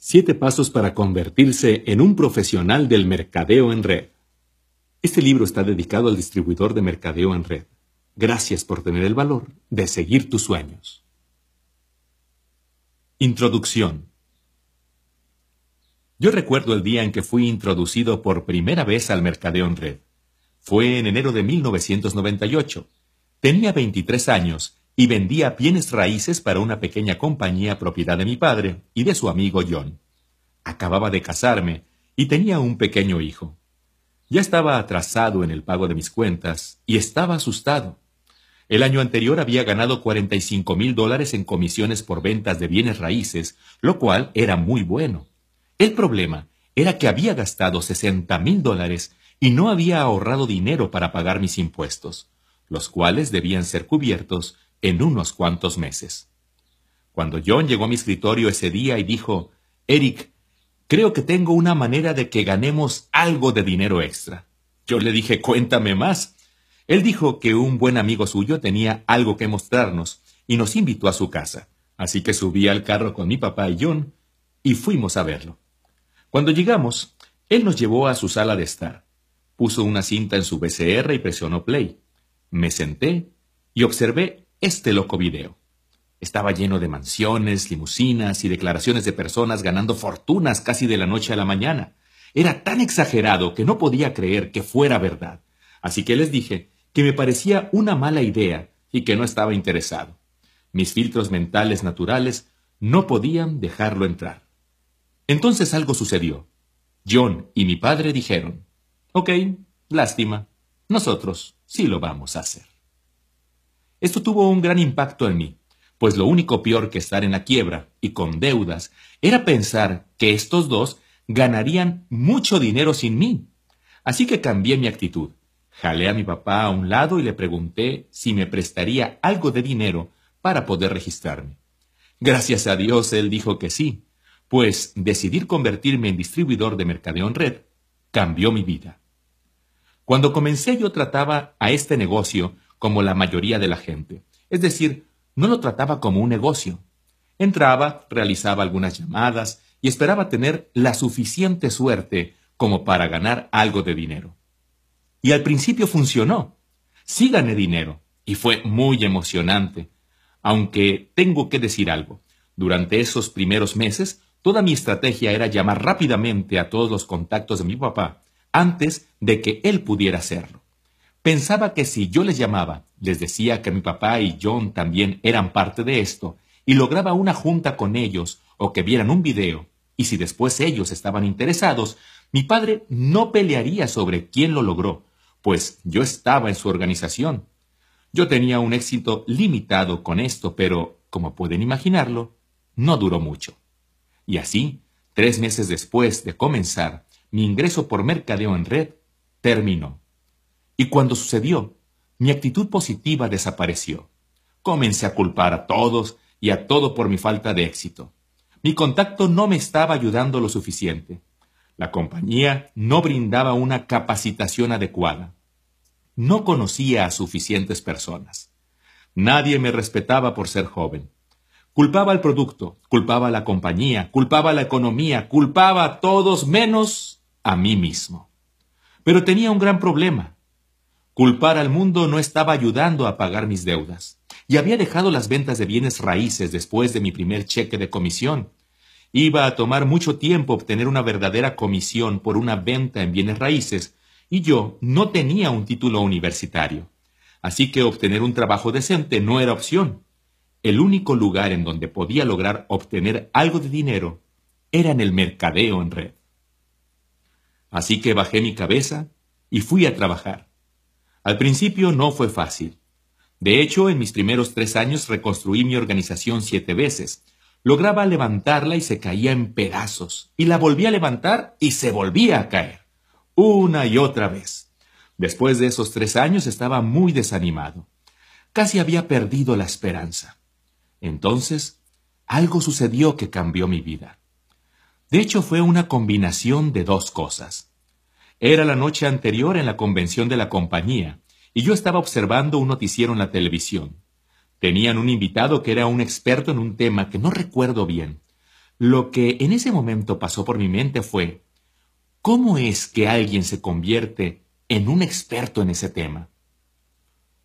Siete pasos para convertirse en un profesional del mercadeo en red. Este libro está dedicado al distribuidor de mercadeo en red. Gracias por tener el valor de seguir tus sueños. Introducción. Yo recuerdo el día en que fui introducido por primera vez al mercadeo en red. Fue en enero de 1998. Tenía 23 años y vendía bienes raíces para una pequeña compañía propiedad de mi padre y de su amigo John. Acababa de casarme y tenía un pequeño hijo. Ya estaba atrasado en el pago de mis cuentas y estaba asustado. El año anterior había ganado 45 mil dólares en comisiones por ventas de bienes raíces, lo cual era muy bueno. El problema era que había gastado 60 mil dólares y no había ahorrado dinero para pagar mis impuestos, los cuales debían ser cubiertos en unos cuantos meses. Cuando John llegó a mi escritorio ese día y dijo, Eric, creo que tengo una manera de que ganemos algo de dinero extra. Yo le dije, cuéntame más. Él dijo que un buen amigo suyo tenía algo que mostrarnos y nos invitó a su casa. Así que subí al carro con mi papá y John y fuimos a verlo. Cuando llegamos, él nos llevó a su sala de estar. Puso una cinta en su VCR y presionó play. Me senté y observé este loco video. Estaba lleno de mansiones, limusinas y declaraciones de personas ganando fortunas casi de la noche a la mañana. Era tan exagerado que no podía creer que fuera verdad. Así que les dije que me parecía una mala idea y que no estaba interesado. Mis filtros mentales naturales no podían dejarlo entrar. Entonces algo sucedió. John y mi padre dijeron, Ok, lástima, nosotros sí lo vamos a hacer. Esto tuvo un gran impacto en mí, pues lo único peor que estar en la quiebra y con deudas era pensar que estos dos ganarían mucho dinero sin mí. Así que cambié mi actitud. Jalé a mi papá a un lado y le pregunté si me prestaría algo de dinero para poder registrarme. Gracias a Dios él dijo que sí, pues decidir convertirme en distribuidor de mercadeo en red cambió mi vida. Cuando comencé yo trataba a este negocio como la mayoría de la gente. Es decir, no lo trataba como un negocio. Entraba, realizaba algunas llamadas y esperaba tener la suficiente suerte como para ganar algo de dinero. Y al principio funcionó. Sí gané dinero y fue muy emocionante. Aunque tengo que decir algo, durante esos primeros meses toda mi estrategia era llamar rápidamente a todos los contactos de mi papá antes de que él pudiera hacerlo. Pensaba que si yo les llamaba, les decía que mi papá y John también eran parte de esto, y lograba una junta con ellos o que vieran un video, y si después ellos estaban interesados, mi padre no pelearía sobre quién lo logró, pues yo estaba en su organización. Yo tenía un éxito limitado con esto, pero, como pueden imaginarlo, no duró mucho. Y así, tres meses después de comenzar, mi ingreso por mercadeo en red terminó. Y cuando sucedió, mi actitud positiva desapareció. Comencé a culpar a todos y a todo por mi falta de éxito. Mi contacto no me estaba ayudando lo suficiente. La compañía no brindaba una capacitación adecuada. No conocía a suficientes personas. Nadie me respetaba por ser joven. Culpaba al producto, culpaba a la compañía, culpaba a la economía, culpaba a todos menos a mí mismo. Pero tenía un gran problema. Culpar al mundo no estaba ayudando a pagar mis deudas, y había dejado las ventas de bienes raíces después de mi primer cheque de comisión. Iba a tomar mucho tiempo obtener una verdadera comisión por una venta en bienes raíces, y yo no tenía un título universitario. Así que obtener un trabajo decente no era opción. El único lugar en donde podía lograr obtener algo de dinero era en el mercadeo en red. Así que bajé mi cabeza y fui a trabajar. Al principio no fue fácil. De hecho, en mis primeros tres años reconstruí mi organización siete veces. Lograba levantarla y se caía en pedazos, y la volví a levantar y se volvía a caer. Una y otra vez. Después de esos tres años estaba muy desanimado. Casi había perdido la esperanza. Entonces, algo sucedió que cambió mi vida. De hecho, fue una combinación de dos cosas. Era la noche anterior en la convención de la compañía, y yo estaba observando un noticiero en la televisión. Tenían un invitado que era un experto en un tema que no recuerdo bien, Lo que en ese momento pasó por mi mente fue, ¿cómo es que alguien se convierte en un experto en ese tema?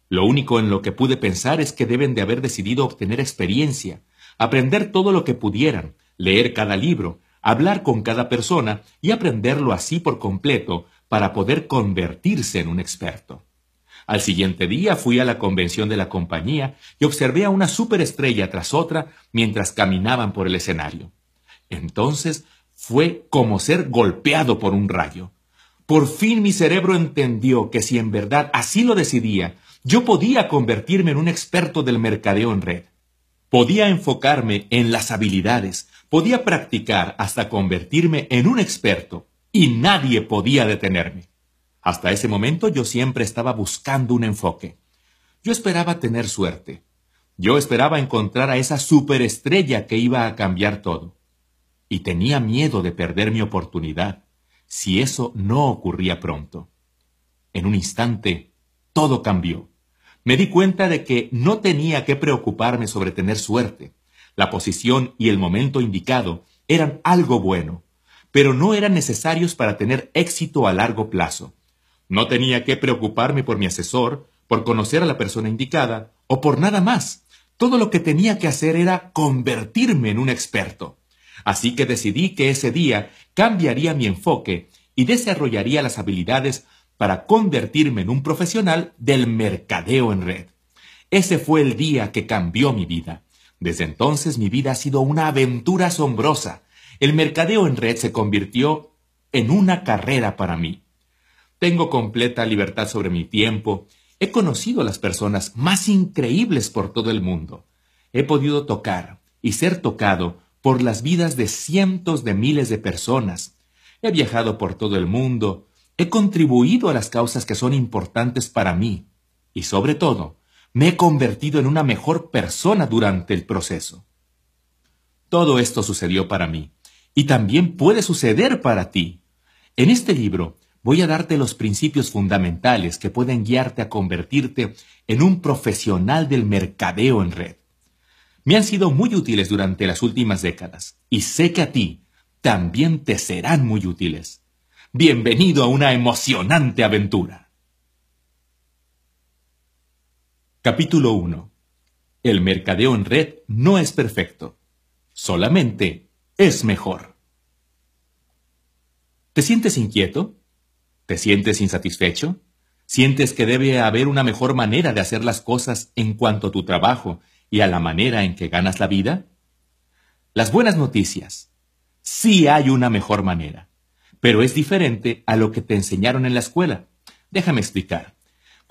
Lo único en lo que pude pensar es que deben de haber decidido obtener experiencia, aprender todo lo que pudieran, leer cada libro, hablar con cada persona y aprenderlo así por completo para poder convertirse en un experto. Al siguiente día fui a la convención de la compañía y observé a una superestrella tras otra mientras caminaban por el escenario. Entonces fue como ser golpeado por un rayo. Por fin mi cerebro entendió que si en verdad así lo decidía, yo podía convertirme en un experto del mercadeo en red. Podía enfocarme en las habilidades, podía practicar hasta convertirme en un experto y nadie podía detenerme. Hasta ese momento yo siempre estaba buscando un enfoque. Yo esperaba tener suerte. Yo esperaba encontrar a esa superestrella que iba a cambiar todo. Y tenía miedo de perder mi oportunidad si eso no ocurría pronto. En un instante, todo cambió. Me di cuenta de que no tenía que preocuparme sobre tener suerte. La posición y el momento indicado eran algo bueno, pero no eran necesarios para tener éxito a largo plazo. No tenía que preocuparme por mi asesor, por conocer a la persona indicada o por nada más. Todo lo que tenía que hacer era convertirme en un experto. Así que decidí que ese día cambiaría mi enfoque y desarrollaría las habilidades para convertirme en un profesional del mercadeo en red. Ese fue el día que cambió mi vida. Desde entonces mi vida ha sido una aventura asombrosa. El mercadeo en red se convirtió en una carrera para mí. Tengo completa libertad sobre mi tiempo. He conocido a las personas más increíbles por todo el mundo. He podido tocar y ser tocado por las vidas de cientos de miles de personas. He viajado por todo el mundo. He contribuido a las causas que son importantes para mí. Y sobre todo, me he convertido en una mejor persona durante el proceso. Todo esto sucedió para mí. Y también puede suceder para ti. En este libro voy a darte los principios fundamentales que pueden guiarte a convertirte en un profesional del mercadeo en red. Me han sido muy útiles durante las últimas décadas y sé que a ti también te serán muy útiles. Bienvenido a una emocionante aventura. Capítulo 1. El mercadeo en red no es perfecto, solamente es mejor. ¿Te sientes inquieto? ¿Te sientes insatisfecho? ¿Sientes que debe haber una mejor manera de hacer las cosas en cuanto a tu trabajo y a la manera en que ganas la vida? Las buenas noticias. Sí hay una mejor manera, pero es diferente a lo que te enseñaron en la escuela. Déjame explicar.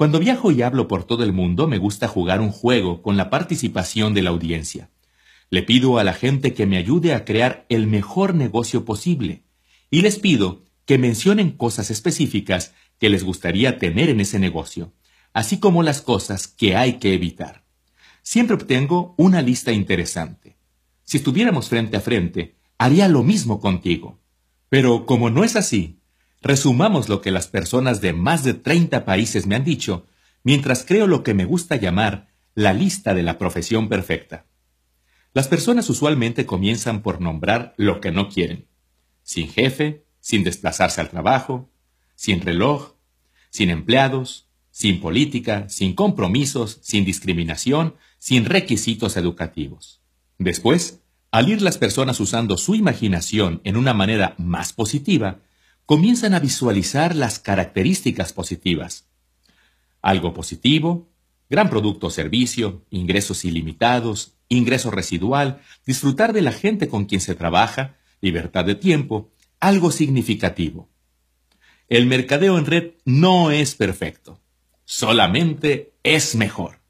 Cuando viajo y hablo por todo el mundo, me gusta jugar un juego con la participación de la audiencia. Le pido a la gente que me ayude a crear el mejor negocio posible y les pido que mencionen cosas específicas que les gustaría tener en ese negocio, así como las cosas que hay que evitar. Siempre obtengo una lista interesante. Si estuviéramos frente a frente, haría lo mismo contigo. Pero como no es así, resumamos lo que las personas de más de 30 países me han dicho, mientras creo lo que me gusta llamar la lista de la profesión perfecta. Las personas usualmente comienzan por nombrar lo que no quieren. Sin jefe, sin desplazarse al trabajo, sin reloj, sin empleados, sin política, sin compromisos, sin discriminación, sin requisitos educativos. Después, al ir las personas usando su imaginación en una manera más positiva, comienzan a visualizar las características positivas. Algo positivo, gran producto o servicio, ingresos ilimitados, ingreso residual, disfrutar de la gente con quien se trabaja, libertad de tiempo, algo significativo. El mercadeo en red no es perfecto, solamente es mejor.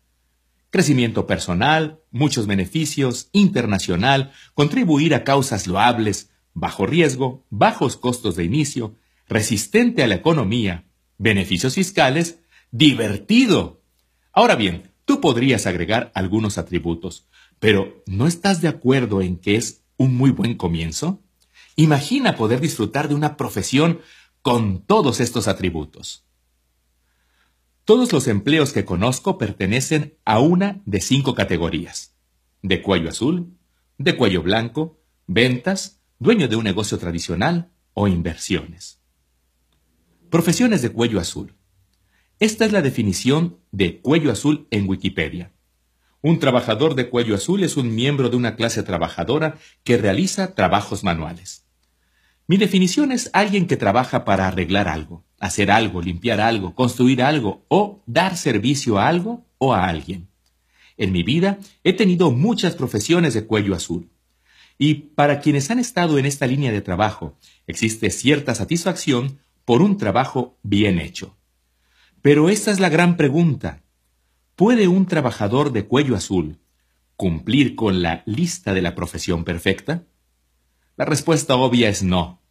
Crecimiento personal, muchos beneficios, internacional, contribuir a causas loables, bajo riesgo, bajos costos de inicio, resistente a la economía, beneficios fiscales, divertido. Ahora bien, tú podrías agregar algunos atributos, pero ¿no estás de acuerdo en que es un muy buen comienzo? Imagina poder disfrutar de una profesión con todos estos atributos. Todos los empleos que conozco pertenecen a una de cinco categorías. De cuello azul, de cuello blanco, ventas, dueño de un negocio tradicional o inversiones. Profesiones de cuello azul. Esta es la definición de cuello azul en Wikipedia. Un trabajador de cuello azul es un miembro de una clase trabajadora que realiza trabajos manuales. Mi definición es alguien que trabaja para arreglar algo, hacer algo, limpiar algo, construir algo o dar servicio a algo o a alguien. En mi vida he tenido muchas profesiones de cuello azul. Y para quienes han estado en esta línea de trabajo, existe cierta satisfacción por un trabajo bien hecho. Pero esta es la gran pregunta. ¿Puede un trabajador de cuello azul cumplir con la lista de la profesión perfecta? La respuesta obvia es no.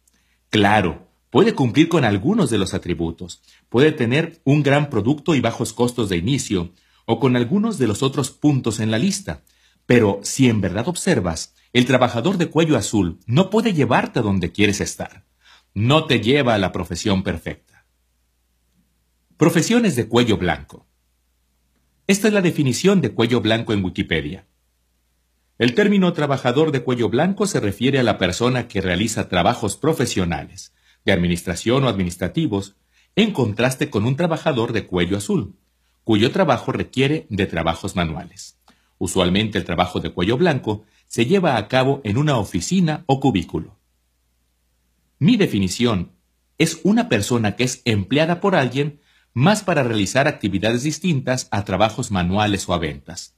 Claro, puede cumplir con algunos de los atributos, puede tener un gran producto y bajos costos de inicio, o con algunos de los otros puntos en la lista. Pero si en verdad observas, el trabajador de cuello azul no puede llevarte a donde quieres estar. No te lleva a la profesión perfecta. Profesiones de cuello blanco. Esta es la definición de cuello blanco en Wikipedia. El término trabajador de cuello blanco se refiere a la persona que realiza trabajos profesionales, de administración o administrativos, en contraste con un trabajador de cuello azul, cuyo trabajo requiere de trabajos manuales. Usualmente el trabajo de cuello blanco se lleva a cabo en una oficina o cubículo. Mi definición es una persona que es empleada por alguien más para realizar actividades distintas a trabajos manuales o a ventas.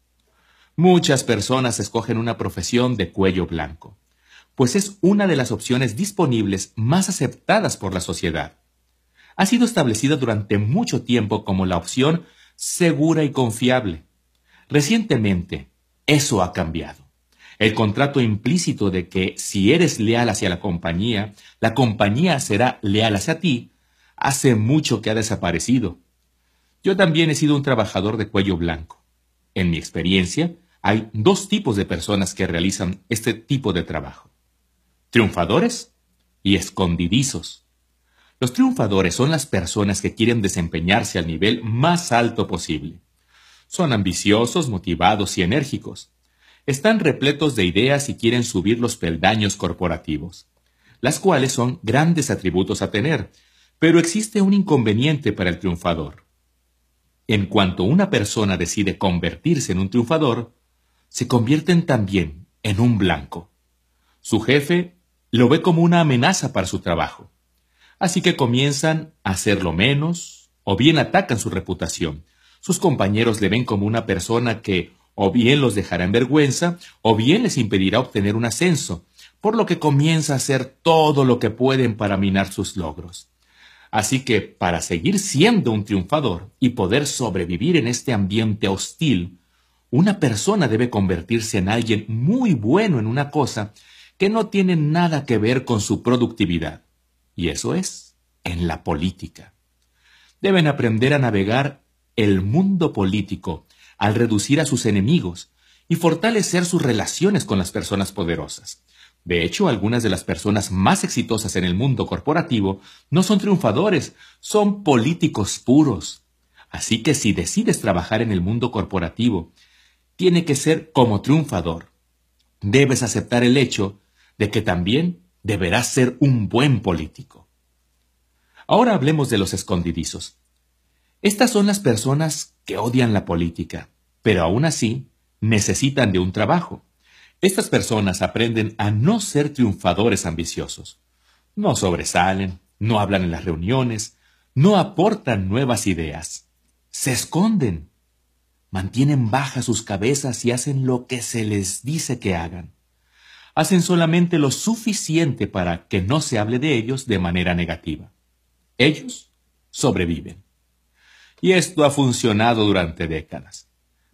Muchas personas escogen una profesión de cuello blanco, pues es una de las opciones disponibles más aceptadas por la sociedad. Ha sido establecida durante mucho tiempo como la opción segura y confiable. Recientemente, eso ha cambiado. El contrato implícito de que si eres leal hacia la compañía, la compañía será leal hacia ti, hace mucho que ha desaparecido. Yo también he sido un trabajador de cuello blanco. En mi experiencia, hay dos tipos de personas que realizan este tipo de trabajo. Triunfadores y escondidizos. Los triunfadores son las personas que quieren desempeñarse al nivel más alto posible. Son ambiciosos, motivados y enérgicos. Están repletos de ideas y quieren subir los peldaños corporativos, las cuales son grandes atributos a tener, pero existe un inconveniente para el triunfador. En cuanto una persona decide convertirse en un triunfador, se convierten también en un blanco. Su jefe lo ve como una amenaza para su trabajo. Así que comienzan a hacerlo menos o bien atacan su reputación. Sus compañeros le ven como una persona que o bien los dejará en vergüenza o bien les impedirá obtener un ascenso, por lo que comienza a hacer todo lo que pueden para minar sus logros. Así que para seguir siendo un triunfador y poder sobrevivir en este ambiente hostil, una persona debe convertirse en alguien muy bueno en una cosa que no tiene nada que ver con su productividad. Y eso es en la política. Deben aprender a navegar el mundo político al reducir a sus enemigos y fortalecer sus relaciones con las personas poderosas. De hecho, algunas de las personas más exitosas en el mundo corporativo no son triunfadores, son políticos puros. Así que si decides trabajar en el mundo corporativo, tiene que ser como triunfador. Debes aceptar el hecho de que también deberás ser un buen político. Ahora hablemos de los escondidizos. Estas son las personas que odian la política, pero aún así necesitan de un trabajo. Estas personas aprenden a no ser triunfadores ambiciosos. No sobresalen, no hablan en las reuniones, no aportan nuevas ideas. Se esconden. Mantienen bajas sus cabezas y hacen lo que se les dice que hagan. Hacen solamente lo suficiente para que no se hable de ellos de manera negativa. Ellos sobreviven. Y esto ha funcionado durante décadas.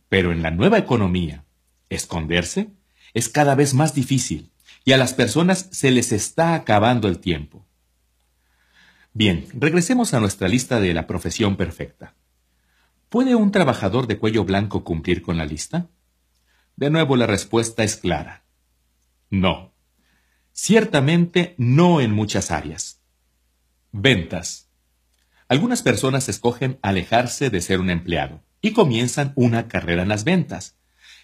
Pero en la nueva economía, esconderse es cada vez más difícil y a las personas se les está acabando el tiempo. Bien, regresemos a nuestra lista de la profesión perfecta. ¿Puede un trabajador de cuello blanco cumplir con la lista? De nuevo la respuesta es clara. No. Ciertamente no en muchas áreas. Ventas. Algunas personas escogen alejarse de ser un empleado y comienzan una carrera en las ventas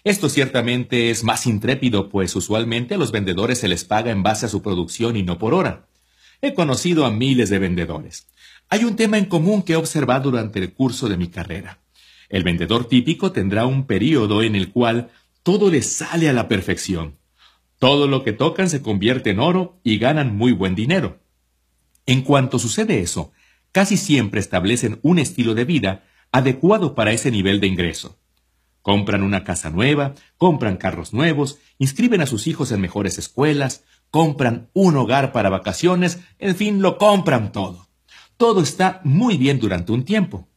Esto ciertamente es más intrépido, pues usualmente a los vendedores se les paga en base a su producción y no por hora. He conocido a miles de vendedores. Hay un tema en común que he observado durante el curso de mi carrera. El vendedor típico tendrá un periodo en el cual todo le sale a la perfección. Todo lo que tocan se convierte en oro y ganan muy buen dinero. En cuanto sucede eso, casi siempre establecen un estilo de vida adecuado para ese nivel de ingreso. Compran una casa nueva, compran carros nuevos, inscriben a sus hijos en mejores escuelas, compran un hogar para vacaciones, en fin, lo compran todo. Todo está muy bien durante un tiempo.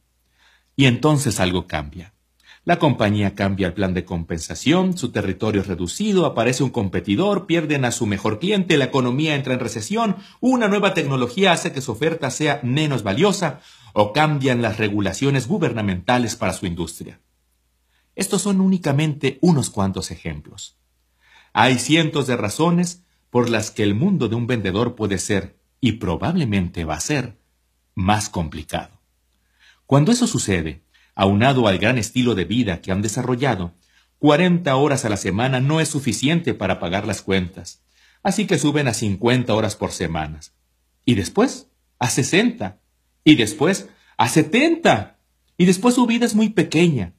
Y entonces algo cambia. La compañía cambia el plan de compensación, su territorio es reducido, aparece un competidor, pierden a su mejor cliente, la economía entra en recesión, una nueva tecnología hace que su oferta sea menos valiosa o cambian las regulaciones gubernamentales para su industria. Estos son únicamente unos cuantos ejemplos. Hay cientos de razones por las que el mundo de un vendedor puede ser, y probablemente va a ser, más complicado. Cuando eso sucede, aunado al gran estilo de vida que han desarrollado, 40 horas a la semana no es suficiente para pagar las cuentas, así que suben a 50 horas por semana. Y después, a 60. Y después, a 70. Y después su vida es muy pequeña.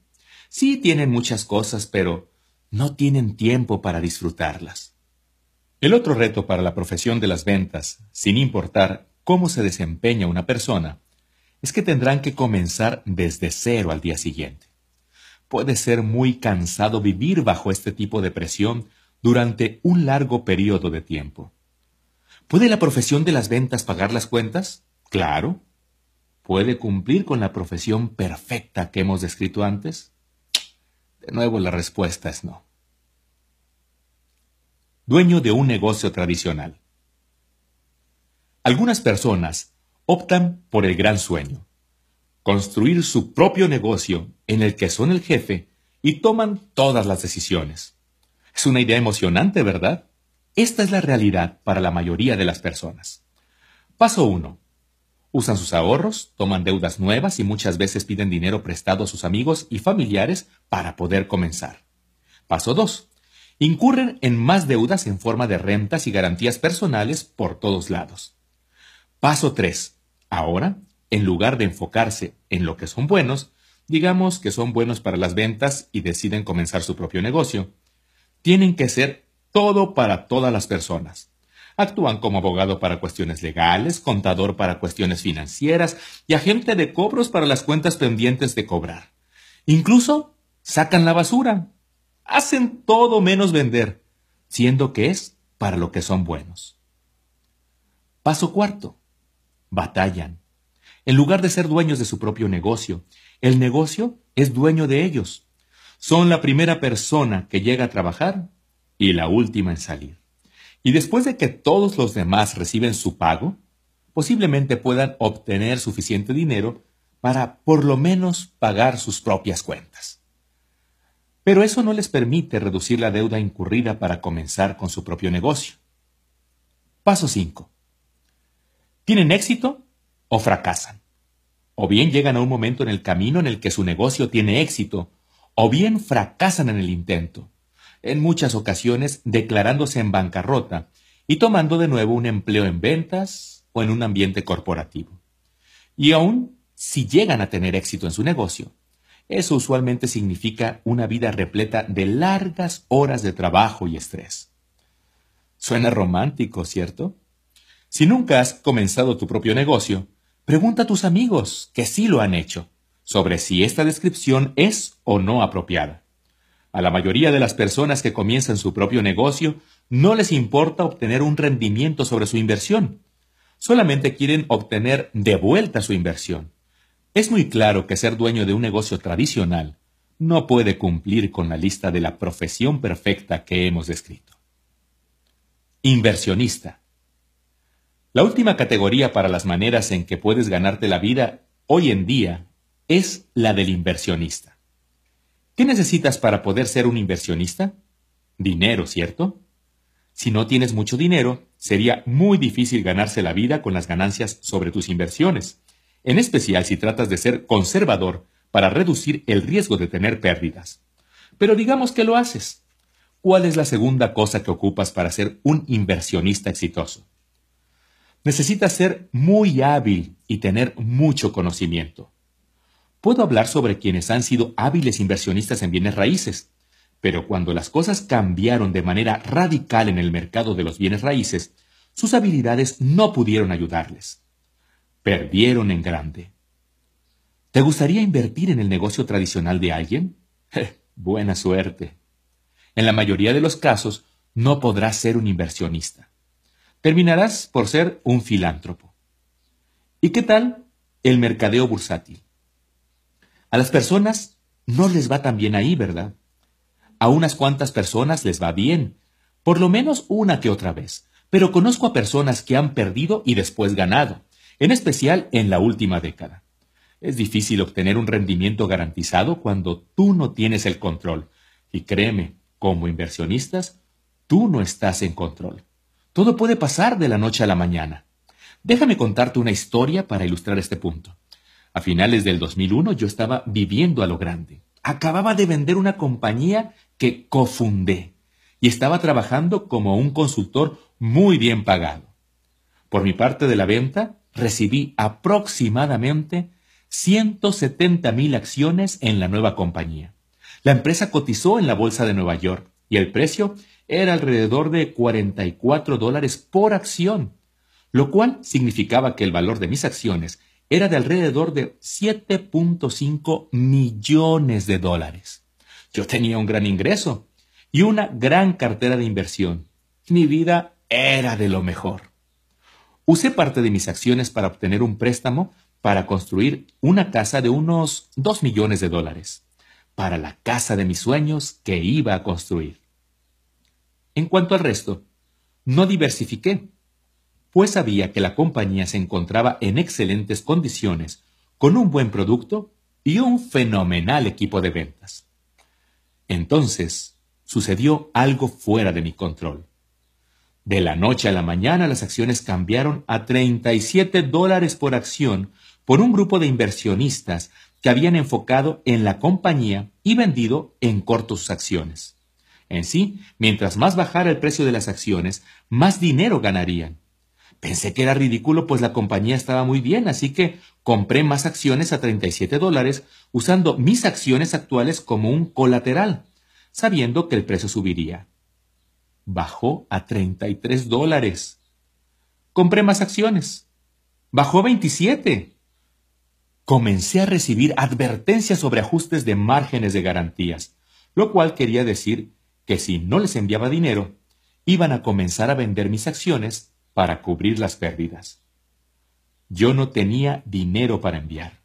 Sí tienen muchas cosas, pero no tienen tiempo para disfrutarlas. El otro reto para la profesión de las ventas, sin importar cómo se desempeña una persona, es que tendrán que comenzar desde cero al día siguiente. Puede ser muy cansado vivir bajo este tipo de presión durante un largo periodo de tiempo. ¿Puede la profesión de las ventas pagar las cuentas? Claro. ¿Puede cumplir con la profesión perfecta que hemos descrito antes? De nuevo la respuesta es no. Dueño de un negocio tradicional. Algunas personas optan por el gran sueño, construir su propio negocio en el que son el jefe y toman todas las decisiones. Es una idea emocionante, ¿verdad? Esta es la realidad para la mayoría de las personas. Paso 1. Usan sus ahorros, toman deudas nuevas y muchas veces piden dinero prestado a sus amigos y familiares para poder comenzar. Paso 2. Incurren en más deudas en forma de rentas y garantías personales por todos lados. Paso 3. Ahora, en lugar de enfocarse en lo que son buenos, digamos que son buenos para las ventas y deciden comenzar su propio negocio, tienen que ser todo para todas las personas. Actúan como abogado para cuestiones legales, contador para cuestiones financieras y agente de cobros para las cuentas pendientes de cobrar. Incluso sacan la basura. Hacen todo menos vender, siendo que es para lo que son buenos. Paso cuarto batallan. En lugar de ser dueños de su propio negocio, el negocio es dueño de ellos. Son la primera persona que llega a trabajar y la última en salir. Y después de que todos los demás reciben su pago, posiblemente puedan obtener suficiente dinero para por lo menos pagar sus propias cuentas. Pero eso no les permite reducir la deuda incurrida para comenzar con su propio negocio. Paso 5. ¿Tienen éxito o fracasan? O bien llegan a un momento en el camino en el que su negocio tiene éxito, o bien fracasan en el intento, en muchas ocasiones declarándose en bancarrota y tomando de nuevo un empleo en ventas o en un ambiente corporativo. Y aún si llegan a tener éxito en su negocio, eso usualmente significa una vida repleta de largas horas de trabajo y estrés. Suena romántico, ¿cierto? Si nunca has comenzado tu propio negocio, pregunta a tus amigos que sí lo han hecho sobre si esta descripción es o no apropiada. A la mayoría de las personas que comienzan su propio negocio no les importa obtener un rendimiento sobre su inversión. Solamente quieren obtener de vuelta su inversión. Es muy claro que ser dueño de un negocio tradicional no puede cumplir con la lista de la profesión perfecta que hemos descrito. Inversionista. La última categoría para las maneras en que puedes ganarte la vida hoy en día es la del inversionista. ¿Qué necesitas para poder ser un inversionista? Dinero, ¿cierto? Si no tienes mucho dinero, sería muy difícil ganarse la vida con las ganancias sobre tus inversiones, en especial si tratas de ser conservador para reducir el riesgo de tener pérdidas. Pero digamos que lo haces. ¿Cuál es la segunda cosa que ocupas para ser un inversionista exitoso? Necesitas ser muy hábil y tener mucho conocimiento. Puedo hablar sobre quienes han sido hábiles inversionistas en bienes raíces, pero cuando las cosas cambiaron de manera radical en el mercado de los bienes raíces, sus habilidades no pudieron ayudarles. Perdieron en grande. ¿Te gustaría invertir en el negocio tradicional de alguien? buena suerte. En la mayoría de los casos, no podrás ser un inversionista. Terminarás por ser un filántropo. ¿Y qué tal el mercadeo bursátil? A las personas no les va tan bien ahí, ¿verdad? A unas cuantas personas les va bien, por lo menos una que otra vez, pero conozco a personas que han perdido y después ganado, en especial en la última década. Es difícil obtener un rendimiento garantizado cuando tú no tienes el control. Y créeme, como inversionistas, tú no estás en control. Todo puede pasar de la noche a la mañana. Déjame contarte una historia para ilustrar este punto. A finales del 2001 yo estaba viviendo a lo grande. Acababa de vender una compañía que cofundé y estaba trabajando como un consultor muy bien pagado. Por mi parte de la venta, recibí aproximadamente 170 mil acciones en la nueva compañía. La empresa cotizó en la bolsa de Nueva York y el precio era alrededor de 44 dólares por acción, lo cual significaba que el valor de mis acciones era de alrededor de 7.5 millones de dólares. Yo tenía un gran ingreso y una gran cartera de inversión. Mi vida era de lo mejor. Usé parte de mis acciones para obtener un préstamo para construir una casa de unos 2 millones de dólares, para la casa de mis sueños que iba a construir. En cuanto al resto, no diversifiqué, pues sabía que la compañía se encontraba en excelentes condiciones, con un buen producto y un fenomenal equipo de ventas. Entonces sucedió algo fuera de mi control. De la noche a la mañana las acciones cambiaron a 37 dólares por acción por un grupo de inversionistas que habían enfocado en la compañía y vendido en corto sus acciones. En sí, mientras más bajara el precio de las acciones, más dinero ganarían. Pensé que era ridículo pues la compañía estaba muy bien, así que compré más acciones a 37 dólares usando mis acciones actuales como un colateral, sabiendo que el precio subiría. Bajó a 33 dólares. Compré más acciones. Bajó a 27. Comencé a recibir advertencias sobre ajustes de márgenes de garantías, lo cual quería decir que si no les enviaba dinero, iban a comenzar a vender mis acciones para cubrir las pérdidas. Yo no tenía dinero para enviar.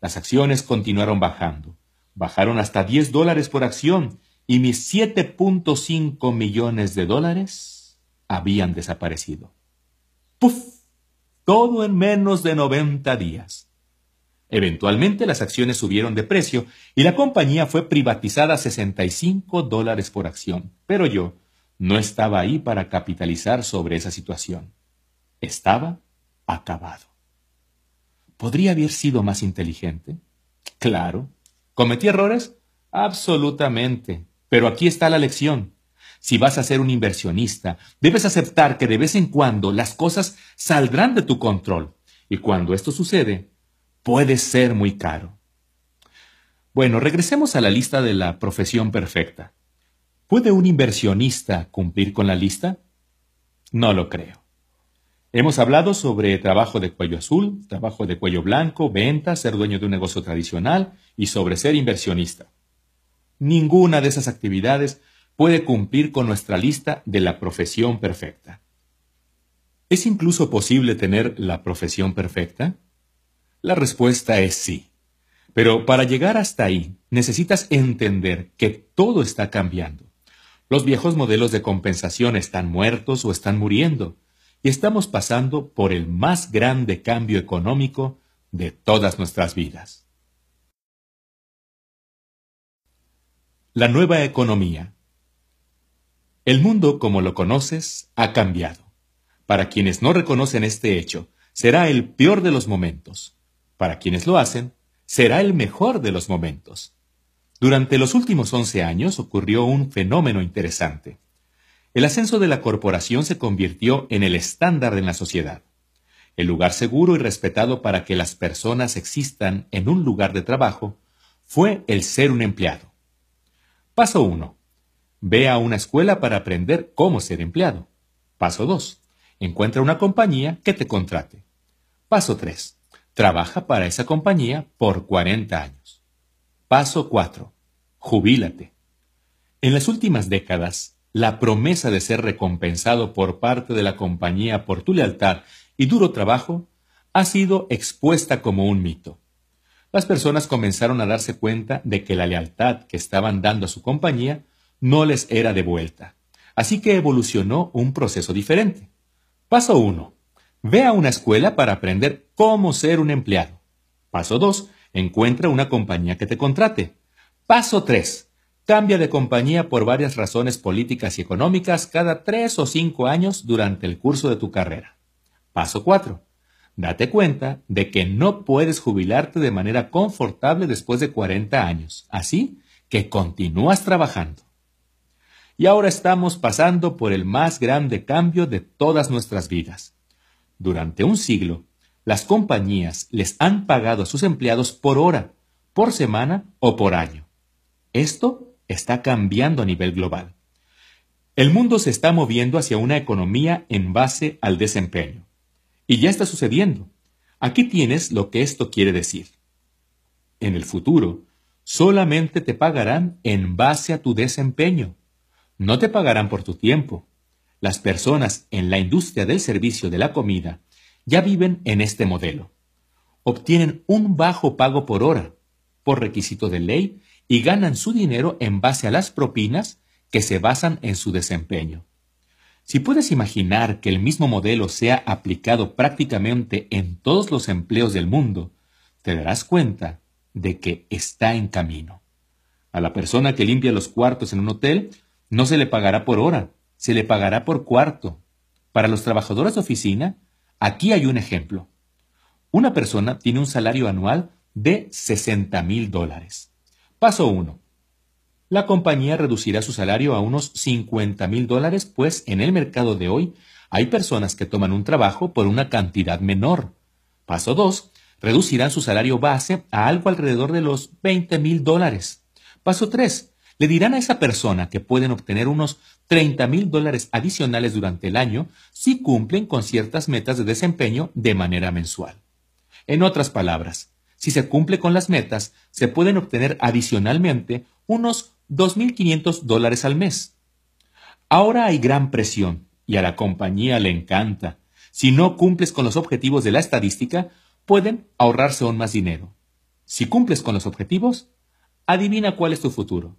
Las acciones continuaron bajando. Bajaron hasta 10 dólares por acción y mis 7.5 millones de dólares habían desaparecido. ¡Puf! Todo en menos de 90 días. Eventualmente las acciones subieron de precio y la compañía fue privatizada a 65 dólares por acción. Pero yo, no estaba ahí para capitalizar sobre esa situación. Estaba acabado. ¿Podría haber sido más inteligente? Claro. ¿Cometí errores? Absolutamente. Pero aquí está la lección. Si vas a ser un inversionista, debes aceptar que de vez en cuando las cosas saldrán de tu control. Y cuando esto sucede, puede ser muy caro. Bueno, regresemos a la lista de la profesión perfecta. ¿Puede un inversionista cumplir con la lista? No lo creo. Hemos hablado sobre trabajo de cuello azul, trabajo de cuello blanco, ventas, ser dueño de un negocio tradicional y sobre ser inversionista. Ninguna de esas actividades puede cumplir con nuestra lista de la profesión perfecta. ¿Es incluso posible tener la profesión perfecta? La respuesta es sí. Pero para llegar hasta ahí necesitas entender que todo está cambiando. Los viejos modelos de compensación están muertos o están muriendo, y estamos pasando por el más grande cambio económico de todas nuestras vidas. La nueva economía. El mundo como lo conoces ha cambiado. Para quienes no reconocen este hecho, será el peor de los momentos. Para quienes lo hacen, será el mejor de los momentos. Durante los últimos 11 años ocurrió un fenómeno interesante. El ascenso de la corporación se convirtió en el estándar en la sociedad, el lugar seguro y respetado para que las personas existan en un lugar de trabajo fue el ser un empleado. Paso 1. Ve a una escuela para aprender cómo ser empleado. Paso 2. Encuentra una compañía que te contrate. Paso 3. Trabaja para esa compañía por 40 años. Paso 4. Jubílate. En las últimas décadas, la promesa de ser recompensado por parte de la compañía por tu lealtad y duro trabajo ha sido expuesta como un mito. Las personas comenzaron a darse cuenta de que la lealtad que estaban dando a su compañía no les era devuelta. Así que evolucionó un proceso diferente. Paso 1. Ve a una escuela para aprender cómo ser un empleado. Paso 2. Encuentra una compañía que te contrate. Paso 3. Cambia de compañía por varias razones políticas y económicas cada tres o cinco años durante el curso de tu carrera. Paso 4. Date cuenta de que no puedes jubilarte de manera confortable después de 40 años, así que continúas trabajando. Y ahora estamos pasando por el más grande cambio de todas nuestras vidas. Durante un siglo, las compañías les han pagado a sus empleados por hora, por semana o por año. Esto está cambiando a nivel global. El mundo se está moviendo hacia una economía en base al desempeño. Y ya está sucediendo. Aquí tienes lo que esto quiere decir. En el futuro, solamente te pagarán en base a tu desempeño. No te pagarán por tu tiempo. Las personas en la industria del servicio de la comida ya viven en este modelo. Obtienen un bajo pago por hora, por requisito de ley, y ganan su dinero en base a las propinas que se basan en su desempeño. Si puedes imaginar que el mismo modelo sea aplicado prácticamente en todos los empleos del mundo, te darás cuenta de que está en camino. A la persona que limpia los cuartos en un hotel no se le pagará por hora, se le pagará por cuarto. Para los trabajadores de oficina, aquí hay un ejemplo. Una persona tiene un salario anual de 60 mil dólares. Paso 1 la compañía reducirá su salario a unos 50 mil dólares, pues en el mercado de hoy hay personas que toman un trabajo por una cantidad menor. Paso 2. Reducirán su salario base a algo alrededor de los 20 mil dólares. Paso 3. Le dirán a esa persona que pueden obtener unos 30 mil dólares adicionales durante el año si cumplen con ciertas metas de desempeño de manera mensual. En otras palabras, si se cumple con las metas, se pueden obtener adicionalmente unos 2.500 dólares al mes. Ahora hay gran presión y a la compañía le encanta. Si no cumples con los objetivos de la estadística, pueden ahorrarse aún más dinero. Si cumples con los objetivos, adivina cuál es tu futuro.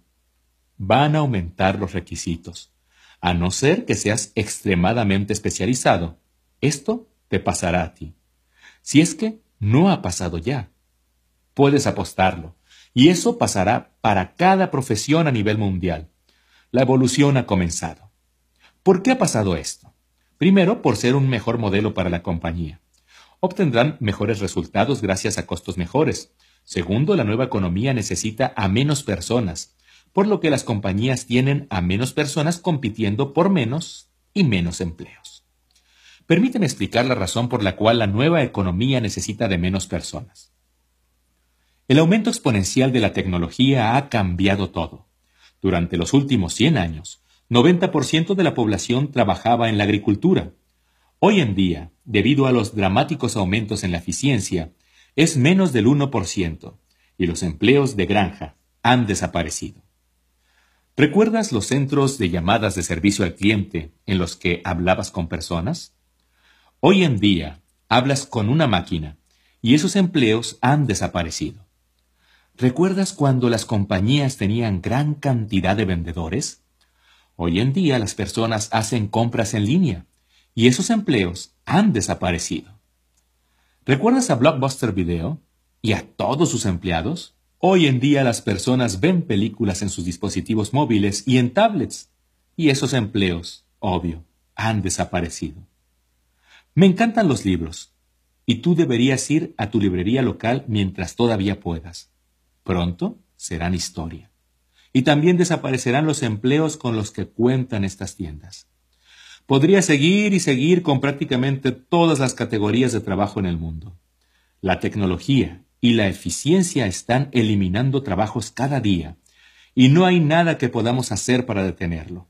Van a aumentar los requisitos, a no ser que seas extremadamente especializado. Esto te pasará a ti. Si es que no ha pasado ya. Puedes apostarlo. Y eso pasará para cada profesión a nivel mundial. La evolución ha comenzado. ¿Por qué ha pasado esto? Primero, por ser un mejor modelo para la compañía. Obtendrán mejores resultados gracias a costos mejores. Segundo, la nueva economía necesita a menos personas, por lo que las compañías tienen a menos personas compitiendo por menos y menos empleos. Permíteme explicar la razón por la cual la nueva economía necesita de menos personas. El aumento exponencial de la tecnología ha cambiado todo. Durante los últimos 100 años, 90% de la población trabajaba en la agricultura. Hoy en día, debido a los dramáticos aumentos en la eficiencia, es menos del 1% y los empleos de granja han desaparecido. ¿Recuerdas los centros de llamadas de servicio al cliente en los que hablabas con personas? Hoy en día hablas con una máquina y esos empleos han desaparecido. ¿Recuerdas cuando las compañías tenían gran cantidad de vendedores? Hoy en día las personas hacen compras en línea y esos empleos han desaparecido. ¿Recuerdas a Blockbuster Video y a todos sus empleados? Hoy en día las personas ven películas en sus dispositivos móviles y en tablets y esos empleos, obvio, han desaparecido. Me encantan los libros y tú deberías ir a tu librería local mientras todavía puedas. Pronto serán historia. Y también desaparecerán los empleos con los que cuentan estas tiendas. Podría seguir y seguir con prácticamente todas las categorías de trabajo en el mundo. La tecnología y la eficiencia están eliminando trabajos cada día, y no hay nada que podamos hacer para detenerlo.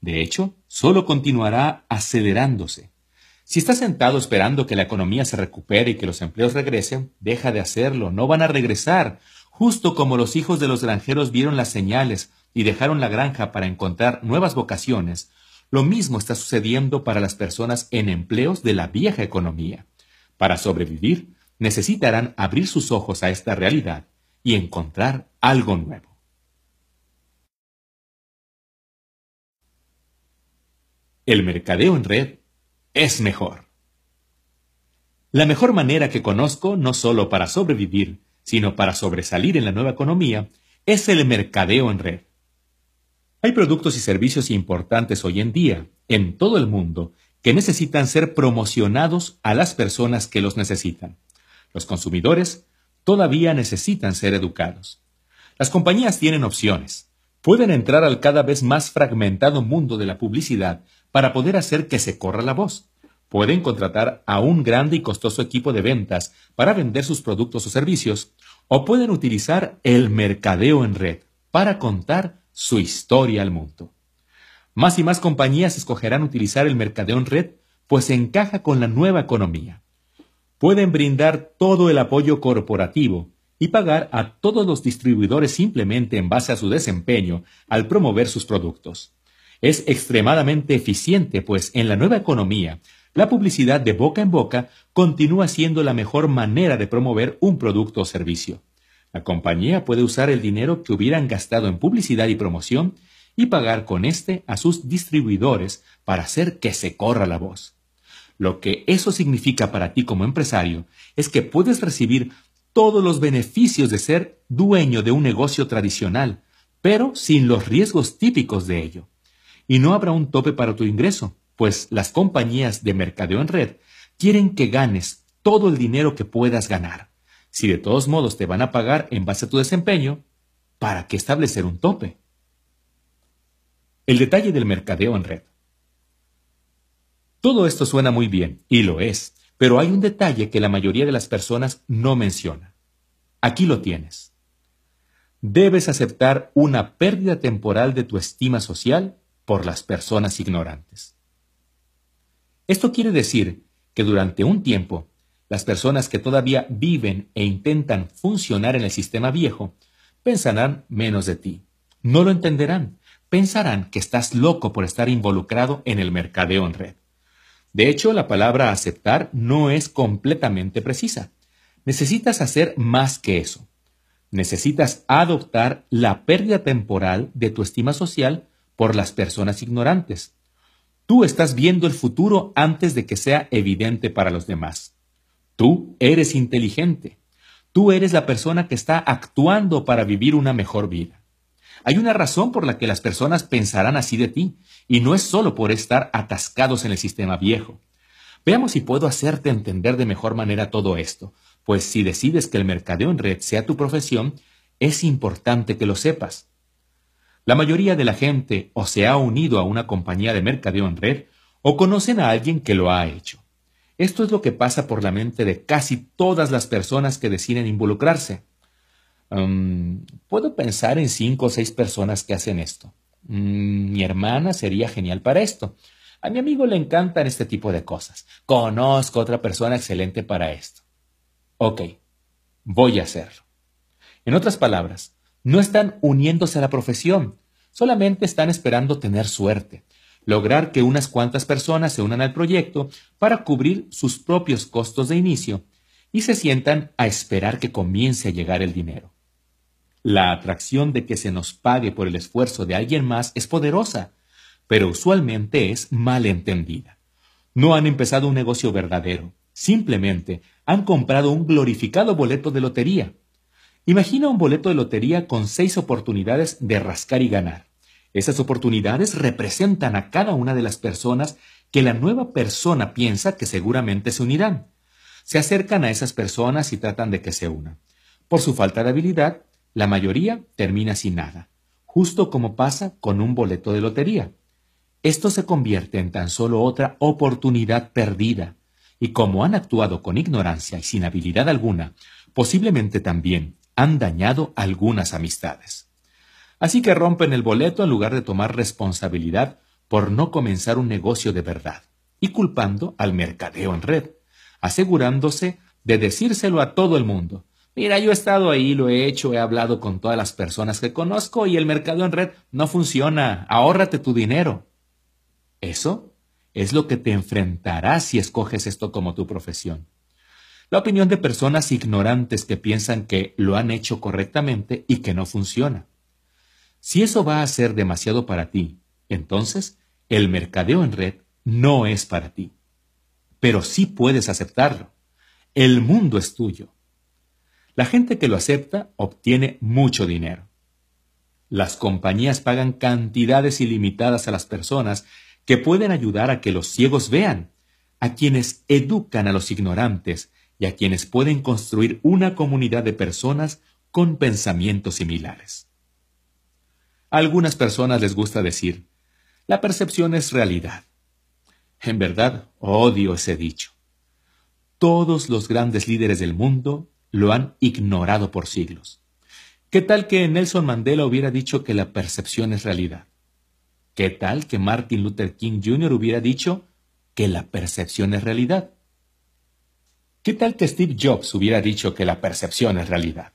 De hecho, solo continuará acelerándose. Si estás sentado esperando que la economía se recupere y que los empleos regresen, deja de hacerlo, no van a regresar, justo como los hijos de los granjeros vieron las señales y dejaron la granja para encontrar nuevas vocaciones, lo mismo está sucediendo para las personas en empleos de la vieja economía. Para sobrevivir, necesitarán abrir sus ojos a esta realidad y encontrar algo nuevo. El mercadeo en red es mejor. La mejor manera que conozco, no solo para sobrevivir, sino para sobresalir en la nueva economía, es el mercadeo en red. Hay productos y servicios importantes hoy en día, en todo el mundo, que necesitan ser promocionados a las personas que los necesitan. Los consumidores todavía necesitan ser educados. Las compañías tienen opciones. Pueden entrar al cada vez más fragmentado mundo de la publicidad para poder hacer que se corra la voz. Pueden contratar a un grande y costoso equipo de ventas para vender sus productos o servicios, o pueden utilizar el mercadeo en red para contar su historia al mundo. Más y más compañías escogerán utilizar el mercadeo en red, pues encaja con la nueva economía. Pueden brindar todo el apoyo corporativo y pagar a todos los distribuidores simplemente en base a su desempeño al promover sus productos. Es extremadamente eficiente, pues en la nueva economía, la publicidad de boca en boca continúa siendo la mejor manera de promover un producto o servicio. La compañía puede usar el dinero que hubieran gastado en publicidad y promoción y pagar con este a sus distribuidores para hacer que se corra la voz. Lo que eso significa para ti como empresario es que puedes recibir todos los beneficios de ser dueño de un negocio tradicional, pero sin los riesgos típicos de ello. Y no habrá un tope para tu ingreso, pues las compañías de mercadeo en red quieren que ganes todo el dinero que puedas ganar. Si de todos modos te van a pagar en base a tu desempeño, ¿para qué establecer un tope? El detalle del mercadeo en red. Todo esto suena muy bien, y lo es, pero hay un detalle que la mayoría de las personas no menciona. Aquí lo tienes. Debes aceptar una pérdida temporal de tu estima social por las personas ignorantes. Esto quiere decir que durante un tiempo las personas que todavía viven e intentan funcionar en el sistema viejo pensarán menos de ti. No lo entenderán. Pensarán que estás loco por estar involucrado en el mercadeo en red. De hecho, la palabra aceptar no es completamente precisa. Necesitas hacer más que eso. Necesitas adoptar la pérdida temporal de tu estima social por las personas ignorantes. Tú estás viendo el futuro antes de que sea evidente para los demás. Tú eres inteligente. Tú eres la persona que está actuando para vivir una mejor vida. Hay una razón por la que las personas pensarán así de ti, y no es solo por estar atascados en el sistema viejo. Veamos si puedo hacerte entender de mejor manera todo esto, pues si decides que el mercadeo en red sea tu profesión, es importante que lo sepas. La mayoría de la gente o se ha unido a una compañía de mercadeo en red o conocen a alguien que lo ha hecho. Esto es lo que pasa por la mente de casi todas las personas que deciden involucrarse. Puedo pensar en cinco o seis personas que hacen esto. Mm, mi hermana sería genial para esto. A mi amigo le encantan este tipo de cosas. Conozco otra persona excelente para esto. Ok, voy a hacerlo. En otras palabras, no están uniéndose a la profesión, solamente están esperando tener suerte, lograr que unas cuantas personas se unan al proyecto para cubrir sus propios costos de inicio y se sientan a esperar que comience a llegar el dinero. La atracción de que se nos pague por el esfuerzo de alguien más es poderosa, pero usualmente es mal entendida. No han empezado un negocio verdadero, simplemente han comprado un glorificado boleto de lotería. Imagina un boleto de lotería con seis oportunidades de rascar y ganar. Esas oportunidades representan a cada una de las personas que la nueva persona piensa que seguramente se unirán. Se acercan a esas personas y tratan de que se unan. Por su falta de habilidad, la mayoría termina sin nada, justo como pasa con un boleto de lotería. Esto se convierte en tan solo otra oportunidad perdida, y como han actuado con ignorancia y sin habilidad alguna, posiblemente también han dañado algunas amistades. Así que rompen el boleto en lugar de tomar responsabilidad por no comenzar un negocio de verdad, y culpando al mercadeo en red, asegurándose de decírselo a todo el mundo. Mira, yo he estado ahí, lo he hecho, he hablado con todas las personas que conozco y el mercado en red no funciona. Ahórrate tu dinero. Eso es lo que te enfrentarás si escoges esto como tu profesión. La opinión de personas ignorantes que piensan que lo han hecho correctamente y que no funciona. Si eso va a ser demasiado para ti, entonces el mercadeo en red no es para ti. Pero sí puedes aceptarlo. El mundo es tuyo. La gente que lo acepta obtiene mucho dinero. Las compañías pagan cantidades ilimitadas a las personas que pueden ayudar a que los ciegos vean, a quienes educan a los ignorantes y a quienes pueden construir una comunidad de personas con pensamientos similares. A algunas personas les gusta decir, la percepción es realidad. En verdad, odio ese dicho. Todos los grandes líderes del mundo lo han ignorado por siglos. ¿Qué tal que Nelson Mandela hubiera dicho que la percepción es realidad? ¿Qué tal que Martin Luther King Jr. hubiera dicho que la percepción es realidad? ¿Qué tal que Steve Jobs hubiera dicho que la percepción es realidad?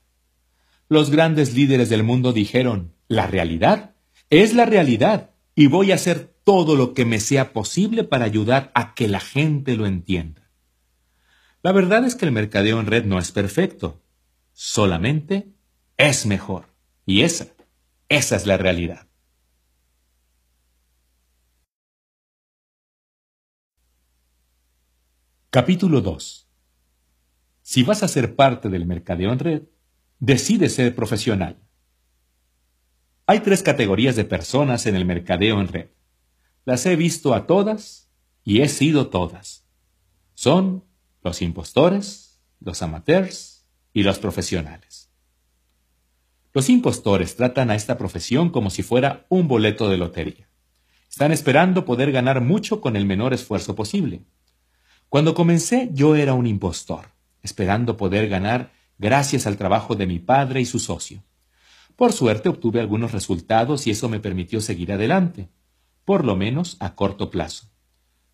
Los grandes líderes del mundo dijeron, la realidad es la realidad y voy a hacer todo lo que me sea posible para ayudar a que la gente lo entienda. La verdad es que el mercadeo en red no es perfecto, solamente es mejor. Y esa, esa es la realidad. Capítulo 2. Si vas a ser parte del mercadeo en red, decide ser profesional. Hay tres categorías de personas en el mercadeo en red. Las he visto a todas y he sido todas. Son los impostores, los amateurs y los profesionales. Los impostores tratan a esta profesión como si fuera un boleto de lotería. Están esperando poder ganar mucho con el menor esfuerzo posible. Cuando comencé yo era un impostor, esperando poder ganar gracias al trabajo de mi padre y su socio. Por suerte obtuve algunos resultados y eso me permitió seguir adelante, por lo menos a corto plazo.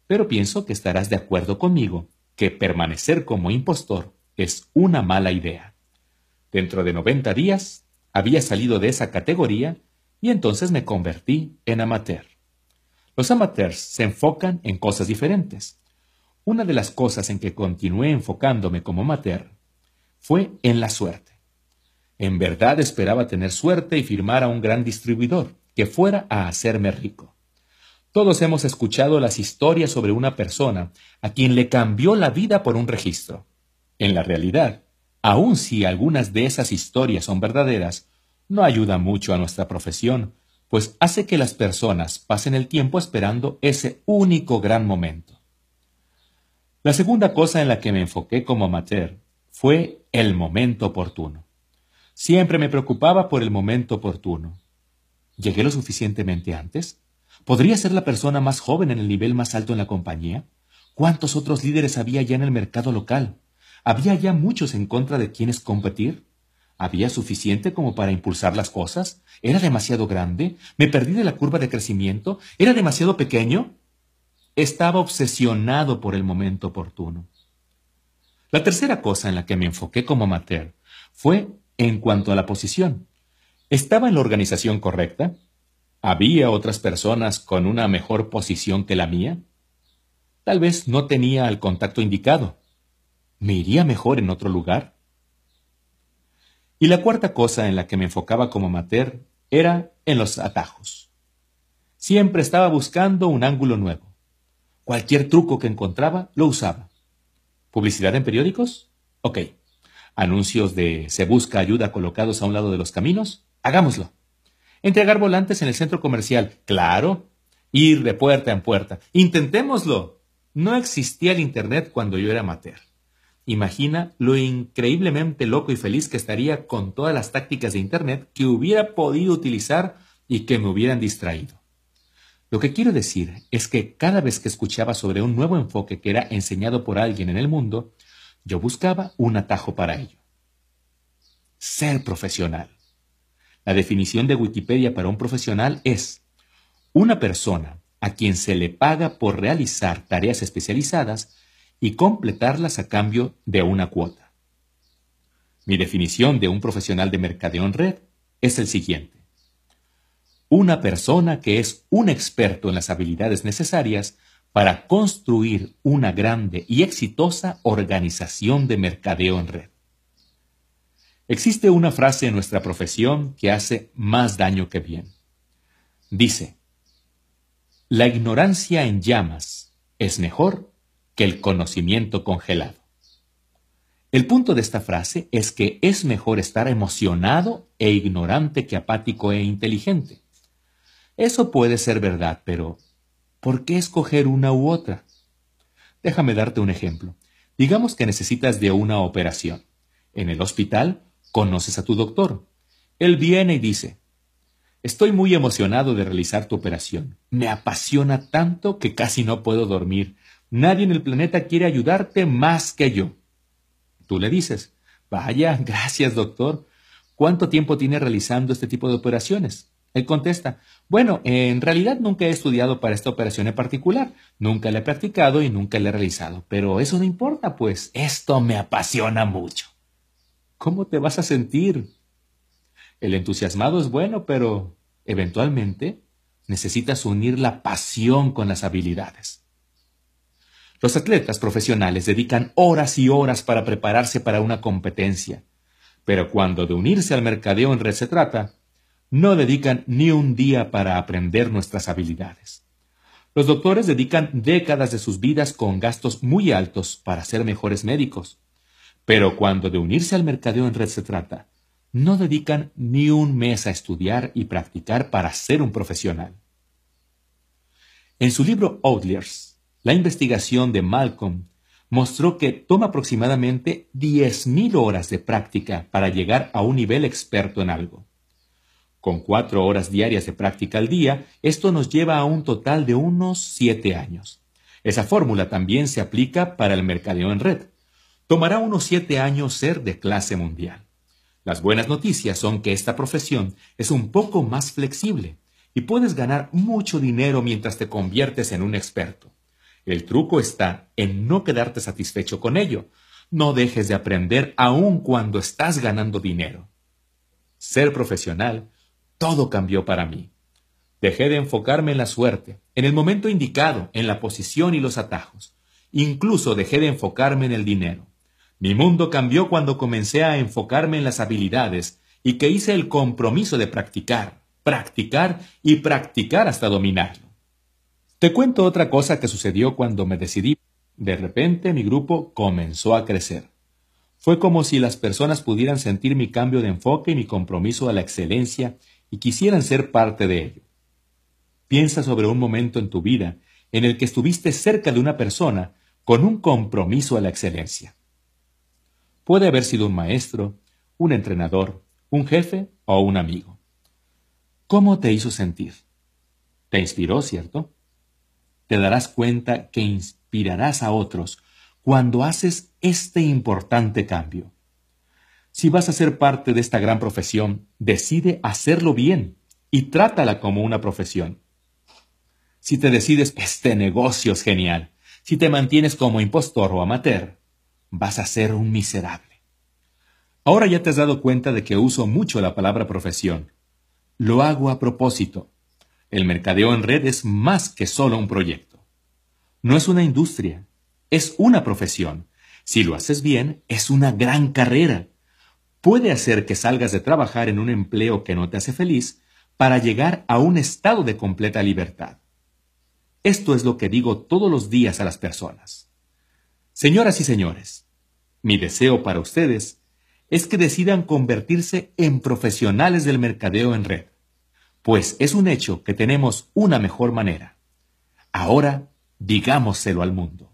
Pero pienso que estarás de acuerdo conmigo que permanecer como impostor es una mala idea. Dentro de 90 días había salido de esa categoría y entonces me convertí en amateur. Los amateurs se enfocan en cosas diferentes. Una de las cosas en que continué enfocándome como amateur fue en la suerte. En verdad esperaba tener suerte y firmar a un gran distribuidor que fuera a hacerme rico. Todos hemos escuchado las historias sobre una persona a quien le cambió la vida por un registro. En la realidad, aun si algunas de esas historias son verdaderas, no ayuda mucho a nuestra profesión, pues hace que las personas pasen el tiempo esperando ese único gran momento. La segunda cosa en la que me enfoqué como amateur fue el momento oportuno. Siempre me preocupaba por el momento oportuno. ¿Llegué lo suficientemente antes? ¿Podría ser la persona más joven en el nivel más alto en la compañía? ¿Cuántos otros líderes había ya en el mercado local? ¿Había ya muchos en contra de quienes competir? ¿Había suficiente como para impulsar las cosas? ¿Era demasiado grande? ¿Me perdí de la curva de crecimiento? ¿Era demasiado pequeño? Estaba obsesionado por el momento oportuno. La tercera cosa en la que me enfoqué como amateur fue en cuanto a la posición. ¿Estaba en la organización correcta? ¿Había otras personas con una mejor posición que la mía? Tal vez no tenía el contacto indicado. ¿Me iría mejor en otro lugar? Y la cuarta cosa en la que me enfocaba como amateur era en los atajos. Siempre estaba buscando un ángulo nuevo. Cualquier truco que encontraba lo usaba. ¿Publicidad en periódicos? Ok. ¿Anuncios de se busca ayuda colocados a un lado de los caminos? Hagámoslo. ¿Entregar volantes en el centro comercial? Claro. Ir de puerta en puerta. Intentémoslo. No existía el Internet cuando yo era amateur. imagina lo increíblemente loco y feliz que estaría con todas las tácticas de Internet que hubiera podido utilizar y que me hubieran distraído. Lo que quiero decir es que cada vez que escuchaba sobre un nuevo enfoque que era enseñado por alguien en el mundo, yo buscaba un atajo para ello. Ser profesional. La definición de Wikipedia para un profesional es una persona a quien se le paga por realizar tareas especializadas y completarlas a cambio de una cuota. Mi definición de un profesional de mercadeo en red es el siguiente. Una persona que es un experto en las habilidades necesarias para construir una grande y exitosa organización de mercadeo en red. Existe una frase en nuestra profesión que hace más daño que bien. Dice, la ignorancia en llamas es mejor que el conocimiento congelado. El punto de esta frase es que es mejor estar emocionado e ignorante que apático e inteligente. Eso puede ser verdad, pero ¿por qué escoger una u otra? Déjame darte un ejemplo. Digamos que necesitas de una operación. En el hospital conoces a tu doctor. Él viene y dice, Estoy muy emocionado de realizar tu operación. Me apasiona tanto que casi no puedo dormir. Nadie en el planeta quiere ayudarte más que yo. Tú le dices, vaya, gracias doctor. ¿Cuánto tiempo tiene realizando este tipo de operaciones? Él contesta, bueno, en realidad nunca he estudiado para esta operación en particular, nunca la he practicado y nunca la he realizado, pero eso no importa, pues esto me apasiona mucho. ¿Cómo te vas a sentir? El entusiasmado es bueno, pero eventualmente necesitas unir la pasión con las habilidades. Los atletas profesionales dedican horas y horas para prepararse para una competencia, pero cuando de unirse al mercadeo en red se trata, no dedican ni un día para aprender nuestras habilidades. Los doctores dedican décadas de sus vidas con gastos muy altos para ser mejores médicos, pero cuando de unirse al mercadeo en red se trata, no dedican ni un mes a estudiar y practicar para ser un profesional. En su libro Outliers, la investigación de Malcolm mostró que toma aproximadamente 10.000 horas de práctica para llegar a un nivel experto en algo. Con cuatro horas diarias de práctica al día, esto nos lleva a un total de unos siete años. Esa fórmula también se aplica para el mercadeo en red. Tomará unos siete años ser de clase mundial. Las buenas noticias son que esta profesión es un poco más flexible y puedes ganar mucho dinero mientras te conviertes en un experto. El truco está en no quedarte satisfecho con ello. No dejes de aprender aun cuando estás ganando dinero. Ser profesional, todo cambió para mí. Dejé de enfocarme en la suerte, en el momento indicado, en la posición y los atajos. Incluso dejé de enfocarme en el dinero. Mi mundo cambió cuando comencé a enfocarme en las habilidades y que hice el compromiso de practicar, practicar y practicar hasta dominarlo. Te cuento otra cosa que sucedió cuando me decidí. De repente mi grupo comenzó a crecer. Fue como si las personas pudieran sentir mi cambio de enfoque y mi compromiso a la excelencia y quisieran ser parte de ello. Piensa sobre un momento en tu vida en el que estuviste cerca de una persona con un compromiso a la excelencia. Puede haber sido un maestro, un entrenador, un jefe o un amigo. ¿Cómo te hizo sentir? Te inspiró, ¿cierto? Te darás cuenta que inspirarás a otros cuando haces este importante cambio. Si vas a ser parte de esta gran profesión, decide hacerlo bien y trátala como una profesión. Si te decides, este negocio es genial. Si te mantienes como impostor o amateur, vas a ser un miserable. Ahora ya te has dado cuenta de que uso mucho la palabra profesión. Lo hago a propósito. El mercadeo en red es más que solo un proyecto. No es una industria, es una profesión. Si lo haces bien, es una gran carrera. Puede hacer que salgas de trabajar en un empleo que no te hace feliz para llegar a un estado de completa libertad. Esto es lo que digo todos los días a las personas. Señoras y señores, mi deseo para ustedes es que decidan convertirse en profesionales del mercadeo en red, pues es un hecho que tenemos una mejor manera. Ahora, digámoselo al mundo.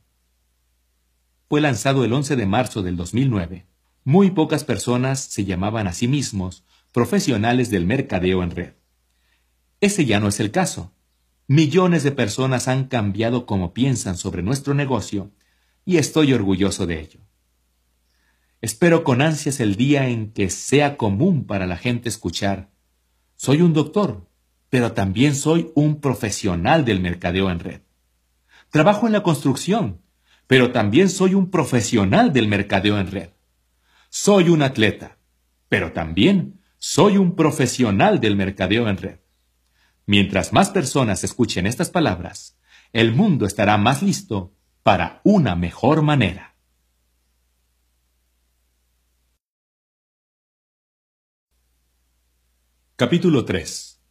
fue lanzado el 11 de marzo del 2009. Muy pocas personas se llamaban a sí mismos profesionales del mercadeo en red. Ese ya no es el caso. Millones de personas han cambiado cómo piensan sobre nuestro negocio y estoy orgulloso de ello. Espero con ansias el día en que sea común para la gente escuchar, soy un doctor, pero también soy un profesional del mercadeo en red. Trabajo en la construcción, pero también soy un profesional del mercadeo en red. Soy un atleta, pero también soy un profesional del mercadeo en red. Mientras más personas escuchen estas palabras, el mundo estará más listo para una mejor manera. Capítulo 3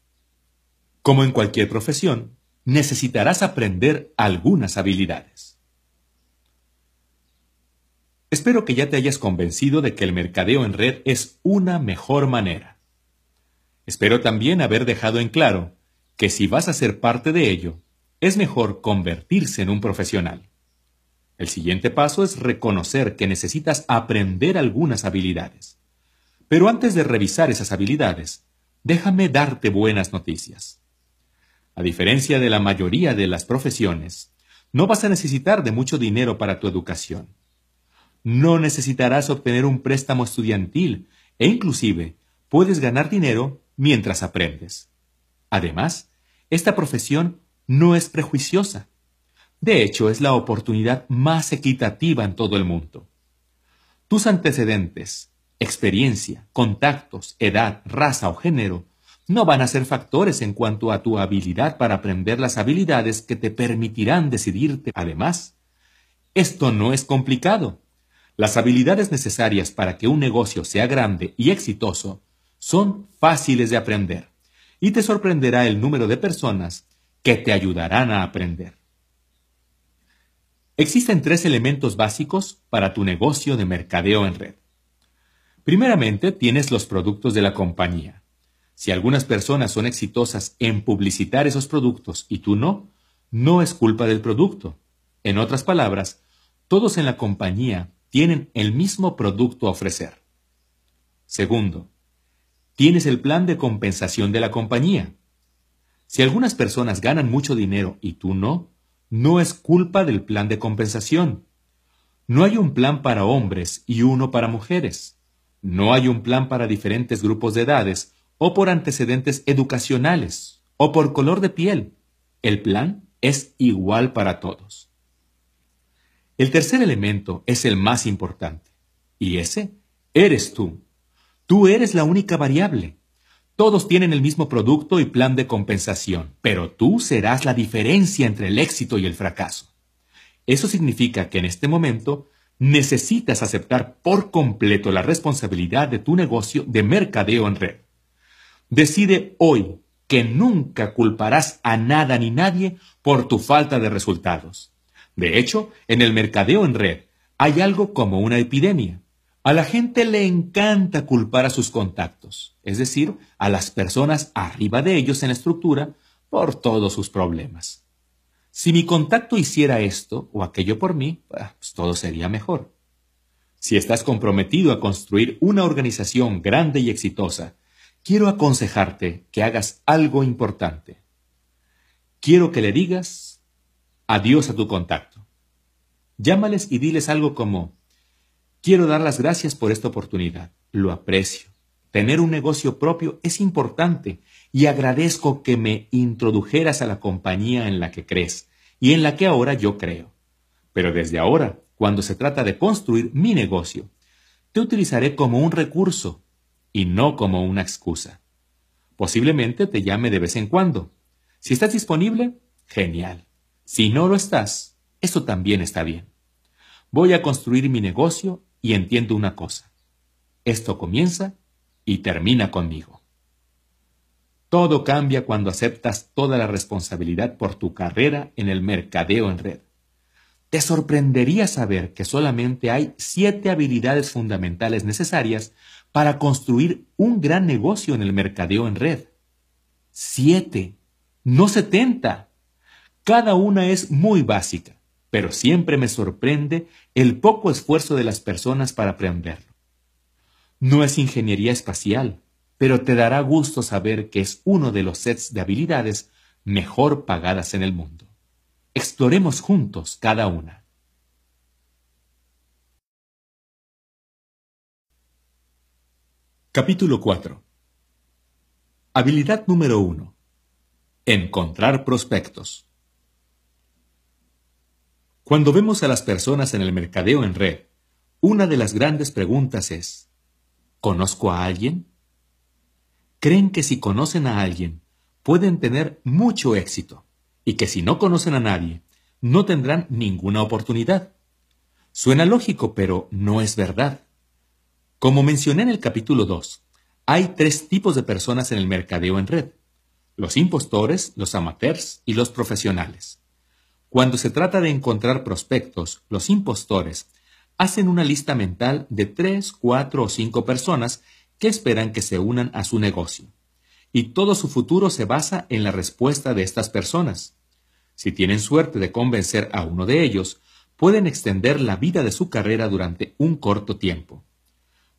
Como en cualquier profesión, necesitarás aprender algunas habilidades. Espero que ya te hayas convencido de que el mercadeo en red es una mejor manera. Espero también haber dejado en claro que si vas a ser parte de ello, es mejor convertirse en un profesional. El siguiente paso es reconocer que necesitas aprender algunas habilidades. Pero antes de revisar esas habilidades, déjame darte buenas noticias. A diferencia de la mayoría de las profesiones, no vas a necesitar de mucho dinero para tu educación. No necesitarás obtener un préstamo estudiantil e inclusive puedes ganar dinero mientras aprendes. Además, esta profesión no es prejuiciosa. De hecho, es la oportunidad más equitativa en todo el mundo. Tus antecedentes, experiencia, contactos, edad, raza o género no van a ser factores en cuanto a tu habilidad para aprender las habilidades que te permitirán decidirte. Además, esto no es complicado. Las habilidades necesarias para que un negocio sea grande y exitoso son fáciles de aprender y te sorprenderá el número de personas que te ayudarán a aprender. Existen tres elementos básicos para tu negocio de mercadeo en red. Primeramente, tienes los productos de la compañía. Si algunas personas son exitosas en publicitar esos productos y tú no, no es culpa del producto. En otras palabras, todos en la compañía tienen el mismo producto a ofrecer. Segundo, tienes el plan de compensación de la compañía. Si algunas personas ganan mucho dinero y tú no, no es culpa del plan de compensación. No hay un plan para hombres y uno para mujeres. No hay un plan para diferentes grupos de edades, o por antecedentes educacionales, o por color de piel. El plan es igual para todos. El tercer elemento es el más importante, y ese eres tú. Tú eres la única variable. Todos tienen el mismo producto y plan de compensación, pero tú serás la diferencia entre el éxito y el fracaso. Eso significa que en este momento necesitas aceptar por completo la responsabilidad de tu negocio de mercadeo en red. Decide hoy que nunca culparás a nada ni nadie por tu falta de resultados. De hecho, en el mercadeo en red hay algo como una epidemia. A la gente le encanta culpar a sus contactos, es decir, a las personas arriba de ellos en la estructura, por todos sus problemas. Si mi contacto hiciera esto o aquello por mí, pues todo sería mejor. Si estás comprometido a construir una organización grande y exitosa, quiero aconsejarte que hagas algo importante. Quiero que le digas adiós a tu contacto. Llámales y diles algo como, quiero dar las gracias por esta oportunidad, lo aprecio. Tener un negocio propio es importante y agradezco que me introdujeras a la compañía en la que crees y en la que ahora yo creo. Pero desde ahora, cuando se trata de construir mi negocio, te utilizaré como un recurso y no como una excusa. Posiblemente te llame de vez en cuando. Si estás disponible, genial. Si no lo estás, eso también está bien. Voy a construir mi negocio y entiendo una cosa. Esto comienza y termina conmigo. Todo cambia cuando aceptas toda la responsabilidad por tu carrera en el mercadeo en red. Te sorprendería saber que solamente hay siete habilidades fundamentales necesarias para construir un gran negocio en el mercadeo en red. Siete, no setenta. Cada una es muy básica, pero siempre me sorprende el poco esfuerzo de las personas para aprenderlo. No es ingeniería espacial, pero te dará gusto saber que es uno de los sets de habilidades mejor pagadas en el mundo. Exploremos juntos cada una. Capítulo 4 Habilidad número 1. Encontrar prospectos. Cuando vemos a las personas en el mercadeo en red, una de las grandes preguntas es, ¿conozco a alguien? Creen que si conocen a alguien, pueden tener mucho éxito y que si no conocen a nadie, no tendrán ninguna oportunidad. Suena lógico, pero no es verdad. Como mencioné en el capítulo 2, hay tres tipos de personas en el mercadeo en red. Los impostores, los amateurs y los profesionales. Cuando se trata de encontrar prospectos, los impostores hacen una lista mental de tres, cuatro o cinco personas que esperan que se unan a su negocio. Y todo su futuro se basa en la respuesta de estas personas. Si tienen suerte de convencer a uno de ellos, pueden extender la vida de su carrera durante un corto tiempo.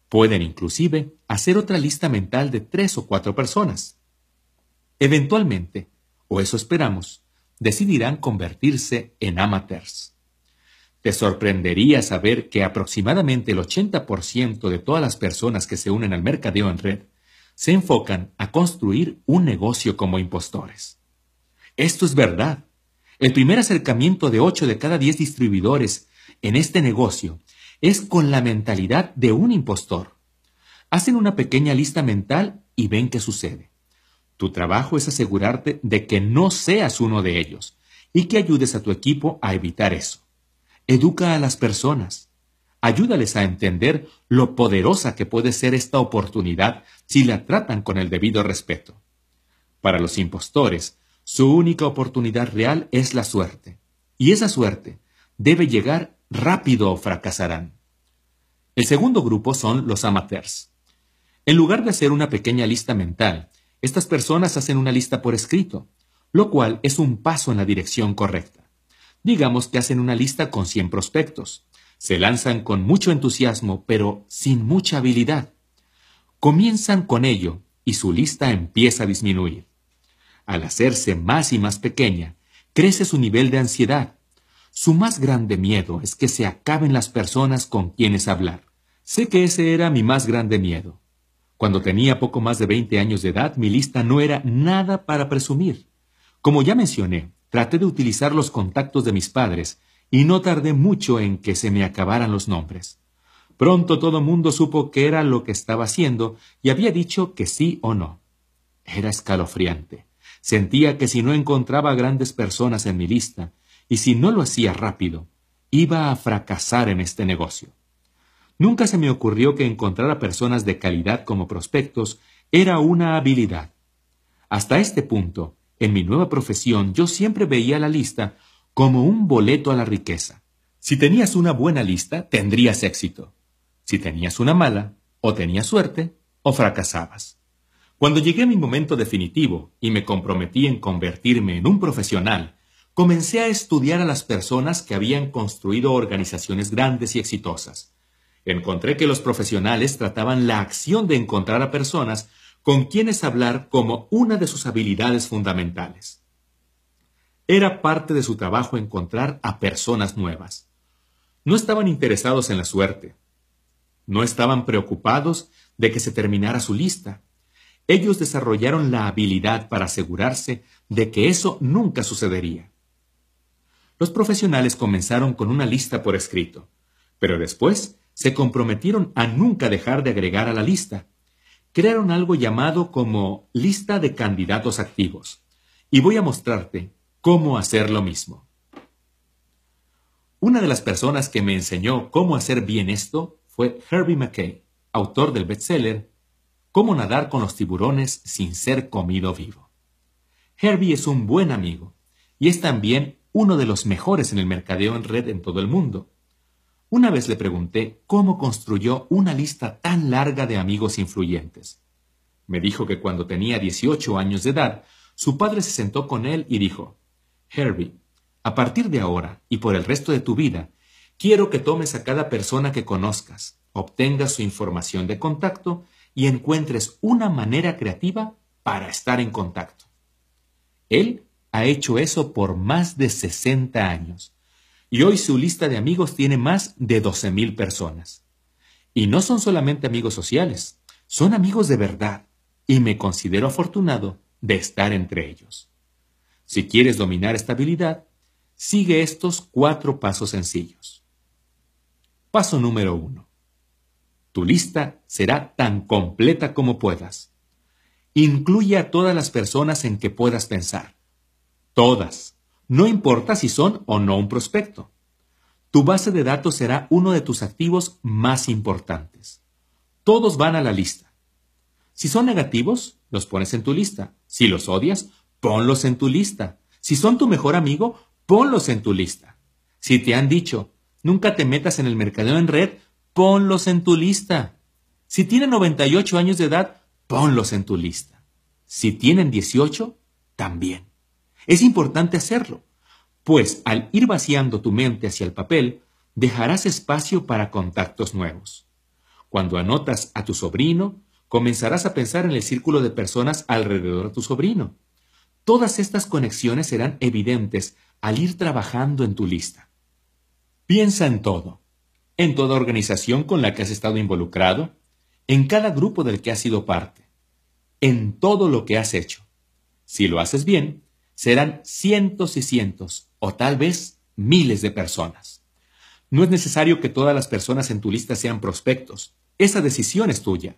Pueden inclusive hacer otra lista mental de tres o cuatro personas. Eventualmente, o eso esperamos, decidirán convertirse en amateurs. Te sorprendería saber que aproximadamente el 80% de todas las personas que se unen al mercadeo en red se enfocan a construir un negocio como impostores. Esto es verdad. El primer acercamiento de 8 de cada 10 distribuidores en este negocio es con la mentalidad de un impostor. Hacen una pequeña lista mental y ven qué sucede. Tu trabajo es asegurarte de que no seas uno de ellos y que ayudes a tu equipo a evitar eso. Educa a las personas. Ayúdales a entender lo poderosa que puede ser esta oportunidad si la tratan con el debido respeto. Para los impostores, su única oportunidad real es la suerte. Y esa suerte debe llegar rápido o fracasarán. El segundo grupo son los amateurs. En lugar de hacer una pequeña lista mental, estas personas hacen una lista por escrito, lo cual es un paso en la dirección correcta. Digamos que hacen una lista con 100 prospectos. Se lanzan con mucho entusiasmo, pero sin mucha habilidad. Comienzan con ello y su lista empieza a disminuir. Al hacerse más y más pequeña, crece su nivel de ansiedad. Su más grande miedo es que se acaben las personas con quienes hablar. Sé que ese era mi más grande miedo. Cuando tenía poco más de 20 años de edad, mi lista no era nada para presumir. Como ya mencioné, Traté de utilizar los contactos de mis padres y no tardé mucho en que se me acabaran los nombres. Pronto todo mundo supo qué era lo que estaba haciendo y había dicho que sí o no. Era escalofriante. Sentía que si no encontraba grandes personas en mi lista, y si no lo hacía rápido, iba a fracasar en este negocio. Nunca se me ocurrió que encontrar a personas de calidad como prospectos era una habilidad. Hasta este punto, en mi nueva profesión yo siempre veía la lista como un boleto a la riqueza. Si tenías una buena lista, tendrías éxito. Si tenías una mala, o tenías suerte, o fracasabas. Cuando llegué a mi momento definitivo y me comprometí en convertirme en un profesional, comencé a estudiar a las personas que habían construido organizaciones grandes y exitosas. Encontré que los profesionales trataban la acción de encontrar a personas con quienes hablar como una de sus habilidades fundamentales. Era parte de su trabajo encontrar a personas nuevas. No estaban interesados en la suerte. No estaban preocupados de que se terminara su lista. Ellos desarrollaron la habilidad para asegurarse de que eso nunca sucedería. Los profesionales comenzaron con una lista por escrito, pero después se comprometieron a nunca dejar de agregar a la lista crearon algo llamado como lista de candidatos activos. Y voy a mostrarte cómo hacer lo mismo. Una de las personas que me enseñó cómo hacer bien esto fue Herbie McKay, autor del bestseller Cómo nadar con los tiburones sin ser comido vivo. Herbie es un buen amigo y es también uno de los mejores en el mercadeo en red en todo el mundo. Una vez le pregunté cómo construyó una lista tan larga de amigos influyentes. Me dijo que cuando tenía 18 años de edad, su padre se sentó con él y dijo, Herbie, A partir de ahora y por el resto de tu vida, quiero que tomes a cada persona que conozcas, obtengas su información de contacto y encuentres una manera creativa para estar en contacto. Él ha hecho eso por más de 60 años y hoy su lista de amigos tiene más de 12.000 personas. Y no son solamente amigos sociales, son amigos de verdad y me considero afortunado de estar entre ellos. Si quieres dominar esta habilidad, sigue estos cuatro pasos sencillos. Paso número uno. Tu lista será tan completa como puedas. Incluye a todas las personas en que puedas pensar. Todas. No importa si son o no un prospecto. Tu base de datos será uno de tus activos más importantes. Todos van a la lista. Si son negativos, los pones en tu lista. Si los odias, ponlos en tu lista. Si son tu mejor amigo, ponlos en tu lista. Si te han dicho, nunca te metas en el mercadeo en red, ponlos en tu lista. Si tienen 98 años de edad, ponlos en tu lista. Si tienen 18, también. Es importante hacerlo, pues al ir vaciando tu mente hacia el papel, dejarás espacio para contactos nuevos. Cuando anotas a tu sobrino, comenzarás a pensar en el círculo de personas alrededor de tu sobrino. Todas estas conexiones serán evidentes al ir trabajando en tu lista. Piensa en todo, en toda organización con la que has estado involucrado, en cada grupo del que has sido parte, en todo lo que has hecho. Si lo haces bien, serán cientos y cientos, o tal vez miles de personas. No es necesario que todas las personas en tu lista sean prospectos. Esa decisión es tuya.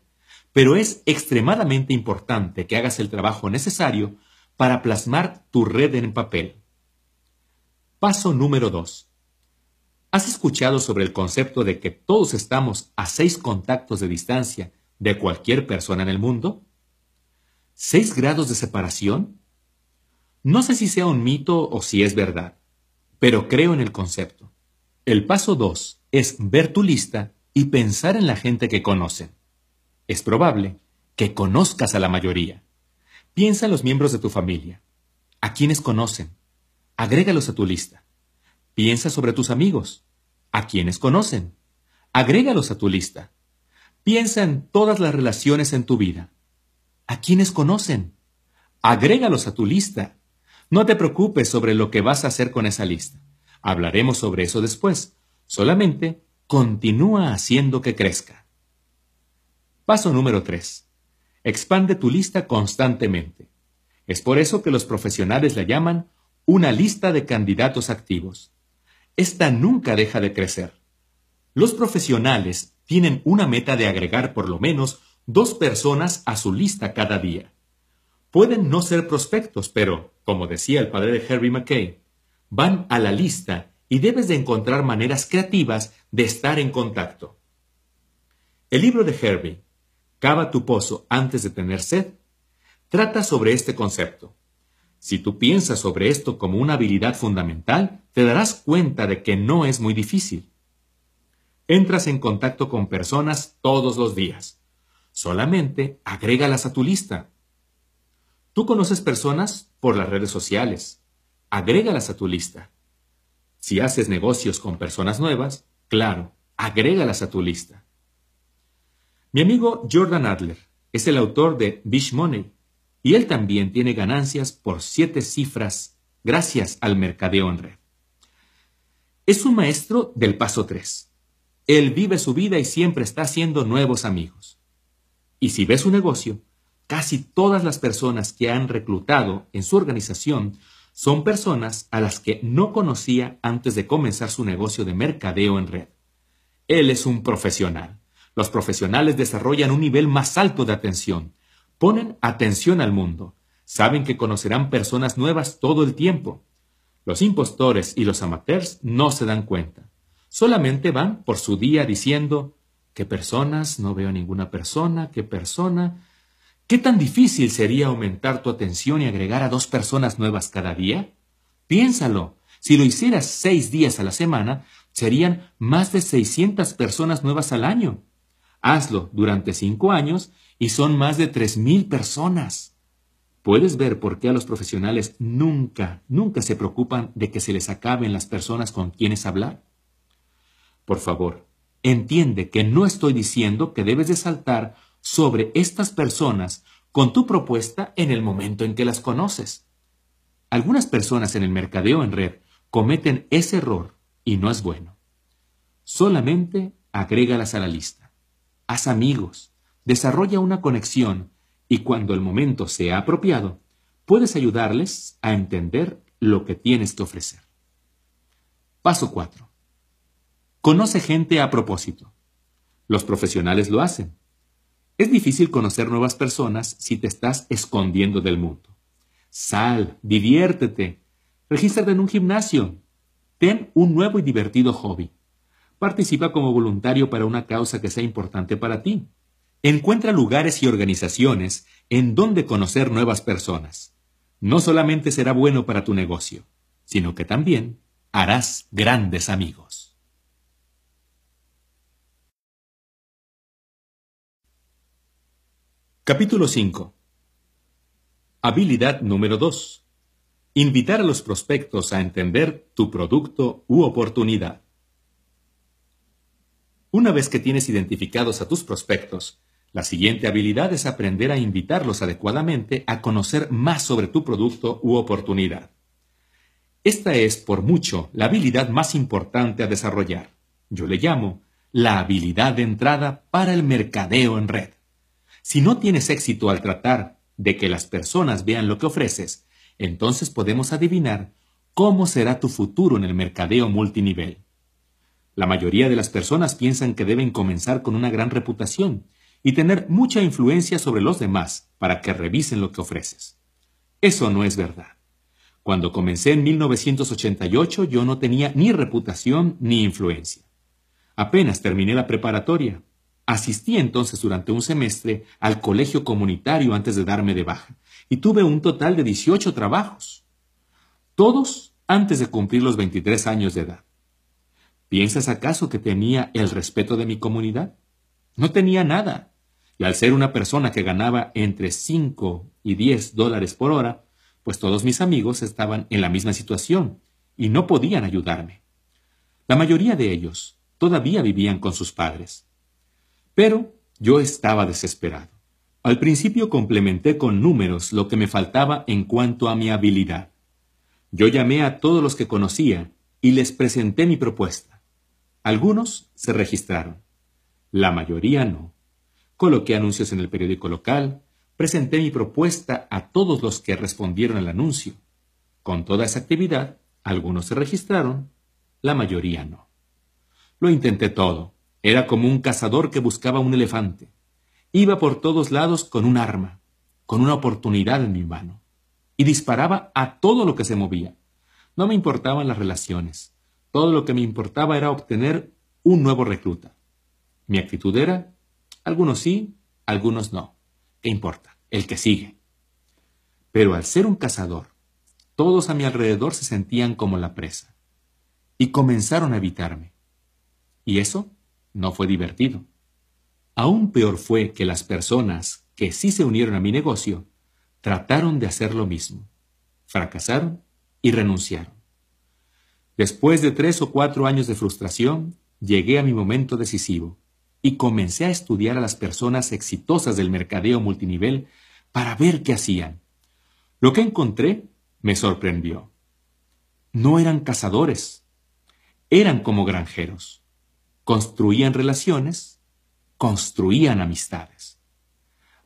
Pero es extremadamente importante que hagas el trabajo necesario para plasmar tu red en papel. Paso número 2. ¿Has escuchado sobre el concepto de que todos estamos a seis contactos de distancia de cualquier persona en el mundo? ¿Seis grados de separación? No sé si sea un mito o si es verdad, pero creo en el concepto. El paso 2 es ver tu lista y pensar en la gente que conocen. Es probable que conozcas a la mayoría. Piensa en los miembros de tu familia. ¿A quienes conocen? Agrégalos a tu lista. Piensa sobre tus amigos. ¿A quienes conocen? Agrégalos a tu lista. Piensa en todas las relaciones en tu vida. ¿A quienes conocen? Agrégalos a tu lista no te preocupes sobre lo que vas a hacer con esa lista. Hablaremos sobre eso después. Solamente continúa haciendo que crezca. Paso número 3. Expande tu lista constantemente. Es por eso que los profesionales la llaman una lista de candidatos activos. Esta nunca deja de crecer. Los profesionales tienen una meta de agregar por lo menos dos personas a su lista cada día. Pueden no ser prospectos, pero, como decía el padre de Harry McKay, van a la lista y debes de encontrar maneras creativas de estar en contacto. El libro de Herbie, Cava tu pozo antes de tener sed, trata sobre este concepto. Si tú piensas sobre esto como una habilidad fundamental, te darás cuenta de que no es muy difícil. Entras en contacto con personas todos los días. Solamente agrégalas a tu lista. Tú conoces personas por las redes sociales. Agrégalas a tu lista. Si haces negocios con personas nuevas, claro, agrégalas a tu lista. Mi amigo Jordan Adler es el autor de Bish Money y él también tiene ganancias por siete cifras gracias al mercadeo en red. Es un maestro del paso 3. Él vive su vida y siempre está haciendo nuevos amigos. Y si ves un negocio, Casi todas las personas que han reclutado en su organización son personas a las que no conocía antes de comenzar su negocio de mercadeo en red. Él es un profesional. Los profesionales desarrollan un nivel más alto de atención. Ponen atención al mundo. Saben que conocerán personas nuevas todo el tiempo. Los impostores y los amateurs no se dan cuenta. Solamente van por su día diciendo, ¿qué personas? No veo ninguna persona, ¿qué persona? ¿Qué tan difícil sería aumentar tu atención y agregar a dos personas nuevas cada día? Piénsalo. Si lo hicieras seis días a la semana, serían más de 600 personas nuevas al año. Hazlo durante cinco años y son más de 3.000 personas. ¿Puedes ver por qué a los profesionales nunca, nunca se preocupan de que se les acaben las personas con quienes hablar? Por favor, entiende que no estoy diciendo que debes de saltar sobre estas personas con tu propuesta en el momento en que las conoces. Algunas personas en el mercadeo en red cometen ese error y no es bueno. Solamente agrégalas a la lista. Haz amigos, desarrolla una conexión y cuando el momento sea apropiado, puedes ayudarles a entender lo que tienes que ofrecer. Paso 4. Conoce gente a propósito. Los profesionales lo hacen. Es difícil conocer nuevas personas si te estás escondiendo del mundo. Sal, diviértete, regístrate en un gimnasio, ten un nuevo y divertido hobby. Participa como voluntario para una causa que sea importante para ti. Encuentra lugares y organizaciones en donde conocer nuevas personas. No solamente será bueno para tu negocio, sino que también harás grandes amigos. Capítulo 5 Habilidad número 2. Invitar a los prospectos a entender tu producto u oportunidad. Una vez que tienes identificados a tus prospectos, la siguiente habilidad es aprender a invitarlos adecuadamente a conocer más sobre tu producto u oportunidad. Esta es, por mucho, la habilidad más importante a desarrollar. Yo le llamo la habilidad de entrada para el mercadeo en red. Si no tienes éxito al tratar de que las personas vean lo que ofreces, entonces podemos adivinar cómo será tu futuro en el mercadeo multinivel. La mayoría de las personas piensan que deben comenzar con una gran reputación y tener mucha influencia sobre los demás para que revisen lo que ofreces. Eso no es verdad. Cuando comencé en 1988 yo no tenía ni reputación ni influencia. Apenas terminé la preparatoria. Asistí entonces durante un semestre al colegio comunitario antes de darme de baja y tuve un total de 18 trabajos. Todos antes de cumplir los 23 años de edad. ¿Piensas acaso que tenía el respeto de mi comunidad? No tenía nada. Y al ser una persona que ganaba entre 5 y 10 dólares por hora, pues todos mis amigos estaban en la misma situación y no podían ayudarme. La mayoría de ellos todavía vivían con sus padres. Pero yo estaba desesperado. Al principio complementé con números lo que me faltaba en cuanto a mi habilidad. Yo llamé a todos los que conocía y les presenté mi propuesta. Algunos se registraron. La mayoría no. Coloqué anuncios en el periódico local, presenté mi propuesta a todos los que respondieron al anuncio. Con toda esa actividad, algunos se registraron, la mayoría no. Lo intenté todo. Era como un cazador que buscaba un elefante. Iba por todos lados con un arma, con una oportunidad en mi mano, y disparaba a todo lo que se movía. No me importaban las relaciones. Todo lo que me importaba era obtener un nuevo recluta. Mi actitud era, algunos sí, algunos no. ¿Qué importa? El que sigue. Pero al ser un cazador, todos a mi alrededor se sentían como la presa. Y comenzaron a evitarme. Y eso no fue divertido. Aún peor fue que las personas que sí se unieron a mi negocio trataron de hacer lo mismo. Fracasaron y renunciaron. Después de tres o cuatro años de frustración, llegué a mi momento decisivo y comencé a estudiar a las personas exitosas del mercadeo multinivel para ver qué hacían. Lo que encontré me sorprendió. No eran cazadores, eran como granjeros. Construían relaciones, construían amistades.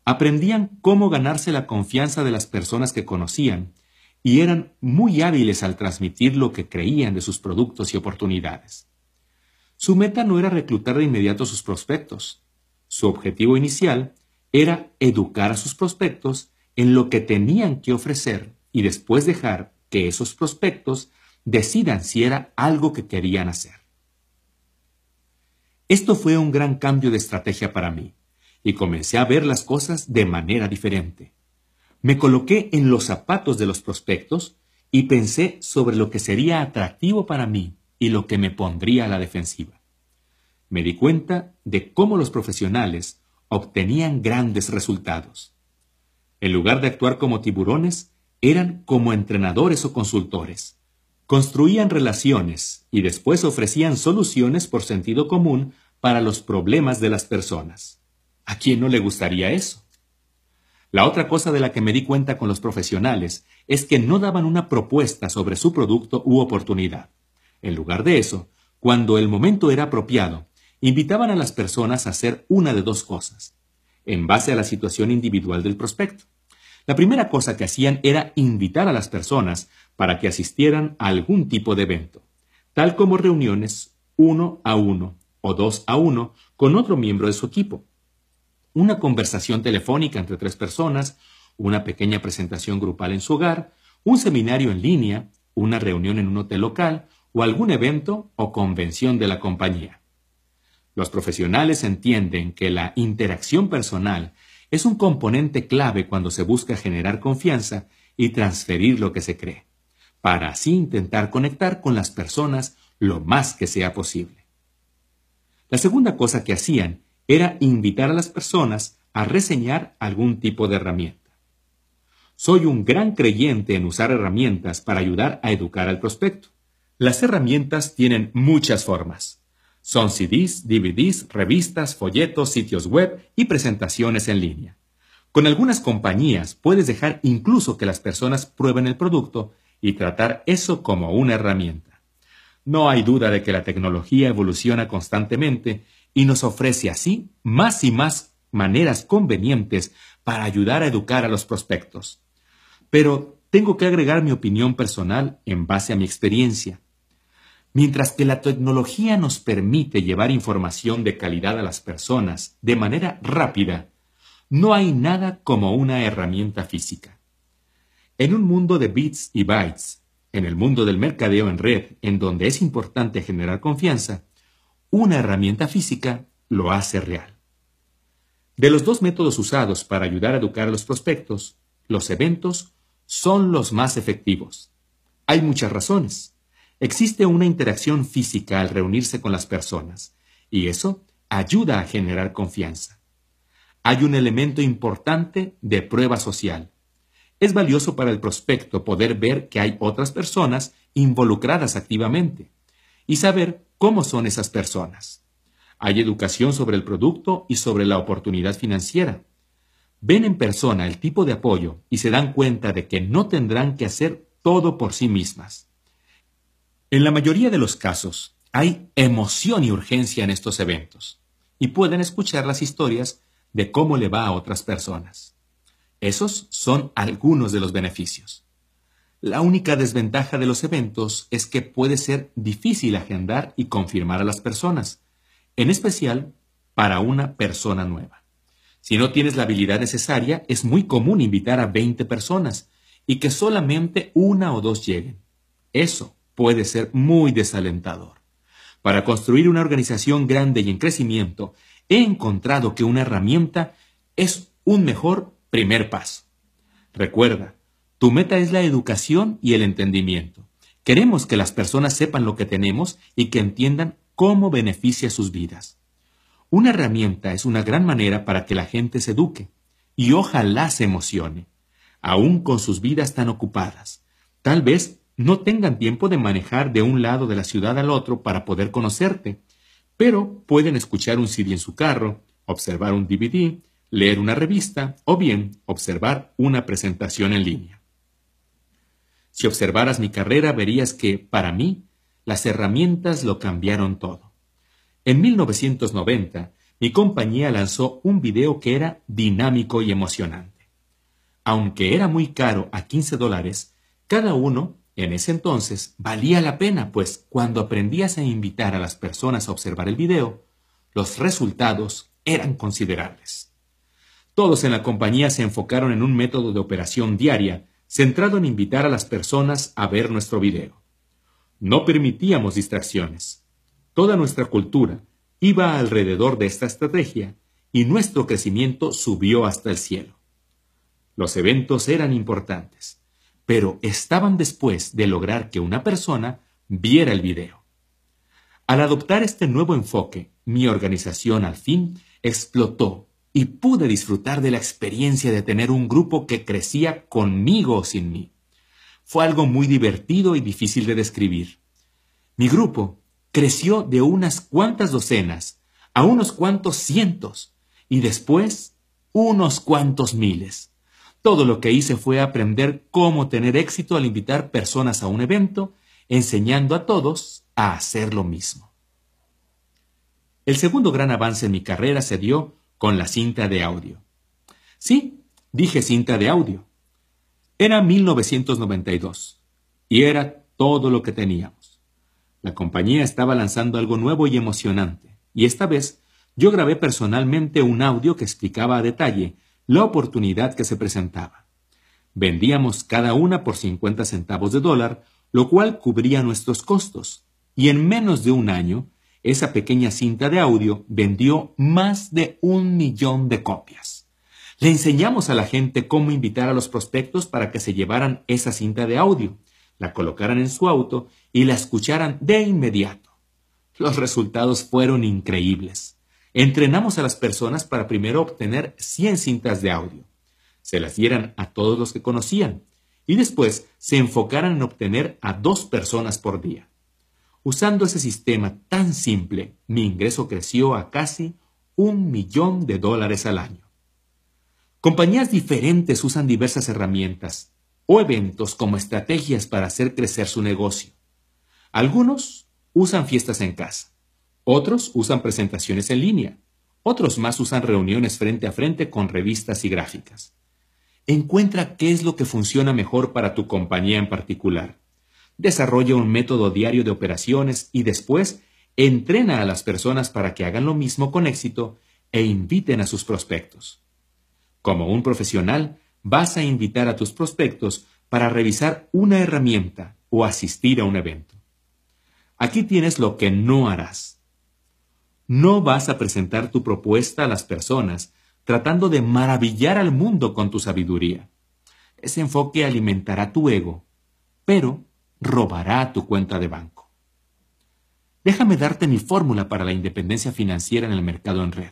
Aprendían cómo ganarse la confianza de las personas que conocían y eran muy hábiles al transmitir lo que creían de sus productos y oportunidades. Su meta no era reclutar de inmediato a sus prospectos. Su objetivo inicial era educar a sus prospectos en lo que tenían que ofrecer y después dejar que esos prospectos decidan si era algo que querían hacer. Esto fue un gran cambio de estrategia para mí y comencé a ver las cosas de manera diferente. Me coloqué en los zapatos de los prospectos y pensé sobre lo que sería atractivo para mí y lo que me pondría a la defensiva. Me di cuenta de cómo los profesionales obtenían grandes resultados. En lugar de actuar como tiburones, eran como entrenadores o consultores. Construían relaciones y después ofrecían soluciones por sentido común para los problemas de las personas. ¿A quién no le gustaría eso? La otra cosa de la que me di cuenta con los profesionales es que no daban una propuesta sobre su producto u oportunidad. En lugar de eso, cuando el momento era apropiado, invitaban a las personas a hacer una de dos cosas, en base a la situación individual del prospecto. La primera cosa que hacían era invitar a las personas para que asistieran a algún tipo de evento, tal como reuniones uno a uno o dos a uno con otro miembro de su equipo. Una conversación telefónica entre tres personas, una pequeña presentación grupal en su hogar, un seminario en línea, una reunión en un hotel local o algún evento o convención de la compañía. Los profesionales entienden que la interacción personal es un componente clave cuando se busca generar confianza y transferir lo que se cree, para así intentar conectar con las personas lo más que sea posible. La segunda cosa que hacían era invitar a las personas a reseñar algún tipo de herramienta. Soy un gran creyente en usar herramientas para ayudar a educar al prospecto. Las herramientas tienen muchas formas. Son CDs, DVDs, revistas, folletos, sitios web y presentaciones en línea. Con algunas compañías puedes dejar incluso que las personas prueben el producto y tratar eso como una herramienta. No hay duda de que la tecnología evoluciona constantemente y nos ofrece así más y más maneras convenientes para ayudar a educar a los prospectos. Pero tengo que agregar mi opinión personal en base a mi experiencia. Mientras que la tecnología nos permite llevar información de calidad a las personas de manera rápida, no hay nada como una herramienta física. En un mundo de bits y bytes, en el mundo del mercadeo en red, en donde es importante generar confianza, una herramienta física lo hace real. De los dos métodos usados para ayudar a educar a los prospectos, los eventos son los más efectivos. Hay muchas razones. Existe una interacción física al reunirse con las personas, y eso ayuda a generar confianza. Hay un elemento importante de prueba social. Es valioso para el prospecto poder ver que hay otras personas involucradas activamente y saber cómo son esas personas. Hay educación sobre el producto y sobre la oportunidad financiera. Ven en persona el tipo de apoyo y se dan cuenta de que no tendrán que hacer todo por sí mismas. En la mayoría de los casos, hay emoción y urgencia en estos eventos, y pueden escuchar las historias de cómo le va a otras personas. Esos son algunos de los beneficios. La única desventaja de los eventos es que puede ser difícil agendar y confirmar a las personas, en especial para una persona nueva. Si no tienes la habilidad necesaria, es muy común invitar a 20 personas y que solamente una o dos lleguen. Eso puede ser muy desalentador. Para construir una organización grande y en crecimiento, he encontrado que una herramienta es un mejor primer paso. Recuerda, tu meta es la educación y el entendimiento. Queremos que las personas sepan lo que tenemos y que entiendan cómo beneficia sus vidas. Una herramienta es una gran manera para que la gente se eduque y ojalá se emocione, aún con sus vidas tan ocupadas. Tal vez no tengan tiempo de manejar de un lado de la ciudad al otro para poder conocerte, pero pueden escuchar un CD en su carro, observar un DVD, leer una revista o bien observar una presentación en línea. Si observaras mi carrera verías que, para mí, las herramientas lo cambiaron todo. En 1990, mi compañía lanzó un video que era dinámico y emocionante. Aunque era muy caro a 15 dólares, cada uno en ese entonces valía la pena, pues cuando aprendías a invitar a las personas a observar el video, los resultados eran considerables. Todos en la compañía se enfocaron en un método de operación diaria centrado en invitar a las personas a ver nuestro video. No permitíamos distracciones. Toda nuestra cultura iba alrededor de esta estrategia y nuestro crecimiento subió hasta el cielo. Los eventos eran importantes pero estaban después de lograr que una persona viera el video. Al adoptar este nuevo enfoque, mi organización al fin explotó y pude disfrutar de la experiencia de tener un grupo que crecía conmigo o sin mí. Fue algo muy divertido y difícil de describir. Mi grupo creció de unas cuantas docenas a unos cuantos cientos y después unos cuantos miles. Todo lo que hice fue aprender cómo tener éxito al invitar personas a un evento, enseñando a todos a hacer lo mismo. El segundo gran avance en mi carrera se dio con la cinta de audio. Sí, dije cinta de audio. Era 1992 y era todo lo que teníamos. La compañía estaba lanzando algo nuevo y emocionante, y esta vez yo grabé personalmente un audio que explicaba a detalle la oportunidad que se presentaba. Vendíamos cada una por 50 centavos de dólar, lo cual cubría nuestros costos, y en menos de un año esa pequeña cinta de audio vendió más de un millón de copias. Le enseñamos a la gente cómo invitar a los prospectos para que se llevaran esa cinta de audio, la colocaran en su auto y la escucharan de inmediato. Los resultados fueron increíbles. Entrenamos a las personas para primero obtener 100 cintas de audio. Se las dieran a todos los que conocían y después se enfocaran en obtener a dos personas por día. Usando ese sistema tan simple, mi ingreso creció a casi un millón de dólares al año. Compañías diferentes usan diversas herramientas o eventos como estrategias para hacer crecer su negocio. Algunos usan fiestas en casa, otros usan presentaciones en línea, otros más usan reuniones frente a frente con revistas y gráficas. Encuentra qué es lo que funciona mejor para tu compañía en particular desarrolla un método diario de operaciones y después entrena a las personas para que hagan lo mismo con éxito e inviten a sus prospectos. Como un profesional, vas a invitar a tus prospectos para revisar una herramienta o asistir a un evento. Aquí tienes lo que no harás. No vas a presentar tu propuesta a las personas tratando de maravillar al mundo con tu sabiduría. Ese enfoque alimentará tu ego, pero robará tu cuenta de banco. Déjame darte mi fórmula para la independencia financiera en el mercado en red.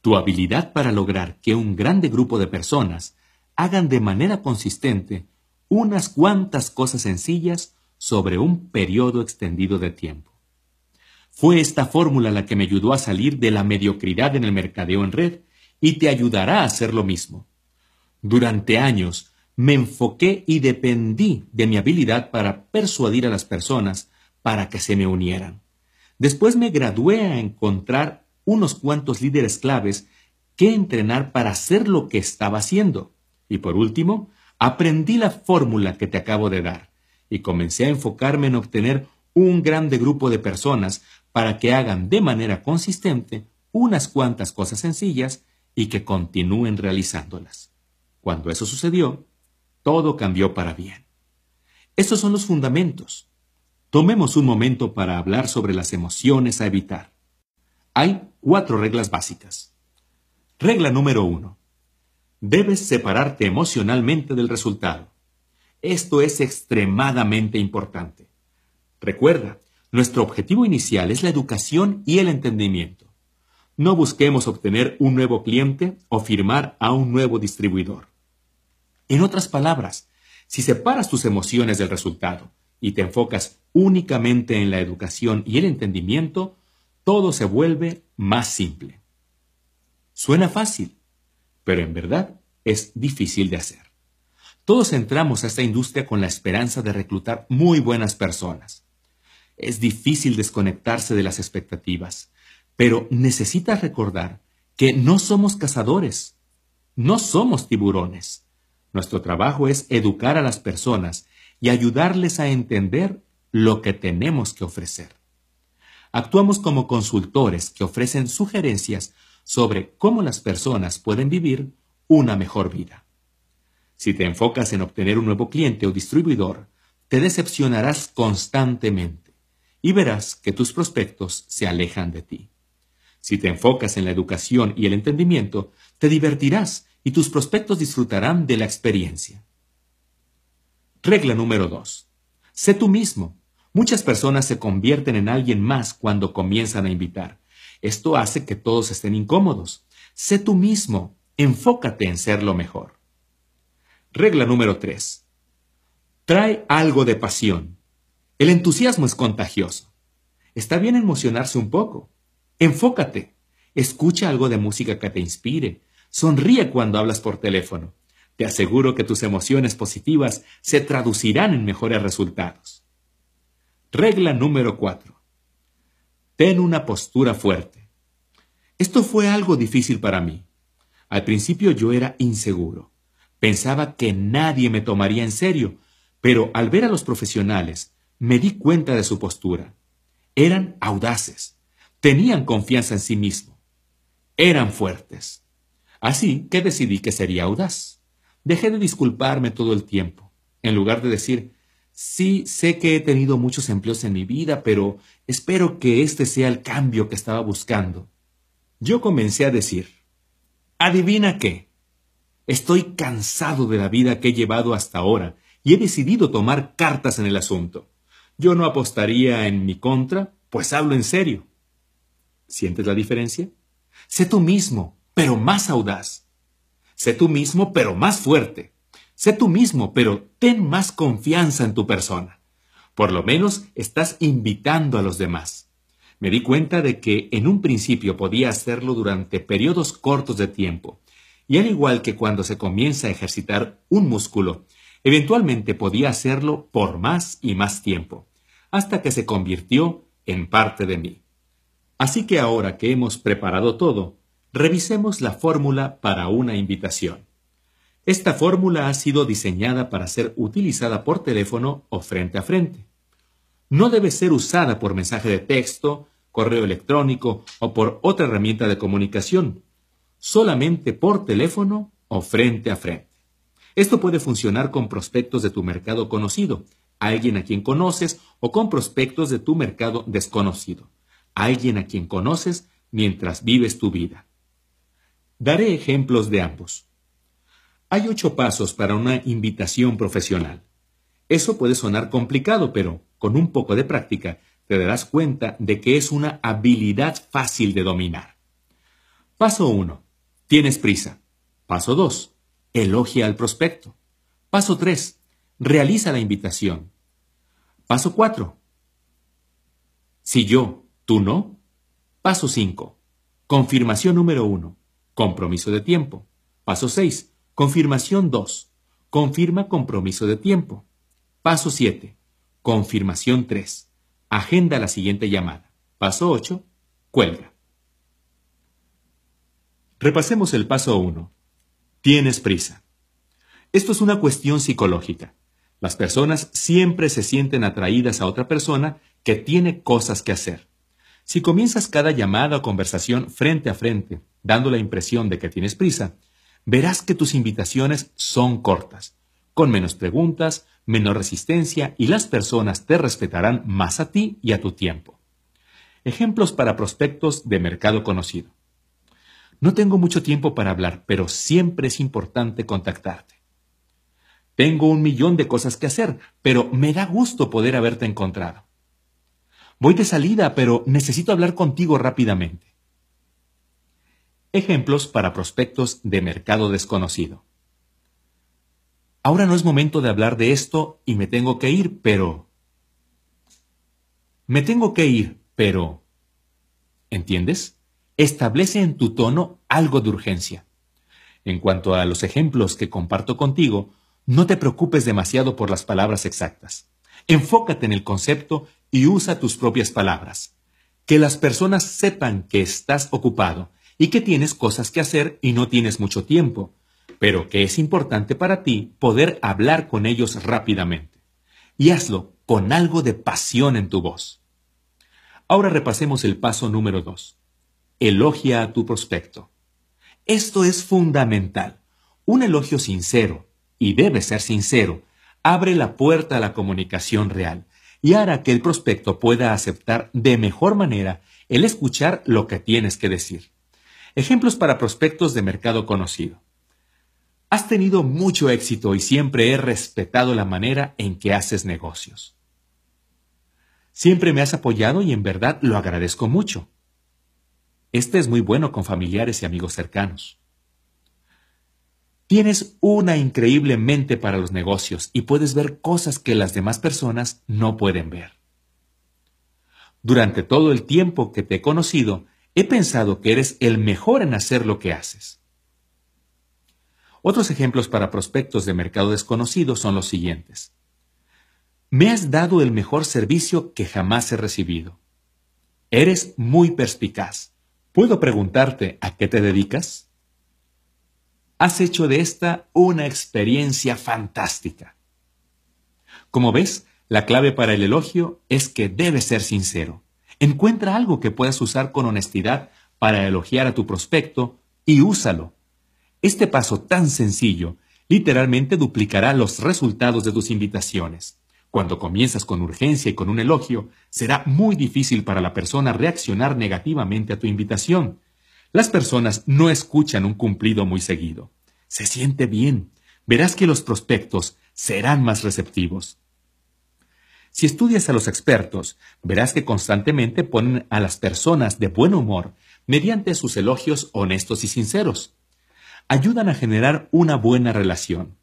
Tu habilidad para lograr que un grande grupo de personas hagan de manera consistente unas cuantas cosas sencillas sobre un periodo extendido de tiempo. Fue esta fórmula la que me ayudó a salir de la mediocridad en el mercadeo en red y te ayudará a hacer lo mismo. Durante años me enfoqué y dependí de mi habilidad para persuadir a las personas para que se me unieran. Después me gradué a encontrar unos cuantos líderes claves que entrenar para hacer lo que estaba haciendo. Y por último, aprendí la fórmula que te acabo de dar y comencé a enfocarme en obtener un grande grupo de personas para que hagan de manera consistente unas cuantas cosas sencillas y que continúen realizándolas. Cuando eso sucedió, todo cambió para bien. Estos son los fundamentos. Tomemos un momento para hablar sobre las emociones a evitar. Hay cuatro reglas básicas. Regla número uno. Debes separarte emocionalmente del resultado. Esto es extremadamente importante. Recuerda, nuestro objetivo inicial es la educación y el entendimiento. No busquemos obtener un nuevo cliente o firmar a un nuevo distribuidor. En otras palabras, si separas tus emociones del resultado y te enfocas únicamente en la educación y el entendimiento, todo se vuelve más simple. Suena fácil, pero en verdad es difícil de hacer. Todos entramos a esta industria con la esperanza de reclutar muy buenas personas. Es difícil desconectarse de las expectativas, pero necesitas recordar que no somos cazadores, no somos tiburones. Nuestro trabajo es educar a las personas y ayudarles a entender lo que tenemos que ofrecer. Actuamos como consultores que ofrecen sugerencias sobre cómo las personas pueden vivir una mejor vida. Si te enfocas en obtener un nuevo cliente o distribuidor, te decepcionarás constantemente y verás que tus prospectos se alejan de ti. Si te enfocas en la educación y el entendimiento, te divertirás y tus prospectos disfrutarán de la experiencia. Regla número 2. Sé tú mismo. Muchas personas se convierten en alguien más cuando comienzan a invitar. Esto hace que todos estén incómodos. Sé tú mismo, enfócate en ser lo mejor. Regla número 3. Trae algo de pasión. El entusiasmo es contagioso. Está bien emocionarse un poco. Enfócate. Escucha algo de música que te inspire. Sonríe cuando hablas por teléfono. Te aseguro que tus emociones positivas se traducirán en mejores resultados. Regla número 4. Ten una postura fuerte. Esto fue algo difícil para mí. Al principio yo era inseguro. Pensaba que nadie me tomaría en serio, pero al ver a los profesionales me di cuenta de su postura. Eran audaces, tenían confianza en sí mismos, eran fuertes. Así que decidí que sería audaz. Dejé de disculparme todo el tiempo. En lugar de decir, sí, sé que he tenido muchos empleos en mi vida, pero espero que este sea el cambio que estaba buscando. Yo comencé a decir, adivina qué. Estoy cansado de la vida que he llevado hasta ahora y he decidido tomar cartas en el asunto. Yo no apostaría en mi contra, pues hablo en serio. ¿Sientes la diferencia? Sé tú mismo, pero más audaz. Sé tú mismo, pero más fuerte. Sé tú mismo, pero ten más confianza en tu persona. Por lo menos estás invitando a los demás. Me di cuenta de que en un principio podía hacerlo durante periodos cortos de tiempo, y al igual que cuando se comienza a ejercitar un músculo, eventualmente podía hacerlo por más y más tiempo, hasta que se convirtió en parte de mí. Así que ahora que hemos preparado todo, revisemos la fórmula para una invitación. Esta fórmula ha sido diseñada para ser utilizada por teléfono o frente a frente. No debe ser usada por mensaje de texto, correo electrónico o por otra herramienta de comunicación, solamente por teléfono o frente a frente. Esto puede funcionar con prospectos de tu mercado conocido, alguien a quien conoces o con prospectos de tu mercado desconocido, alguien a quien conoces mientras vives tu vida. Daré ejemplos de ambos. Hay ocho pasos para una invitación profesional. Eso puede sonar complicado, pero con un poco de práctica te darás cuenta de que es una habilidad fácil de dominar. Paso 1. Tienes prisa. Paso 2. Elogia al prospecto. Paso 3. Realiza la invitación. Paso 4. Si yo, tú no. Paso 5. Confirmación número 1. Compromiso de tiempo. Paso 6. Confirmación 2. Confirma compromiso de tiempo. Paso 7. Confirmación 3. Agenda la siguiente llamada. Paso 8. Cuelga. Repasemos el paso 1. Tienes prisa. Esto es una cuestión psicológica. Las personas siempre se sienten atraídas a otra persona que tiene cosas que hacer. Si comienzas cada llamada o conversación frente a frente, dando la impresión de que tienes prisa, verás que tus invitaciones son cortas, con menos preguntas, menos resistencia y las personas te respetarán más a ti y a tu tiempo. Ejemplos para prospectos de mercado conocido. No tengo mucho tiempo para hablar, pero siempre es importante contactarte. Tengo un millón de cosas que hacer, pero me da gusto poder haberte encontrado. Voy de salida, pero necesito hablar contigo rápidamente. Ejemplos para prospectos de mercado desconocido. Ahora no es momento de hablar de esto y me tengo que ir, pero... Me tengo que ir, pero... ¿Entiendes? Establece en tu tono algo de urgencia. En cuanto a los ejemplos que comparto contigo, no te preocupes demasiado por las palabras exactas. Enfócate en el concepto y usa tus propias palabras. Que las personas sepan que estás ocupado y que tienes cosas que hacer y no tienes mucho tiempo, pero que es importante para ti poder hablar con ellos rápidamente. Y hazlo con algo de pasión en tu voz. Ahora repasemos el paso número dos. Elogia a tu prospecto. Esto es fundamental. Un elogio sincero, y debe ser sincero, abre la puerta a la comunicación real y hará que el prospecto pueda aceptar de mejor manera el escuchar lo que tienes que decir. Ejemplos para prospectos de mercado conocido. Has tenido mucho éxito y siempre he respetado la manera en que haces negocios. Siempre me has apoyado y en verdad lo agradezco mucho. Este es muy bueno con familiares y amigos cercanos. Tienes una increíble mente para los negocios y puedes ver cosas que las demás personas no pueden ver. Durante todo el tiempo que te he conocido, he pensado que eres el mejor en hacer lo que haces. Otros ejemplos para prospectos de mercado desconocido son los siguientes. Me has dado el mejor servicio que jamás he recibido. Eres muy perspicaz. ¿Puedo preguntarte a qué te dedicas? Has hecho de esta una experiencia fantástica. Como ves, la clave para el elogio es que debes ser sincero. Encuentra algo que puedas usar con honestidad para elogiar a tu prospecto y úsalo. Este paso tan sencillo literalmente duplicará los resultados de tus invitaciones. Cuando comienzas con urgencia y con un elogio, será muy difícil para la persona reaccionar negativamente a tu invitación. Las personas no escuchan un cumplido muy seguido. Se siente bien. Verás que los prospectos serán más receptivos. Si estudias a los expertos, verás que constantemente ponen a las personas de buen humor mediante sus elogios honestos y sinceros. Ayudan a generar una buena relación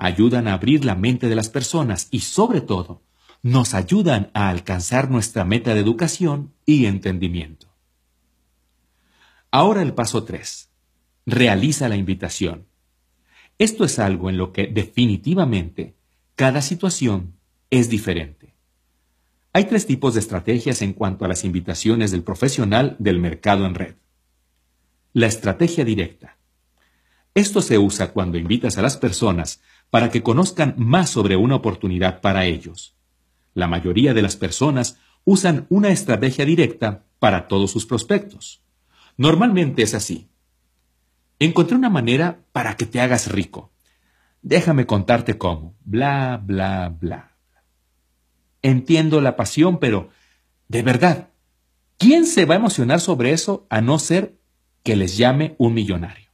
ayudan a abrir la mente de las personas y sobre todo nos ayudan a alcanzar nuestra meta de educación y entendimiento. Ahora el paso 3. Realiza la invitación. Esto es algo en lo que definitivamente cada situación es diferente. Hay tres tipos de estrategias en cuanto a las invitaciones del profesional del mercado en red. La estrategia directa. Esto se usa cuando invitas a las personas para que conozcan más sobre una oportunidad para ellos. La mayoría de las personas usan una estrategia directa para todos sus prospectos. Normalmente es así. Encontré una manera para que te hagas rico. Déjame contarte cómo. Bla, bla, bla. Entiendo la pasión, pero de verdad, ¿quién se va a emocionar sobre eso a no ser que les llame un millonario?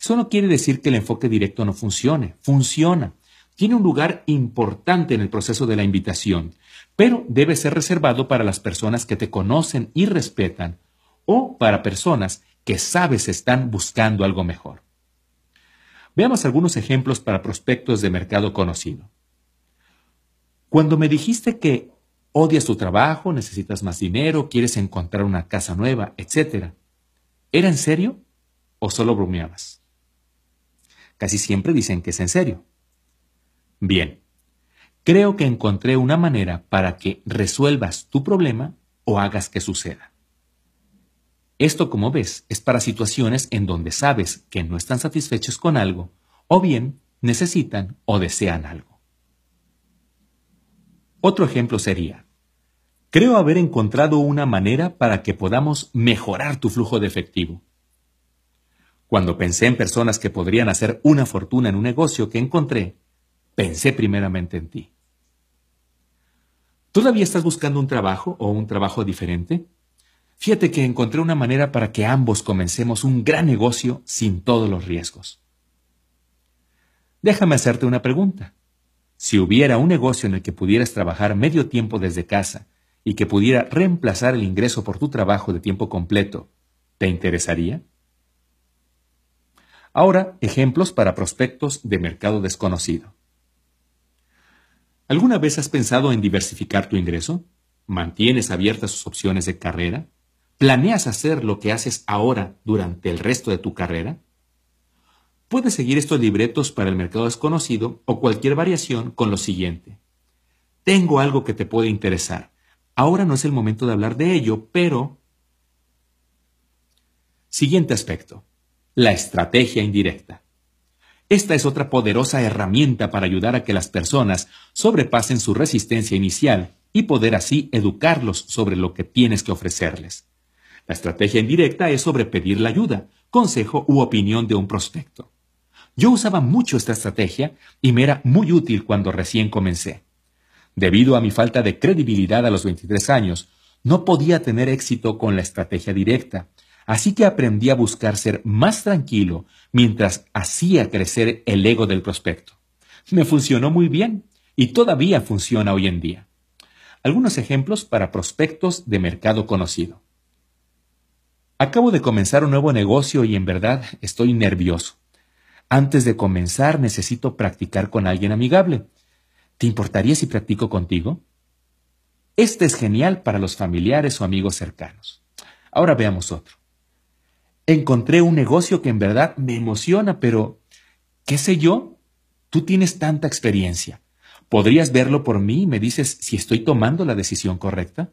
Eso no quiere decir que el enfoque directo no funcione, funciona. Tiene un lugar importante en el proceso de la invitación, pero debe ser reservado para las personas que te conocen y respetan o para personas que sabes están buscando algo mejor. Veamos algunos ejemplos para prospectos de mercado conocido. Cuando me dijiste que odias tu trabajo, necesitas más dinero, quieres encontrar una casa nueva, etc., ¿era en serio o solo bromeabas? Casi siempre dicen que es en serio. Bien, creo que encontré una manera para que resuelvas tu problema o hagas que suceda. Esto, como ves, es para situaciones en donde sabes que no están satisfechos con algo o bien necesitan o desean algo. Otro ejemplo sería, creo haber encontrado una manera para que podamos mejorar tu flujo de efectivo. Cuando pensé en personas que podrían hacer una fortuna en un negocio que encontré, pensé primeramente en ti. ¿Todavía estás buscando un trabajo o un trabajo diferente? Fíjate que encontré una manera para que ambos comencemos un gran negocio sin todos los riesgos. Déjame hacerte una pregunta. Si hubiera un negocio en el que pudieras trabajar medio tiempo desde casa y que pudiera reemplazar el ingreso por tu trabajo de tiempo completo, ¿te interesaría? Ahora, ejemplos para prospectos de mercado desconocido. ¿Alguna vez has pensado en diversificar tu ingreso? ¿Mantienes abiertas sus opciones de carrera? ¿Planeas hacer lo que haces ahora durante el resto de tu carrera? Puedes seguir estos libretos para el mercado desconocido o cualquier variación con lo siguiente. Tengo algo que te puede interesar. Ahora no es el momento de hablar de ello, pero... Siguiente aspecto la estrategia indirecta. Esta es otra poderosa herramienta para ayudar a que las personas sobrepasen su resistencia inicial y poder así educarlos sobre lo que tienes que ofrecerles. La estrategia indirecta es sobre pedir la ayuda, consejo u opinión de un prospecto. Yo usaba mucho esta estrategia y me era muy útil cuando recién comencé. Debido a mi falta de credibilidad a los 23 años, no podía tener éxito con la estrategia directa, Así que aprendí a buscar ser más tranquilo mientras hacía crecer el ego del prospecto. Me funcionó muy bien y todavía funciona hoy en día. Algunos ejemplos para prospectos de mercado conocido. Acabo de comenzar un nuevo negocio y en verdad estoy nervioso. Antes de comenzar necesito practicar con alguien amigable. ¿Te importaría si practico contigo? Este es genial para los familiares o amigos cercanos. Ahora veamos otro. Encontré un negocio que en verdad me emociona, pero ¿qué sé yo? Tú tienes tanta experiencia. ¿Podrías verlo por mí y me dices si estoy tomando la decisión correcta?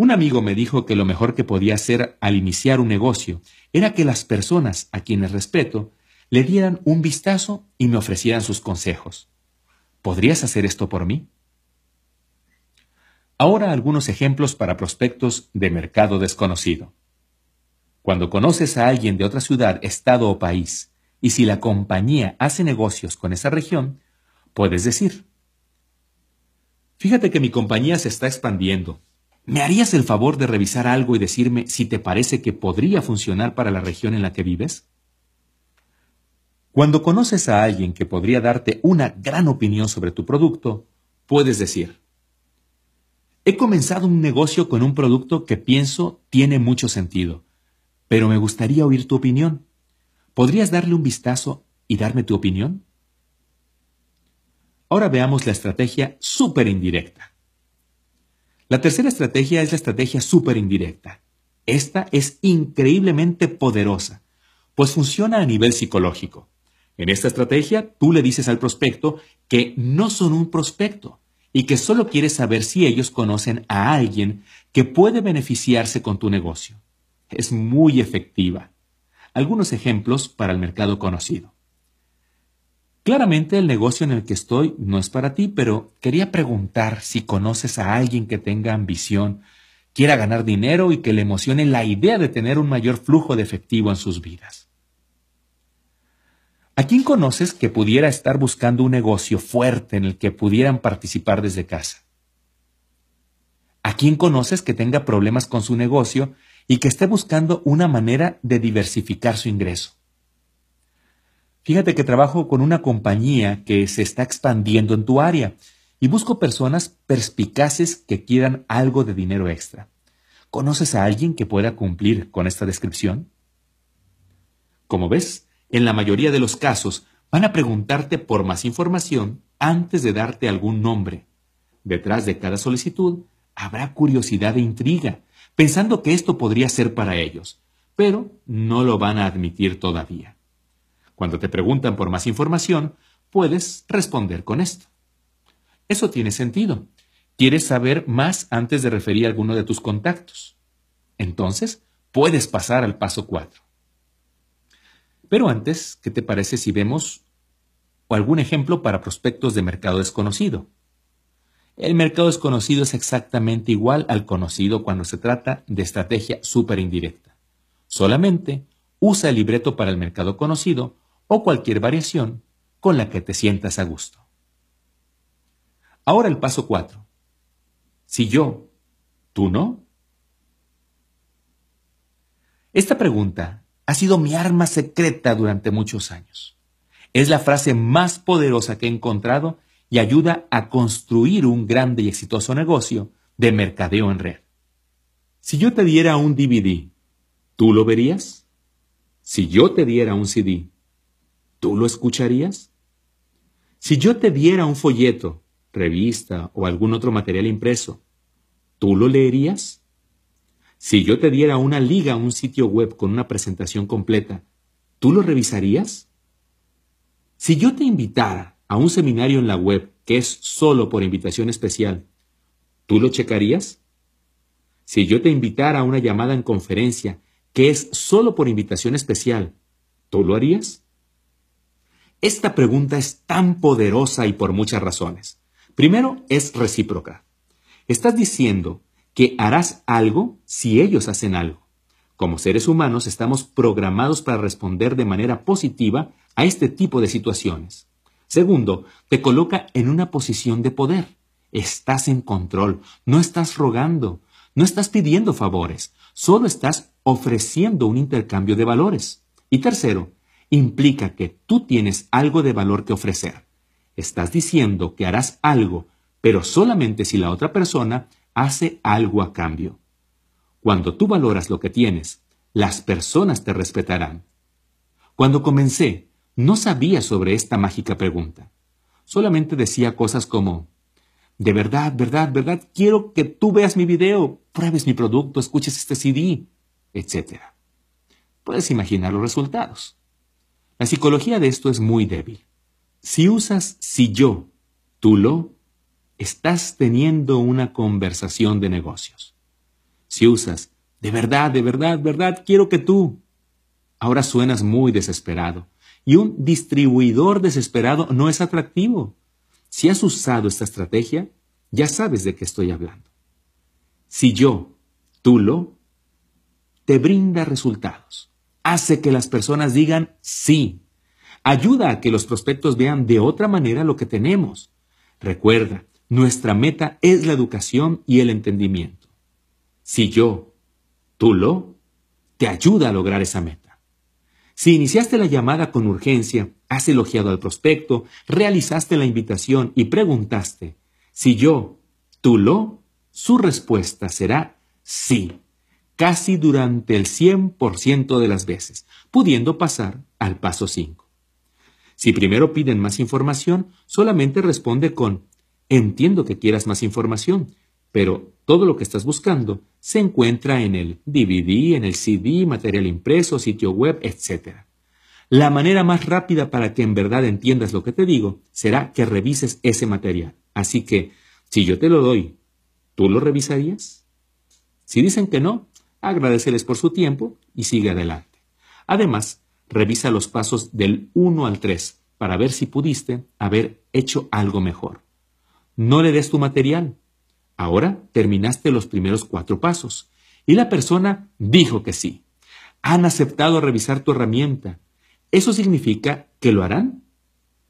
Un amigo me dijo que lo mejor que podía hacer al iniciar un negocio era que las personas a quienes respeto le dieran un vistazo y me ofrecieran sus consejos. ¿Podrías hacer esto por mí? Ahora algunos ejemplos para prospectos de mercado desconocido. Cuando conoces a alguien de otra ciudad, estado o país, y si la compañía hace negocios con esa región, puedes decir, Fíjate que mi compañía se está expandiendo. ¿Me harías el favor de revisar algo y decirme si te parece que podría funcionar para la región en la que vives? Cuando conoces a alguien que podría darte una gran opinión sobre tu producto, puedes decir, He comenzado un negocio con un producto que pienso tiene mucho sentido, pero me gustaría oír tu opinión. ¿Podrías darle un vistazo y darme tu opinión? Ahora veamos la estrategia súper indirecta. La tercera estrategia es la estrategia súper indirecta. Esta es increíblemente poderosa, pues funciona a nivel psicológico. En esta estrategia, tú le dices al prospecto que no son un prospecto, y que solo quieres saber si ellos conocen a alguien que puede beneficiarse con tu negocio. Es muy efectiva. Algunos ejemplos para el mercado conocido. Claramente el negocio en el que estoy no es para ti, pero quería preguntar si conoces a alguien que tenga ambición, quiera ganar dinero y que le emocione la idea de tener un mayor flujo de efectivo en sus vidas. ¿A quién conoces que pudiera estar buscando un negocio fuerte en el que pudieran participar desde casa? ¿A quién conoces que tenga problemas con su negocio y que esté buscando una manera de diversificar su ingreso? Fíjate que trabajo con una compañía que se está expandiendo en tu área y busco personas perspicaces que quieran algo de dinero extra. ¿Conoces a alguien que pueda cumplir con esta descripción? Como ves, en la mayoría de los casos, van a preguntarte por más información antes de darte algún nombre. Detrás de cada solicitud habrá curiosidad e intriga, pensando que esto podría ser para ellos, pero no lo van a admitir todavía. Cuando te preguntan por más información, puedes responder con esto. Eso tiene sentido. Quieres saber más antes de referir a alguno de tus contactos. Entonces, puedes pasar al paso 4. Pero antes, ¿qué te parece si vemos algún ejemplo para prospectos de mercado desconocido? El mercado desconocido es exactamente igual al conocido cuando se trata de estrategia súper indirecta. Solamente usa el libreto para el mercado conocido o cualquier variación con la que te sientas a gusto. Ahora el paso 4. Si yo, tú no. Esta pregunta ha sido mi arma secreta durante muchos años. Es la frase más poderosa que he encontrado y ayuda a construir un grande y exitoso negocio de mercadeo en red. Si yo te diera un DVD, ¿tú lo verías? Si yo te diera un CD, ¿tú lo escucharías? Si yo te diera un folleto, revista o algún otro material impreso, ¿tú lo leerías? Si yo te diera una liga a un sitio web con una presentación completa, ¿tú lo revisarías? Si yo te invitara a un seminario en la web que es solo por invitación especial, ¿tú lo checarías? Si yo te invitara a una llamada en conferencia que es solo por invitación especial, ¿tú lo harías? Esta pregunta es tan poderosa y por muchas razones. Primero, es recíproca. Estás diciendo que harás algo si ellos hacen algo. Como seres humanos estamos programados para responder de manera positiva a este tipo de situaciones. Segundo, te coloca en una posición de poder. Estás en control, no estás rogando, no estás pidiendo favores, solo estás ofreciendo un intercambio de valores. Y tercero, implica que tú tienes algo de valor que ofrecer. Estás diciendo que harás algo, pero solamente si la otra persona hace algo a cambio. Cuando tú valoras lo que tienes, las personas te respetarán. Cuando comencé, no sabía sobre esta mágica pregunta. Solamente decía cosas como, de verdad, verdad, verdad, quiero que tú veas mi video, pruebes mi producto, escuches este CD, etc. Puedes imaginar los resultados. La psicología de esto es muy débil. Si usas si yo, tú lo, estás teniendo una conversación de negocios. Si usas de verdad, de verdad, verdad, quiero que tú, ahora suenas muy desesperado. Y un distribuidor desesperado no es atractivo. Si has usado esta estrategia, ya sabes de qué estoy hablando. Si yo, tú lo, te brinda resultados. Hace que las personas digan sí. Ayuda a que los prospectos vean de otra manera lo que tenemos. Recuerda, nuestra meta es la educación y el entendimiento. Si yo, tú lo, te ayuda a lograr esa meta. Si iniciaste la llamada con urgencia, has elogiado al prospecto, realizaste la invitación y preguntaste, si yo, tú lo, su respuesta será sí, casi durante el 100% de las veces, pudiendo pasar al paso 5. Si primero piden más información, solamente responde con, entiendo que quieras más información, pero todo lo que estás buscando se encuentra en el DVD, en el CD, material impreso, sitio web, etc. La manera más rápida para que en verdad entiendas lo que te digo será que revises ese material. Así que, si yo te lo doy, ¿tú lo revisarías? Si dicen que no, agradeceles por su tiempo y sigue adelante. Además, revisa los pasos del 1 al 3 para ver si pudiste haber hecho algo mejor. No le des tu material, Ahora terminaste los primeros cuatro pasos. Y la persona dijo que sí. Han aceptado revisar tu herramienta. ¿Eso significa que lo harán?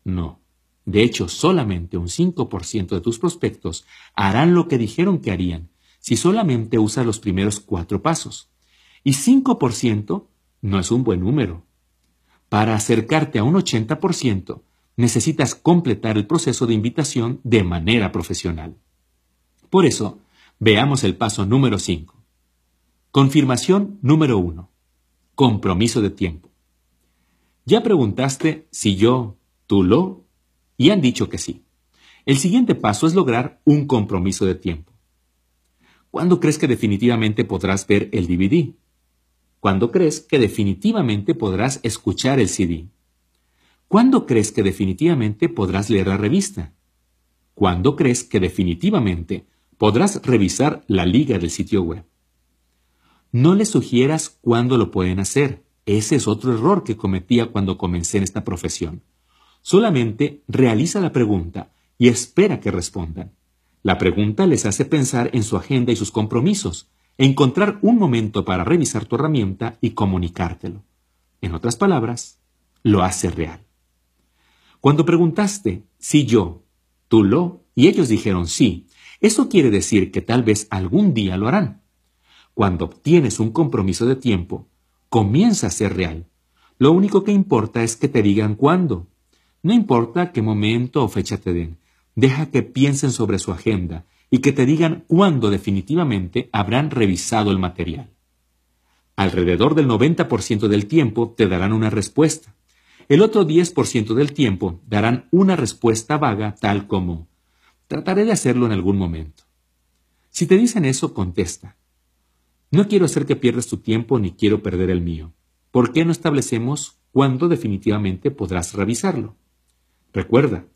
No. De hecho, solamente un 5% de tus prospectos harán lo que dijeron que harían si solamente usas los primeros cuatro pasos. Y 5% no es un buen número. Para acercarte a un 80%, necesitas completar el proceso de invitación de manera profesional. Por eso, veamos el paso número 5. Confirmación número 1. Compromiso de tiempo. Ya preguntaste si yo, tú lo, y han dicho que sí. El siguiente paso es lograr un compromiso de tiempo. ¿Cuándo crees que definitivamente podrás ver el DVD? ¿Cuándo crees que definitivamente podrás escuchar el CD? ¿Cuándo crees que definitivamente podrás leer la revista? ¿Cuándo crees que definitivamente podrás revisar la liga del sitio web. No les sugieras cuándo lo pueden hacer. Ese es otro error que cometía cuando comencé en esta profesión. Solamente realiza la pregunta y espera que respondan. La pregunta les hace pensar en su agenda y sus compromisos, encontrar un momento para revisar tu herramienta y comunicártelo. En otras palabras, lo hace real. Cuando preguntaste si yo, tú lo, y ellos dijeron sí, eso quiere decir que tal vez algún día lo harán. Cuando obtienes un compromiso de tiempo, comienza a ser real. Lo único que importa es que te digan cuándo. No importa qué momento o fecha te den. Deja que piensen sobre su agenda y que te digan cuándo definitivamente habrán revisado el material. Alrededor del 90% del tiempo te darán una respuesta. El otro 10% del tiempo darán una respuesta vaga tal como Trataré de hacerlo en algún momento. Si te dicen eso, contesta. No quiero hacer que pierdas tu tiempo ni quiero perder el mío. ¿Por qué no establecemos cuándo definitivamente podrás revisarlo? Recuerda,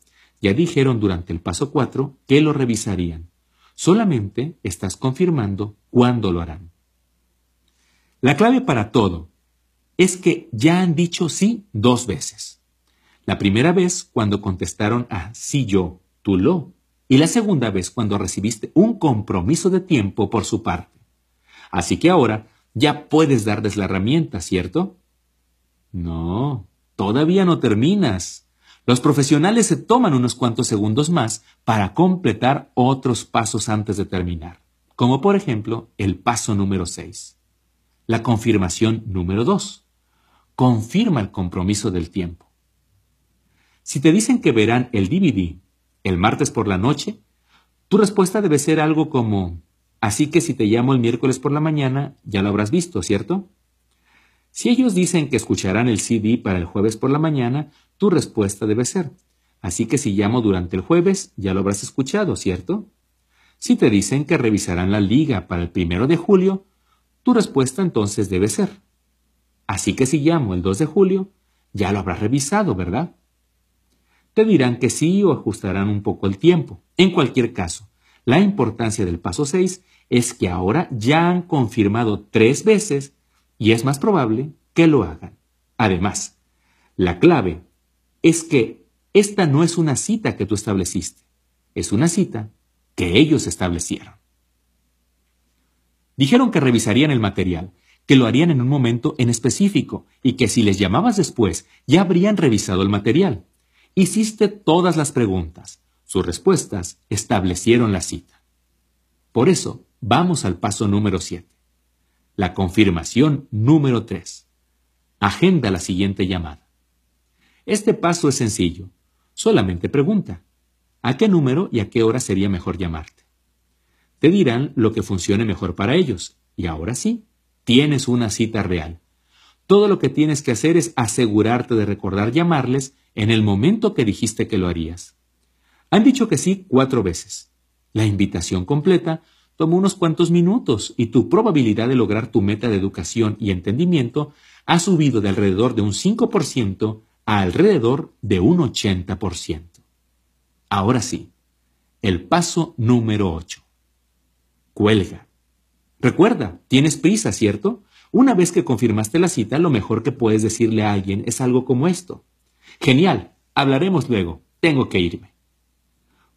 ya dijeron durante el paso 4 que lo revisarían. Solamente estás confirmando cuándo lo harán. La clave para todo es que ya han dicho sí dos veces. La primera vez cuando contestaron a sí yo, tú lo, y la segunda vez cuando recibiste un compromiso de tiempo por su parte. Así que ahora ya puedes darles la herramienta, ¿cierto? No, todavía no terminas. Los profesionales se toman unos cuantos segundos más para completar otros pasos antes de terminar, como por ejemplo el paso número 6. La confirmación número 2. Confirma el compromiso del tiempo. Si te dicen que verán el DVD el martes por la noche, tu respuesta debe ser algo como, Así que si te llamo el miércoles por la mañana, ya lo habrás visto, ¿cierto? Si ellos dicen que escucharán el CD para el jueves por la mañana, tu respuesta debe ser, así que si llamo durante el jueves, ya lo habrás escuchado, ¿cierto? Si te dicen que revisarán la liga para el primero de julio, tu respuesta entonces debe ser, así que si llamo el 2 de julio, ya lo habrás revisado, ¿verdad? Te dirán que sí o ajustarán un poco el tiempo. En cualquier caso, la importancia del paso 6 es que ahora ya han confirmado tres veces y es más probable que lo hagan. Además, la clave es que esta no es una cita que tú estableciste, es una cita que ellos establecieron. Dijeron que revisarían el material, que lo harían en un momento en específico y que si les llamabas después ya habrían revisado el material. Hiciste todas las preguntas, sus respuestas establecieron la cita. Por eso, vamos al paso número 7. La confirmación número 3. Agenda la siguiente llamada. Este paso es sencillo. Solamente pregunta. ¿A qué número y a qué hora sería mejor llamarte? Te dirán lo que funcione mejor para ellos. Y ahora sí, tienes una cita real. Todo lo que tienes que hacer es asegurarte de recordar llamarles en el momento que dijiste que lo harías. Han dicho que sí cuatro veces. La invitación completa toma unos cuantos minutos y tu probabilidad de lograr tu meta de educación y entendimiento ha subido de alrededor de un 5% a alrededor de un 80%. Ahora sí, el paso número 8. Cuelga. Recuerda, tienes prisa, ¿cierto? Una vez que confirmaste la cita, lo mejor que puedes decirle a alguien es algo como esto. Genial, hablaremos luego, tengo que irme.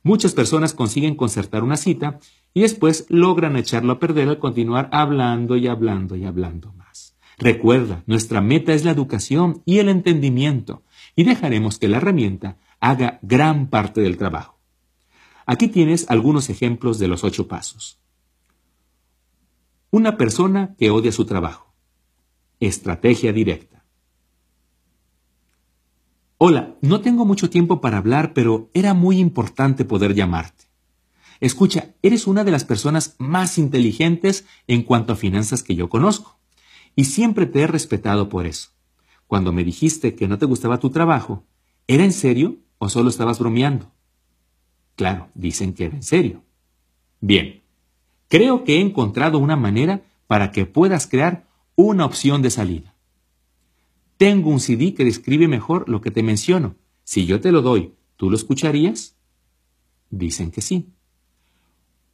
Muchas personas consiguen concertar una cita y después logran echarlo a perder al continuar hablando y hablando y hablando más. Recuerda, nuestra meta es la educación y el entendimiento y dejaremos que la herramienta haga gran parte del trabajo. Aquí tienes algunos ejemplos de los ocho pasos. Una persona que odia su trabajo. Estrategia directa. Hola, no tengo mucho tiempo para hablar, pero era muy importante poder llamarte. Escucha, eres una de las personas más inteligentes en cuanto a finanzas que yo conozco, y siempre te he respetado por eso. Cuando me dijiste que no te gustaba tu trabajo, ¿era en serio o solo estabas bromeando? Claro, dicen que era en serio. Bien, creo que he encontrado una manera para que puedas crear una opción de salida. Tengo un CD que describe mejor lo que te menciono. Si yo te lo doy, ¿tú lo escucharías? Dicen que sí.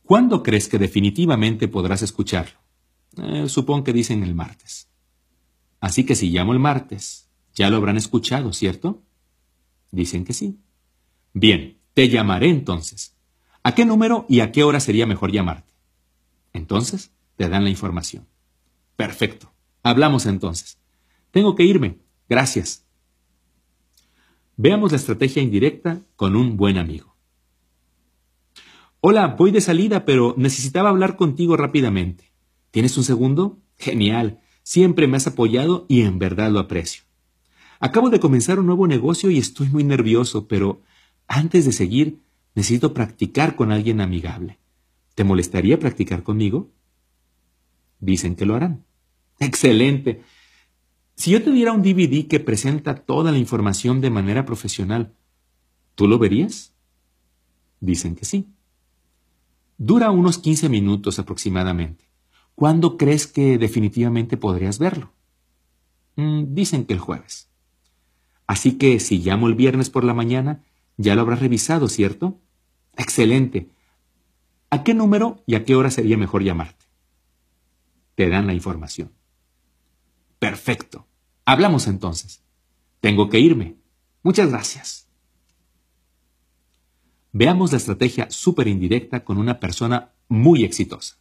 ¿Cuándo crees que definitivamente podrás escucharlo? Eh, supongo que dicen el martes. Así que si llamo el martes, ya lo habrán escuchado, ¿cierto? Dicen que sí. Bien, te llamaré entonces. ¿A qué número y a qué hora sería mejor llamarte? Entonces, te dan la información. Perfecto. Hablamos entonces. Tengo que irme. Gracias. Veamos la estrategia indirecta con un buen amigo. Hola, voy de salida, pero necesitaba hablar contigo rápidamente. ¿Tienes un segundo? Genial. Siempre me has apoyado y en verdad lo aprecio. Acabo de comenzar un nuevo negocio y estoy muy nervioso, pero antes de seguir, necesito practicar con alguien amigable. ¿Te molestaría practicar conmigo? Dicen que lo harán. Excelente. Si yo te diera un DVD que presenta toda la información de manera profesional, ¿tú lo verías? Dicen que sí. Dura unos 15 minutos aproximadamente. ¿Cuándo crees que definitivamente podrías verlo? Mm, dicen que el jueves. Así que si llamo el viernes por la mañana, ya lo habrás revisado, ¿cierto? Excelente. ¿A qué número y a qué hora sería mejor llamarte? Te dan la información. Perfecto. Hablamos entonces. Tengo que irme. Muchas gracias. Veamos la estrategia súper indirecta con una persona muy exitosa.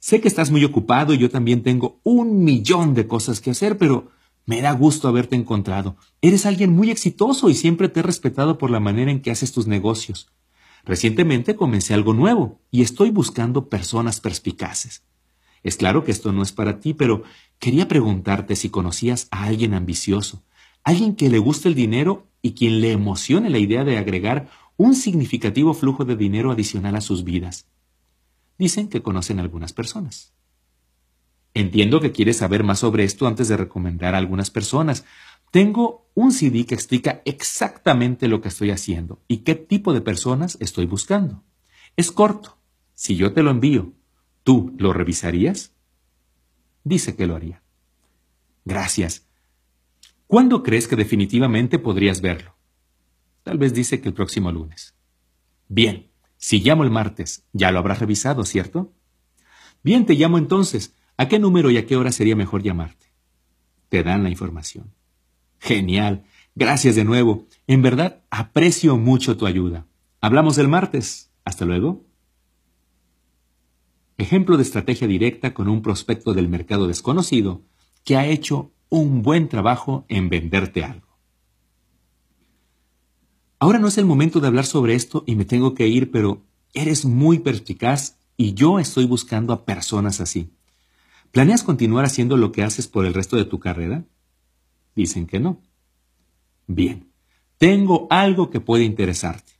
Sé que estás muy ocupado y yo también tengo un millón de cosas que hacer, pero me da gusto haberte encontrado. Eres alguien muy exitoso y siempre te he respetado por la manera en que haces tus negocios. Recientemente comencé algo nuevo y estoy buscando personas perspicaces. Es claro que esto no es para ti, pero quería preguntarte si conocías a alguien ambicioso, alguien que le guste el dinero y quien le emocione la idea de agregar un significativo flujo de dinero adicional a sus vidas. Dicen que conocen algunas personas. Entiendo que quieres saber más sobre esto antes de recomendar a algunas personas. Tengo un CD que explica exactamente lo que estoy haciendo y qué tipo de personas estoy buscando. Es corto. Si yo te lo envío, ¿tú lo revisarías? Dice que lo haría. Gracias. ¿Cuándo crees que definitivamente podrías verlo? Tal vez dice que el próximo lunes. Bien, si llamo el martes, ya lo habrás revisado, ¿cierto? Bien, te llamo entonces. ¿A qué número y a qué hora sería mejor llamarte? Te dan la información. Genial. Gracias de nuevo. En verdad, aprecio mucho tu ayuda. Hablamos el martes. Hasta luego. Ejemplo de estrategia directa con un prospecto del mercado desconocido que ha hecho un buen trabajo en venderte algo. Ahora no es el momento de hablar sobre esto y me tengo que ir, pero eres muy perspicaz y yo estoy buscando a personas así. ¿Planeas continuar haciendo lo que haces por el resto de tu carrera? Dicen que no. Bien, tengo algo que puede interesarte.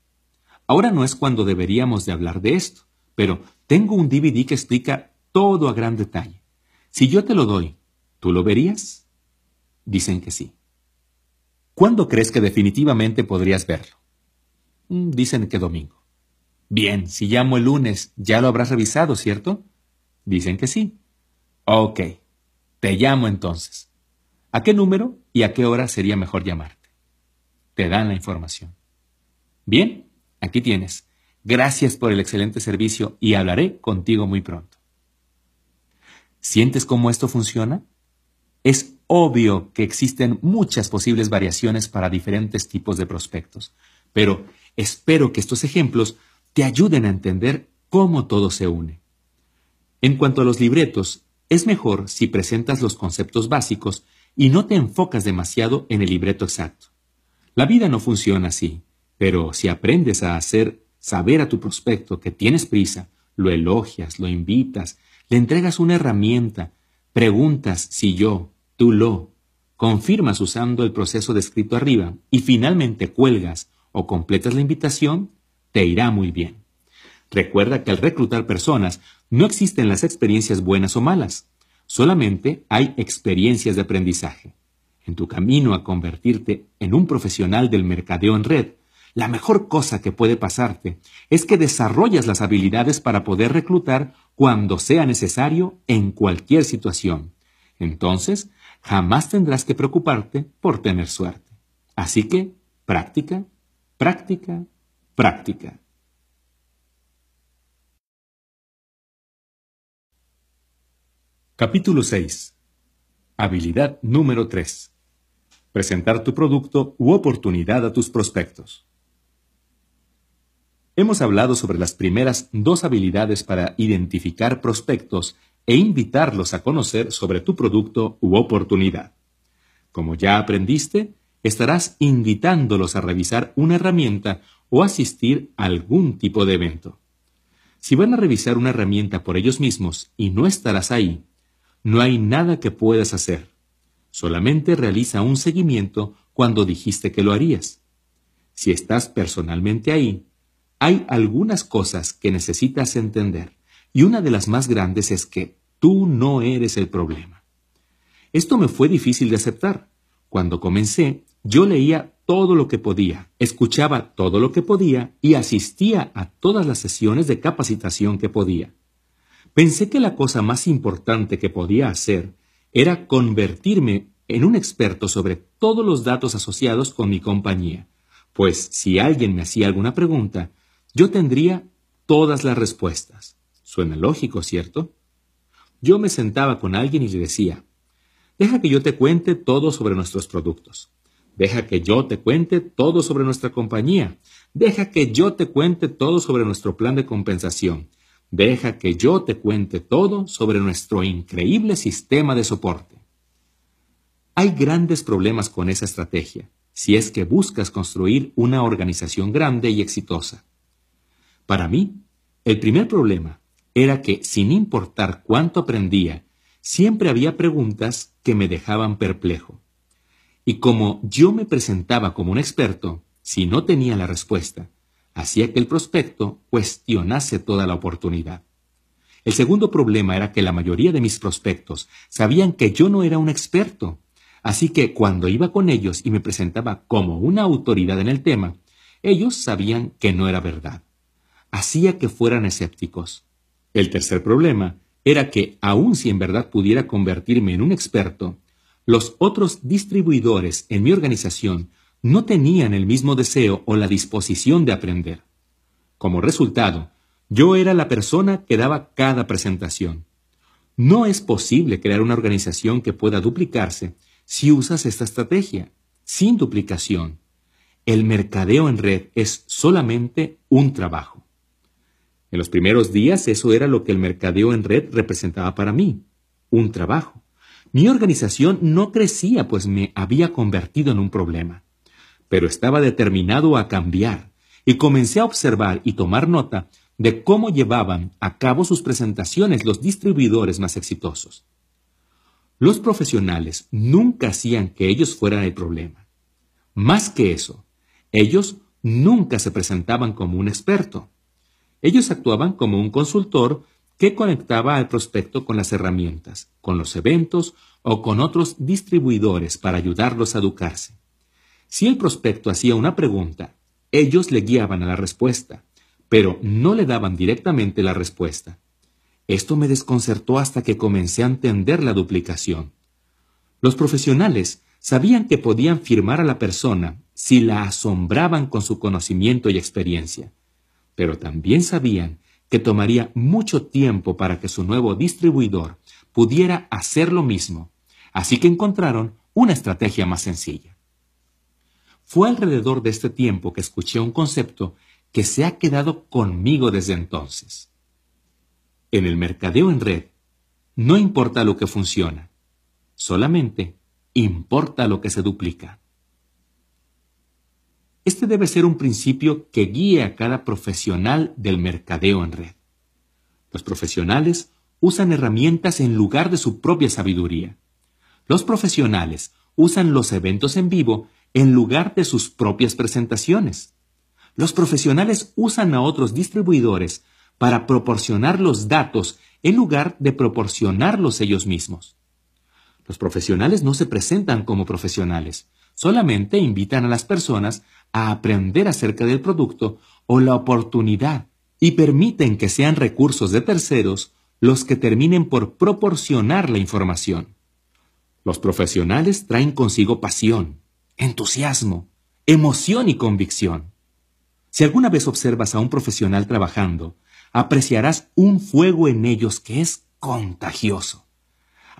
Ahora no es cuando deberíamos de hablar de esto, pero tengo un DVD que explica todo a gran detalle. Si yo te lo doy, ¿tú lo verías? Dicen que sí. ¿Cuándo crees que definitivamente podrías verlo? Mm, dicen que domingo. Bien, si llamo el lunes, ya lo habrás revisado, ¿cierto? Dicen que sí. Ok, te llamo entonces. ¿A qué número y a qué hora sería mejor llamarte? Te dan la información. Bien, aquí tienes. Gracias por el excelente servicio y hablaré contigo muy pronto. ¿Sientes cómo esto funciona? Es obvio que existen muchas posibles variaciones para diferentes tipos de prospectos, pero espero que estos ejemplos te ayuden a entender cómo todo se une. En cuanto a los libretos, es mejor si presentas los conceptos básicos y no te enfocas demasiado en el libreto exacto. La vida no funciona así, pero si aprendes a hacer saber a tu prospecto que tienes prisa, lo elogias, lo invitas, le entregas una herramienta, preguntas si yo, tú lo, confirmas usando el proceso descrito arriba y finalmente cuelgas o completas la invitación, te irá muy bien. Recuerda que al reclutar personas no existen las experiencias buenas o malas, solamente hay experiencias de aprendizaje. En tu camino a convertirte en un profesional del mercadeo en red, la mejor cosa que puede pasarte es que desarrollas las habilidades para poder reclutar cuando sea necesario en cualquier situación. Entonces, jamás tendrás que preocuparte por tener suerte. Así que, práctica, práctica, práctica. Capítulo 6. Habilidad número 3. Presentar tu producto u oportunidad a tus prospectos. Hemos hablado sobre las primeras dos habilidades para identificar prospectos e invitarlos a conocer sobre tu producto u oportunidad. Como ya aprendiste, estarás invitándolos a revisar una herramienta o asistir a algún tipo de evento. Si van a revisar una herramienta por ellos mismos y no estarás ahí, no hay nada que puedas hacer. Solamente realiza un seguimiento cuando dijiste que lo harías. Si estás personalmente ahí, hay algunas cosas que necesitas entender, y una de las más grandes es que tú no eres el problema. Esto me fue difícil de aceptar. Cuando comencé, yo leía todo lo que podía, escuchaba todo lo que podía y asistía a todas las sesiones de capacitación que podía. Pensé que la cosa más importante que podía hacer era convertirme en un experto sobre todos los datos asociados con mi compañía, pues si alguien me hacía alguna pregunta, yo tendría todas las respuestas. Suena lógico, ¿cierto? Yo me sentaba con alguien y le decía, deja que yo te cuente todo sobre nuestros productos. Deja que yo te cuente todo sobre nuestra compañía. Deja que yo te cuente todo sobre nuestro plan de compensación. Deja que yo te cuente todo sobre nuestro increíble sistema de soporte. Hay grandes problemas con esa estrategia, si es que buscas construir una organización grande y exitosa. Para mí, el primer problema era que, sin importar cuánto aprendía, siempre había preguntas que me dejaban perplejo. Y como yo me presentaba como un experto, si no tenía la respuesta, hacía que el prospecto cuestionase toda la oportunidad. El segundo problema era que la mayoría de mis prospectos sabían que yo no era un experto. Así que cuando iba con ellos y me presentaba como una autoridad en el tema, ellos sabían que no era verdad. Hacía que fueran escépticos. El tercer problema era que, aun si en verdad pudiera convertirme en un experto, los otros distribuidores en mi organización no tenían el mismo deseo o la disposición de aprender. Como resultado, yo era la persona que daba cada presentación. No es posible crear una organización que pueda duplicarse si usas esta estrategia, sin duplicación. El mercadeo en red es solamente un trabajo. En los primeros días eso era lo que el mercadeo en red representaba para mí, un trabajo. Mi organización no crecía pues me había convertido en un problema, pero estaba determinado a cambiar y comencé a observar y tomar nota de cómo llevaban a cabo sus presentaciones los distribuidores más exitosos. Los profesionales nunca hacían que ellos fueran el problema. Más que eso, ellos nunca se presentaban como un experto. Ellos actuaban como un consultor que conectaba al prospecto con las herramientas, con los eventos o con otros distribuidores para ayudarlos a educarse. Si el prospecto hacía una pregunta, ellos le guiaban a la respuesta pero no le daban directamente la respuesta. Esto me desconcertó hasta que comencé a entender la duplicación. Los profesionales sabían que podían firmar a la persona si la asombraban con su conocimiento y experiencia, pero también sabían que tomaría mucho tiempo para que su nuevo distribuidor pudiera hacer lo mismo, así que encontraron una estrategia más sencilla. Fue alrededor de este tiempo que escuché un concepto que se ha quedado conmigo desde entonces. En el mercadeo en red, no importa lo que funciona, solamente importa lo que se duplica. Este debe ser un principio que guíe a cada profesional del mercadeo en red. Los profesionales usan herramientas en lugar de su propia sabiduría. Los profesionales usan los eventos en vivo en lugar de sus propias presentaciones. Los profesionales usan a otros distribuidores para proporcionar los datos en lugar de proporcionarlos ellos mismos. Los profesionales no se presentan como profesionales, solamente invitan a las personas a aprender acerca del producto o la oportunidad y permiten que sean recursos de terceros los que terminen por proporcionar la información. Los profesionales traen consigo pasión, entusiasmo, emoción y convicción. Si alguna vez observas a un profesional trabajando, apreciarás un fuego en ellos que es contagioso.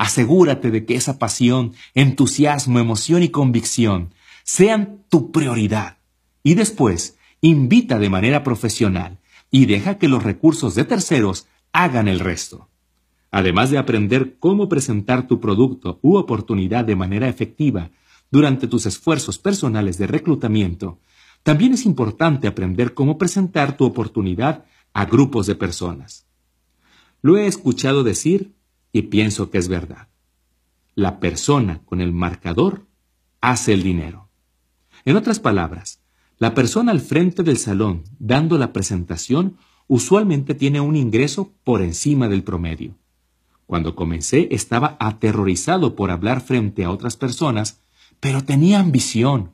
Asegúrate de que esa pasión, entusiasmo, emoción y convicción sean tu prioridad. Y después, invita de manera profesional y deja que los recursos de terceros hagan el resto. Además de aprender cómo presentar tu producto u oportunidad de manera efectiva durante tus esfuerzos personales de reclutamiento, también es importante aprender cómo presentar tu oportunidad a grupos de personas. Lo he escuchado decir y pienso que es verdad. La persona con el marcador hace el dinero. En otras palabras, la persona al frente del salón dando la presentación usualmente tiene un ingreso por encima del promedio. Cuando comencé estaba aterrorizado por hablar frente a otras personas, pero tenía ambición,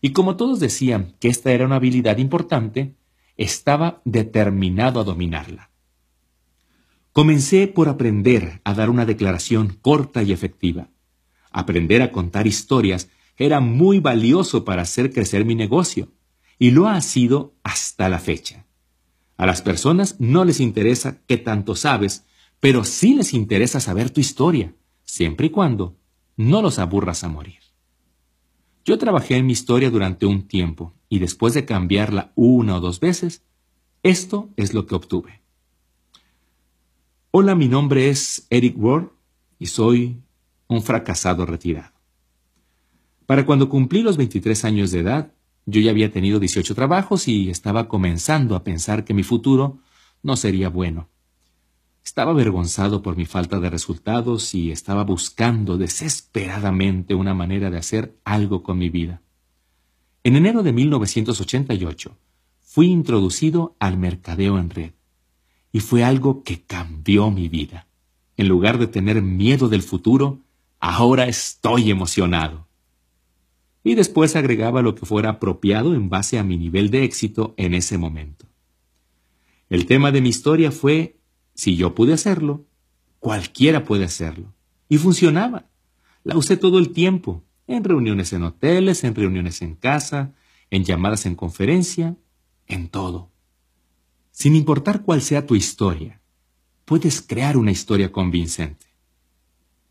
y como todos decían que esta era una habilidad importante, estaba determinado a dominarla. Comencé por aprender a dar una declaración corta y efectiva. Aprender a contar historias era muy valioso para hacer crecer mi negocio, y lo ha sido hasta la fecha. A las personas no les interesa qué tanto sabes, pero sí les interesa saber tu historia, siempre y cuando no los aburras a morir. Yo trabajé en mi historia durante un tiempo y después de cambiarla una o dos veces, esto es lo que obtuve. Hola, mi nombre es Eric Ward y soy un fracasado retirado. Para cuando cumplí los 23 años de edad, yo ya había tenido 18 trabajos y estaba comenzando a pensar que mi futuro no sería bueno. Estaba avergonzado por mi falta de resultados y estaba buscando desesperadamente una manera de hacer algo con mi vida. En enero de 1988 fui introducido al mercadeo en red y fue algo que cambió mi vida. En lugar de tener miedo del futuro, ahora estoy emocionado. Y después agregaba lo que fuera apropiado en base a mi nivel de éxito en ese momento. El tema de mi historia fue, si yo pude hacerlo, cualquiera puede hacerlo. Y funcionaba. La usé todo el tiempo, en reuniones en hoteles, en reuniones en casa, en llamadas en conferencia, en todo. Sin importar cuál sea tu historia, puedes crear una historia convincente.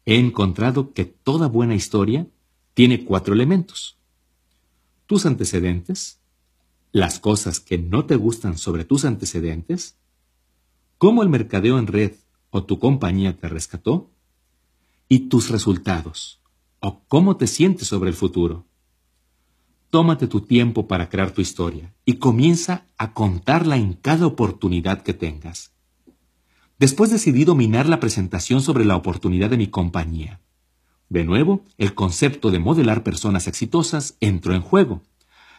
He encontrado que toda buena historia tiene cuatro elementos. Tus antecedentes, las cosas que no te gustan sobre tus antecedentes, cómo el mercadeo en red o tu compañía te rescató, y tus resultados, o cómo te sientes sobre el futuro. Tómate tu tiempo para crear tu historia y comienza a contarla en cada oportunidad que tengas. Después decidí dominar la presentación sobre la oportunidad de mi compañía. De nuevo, el concepto de modelar personas exitosas entró en juego.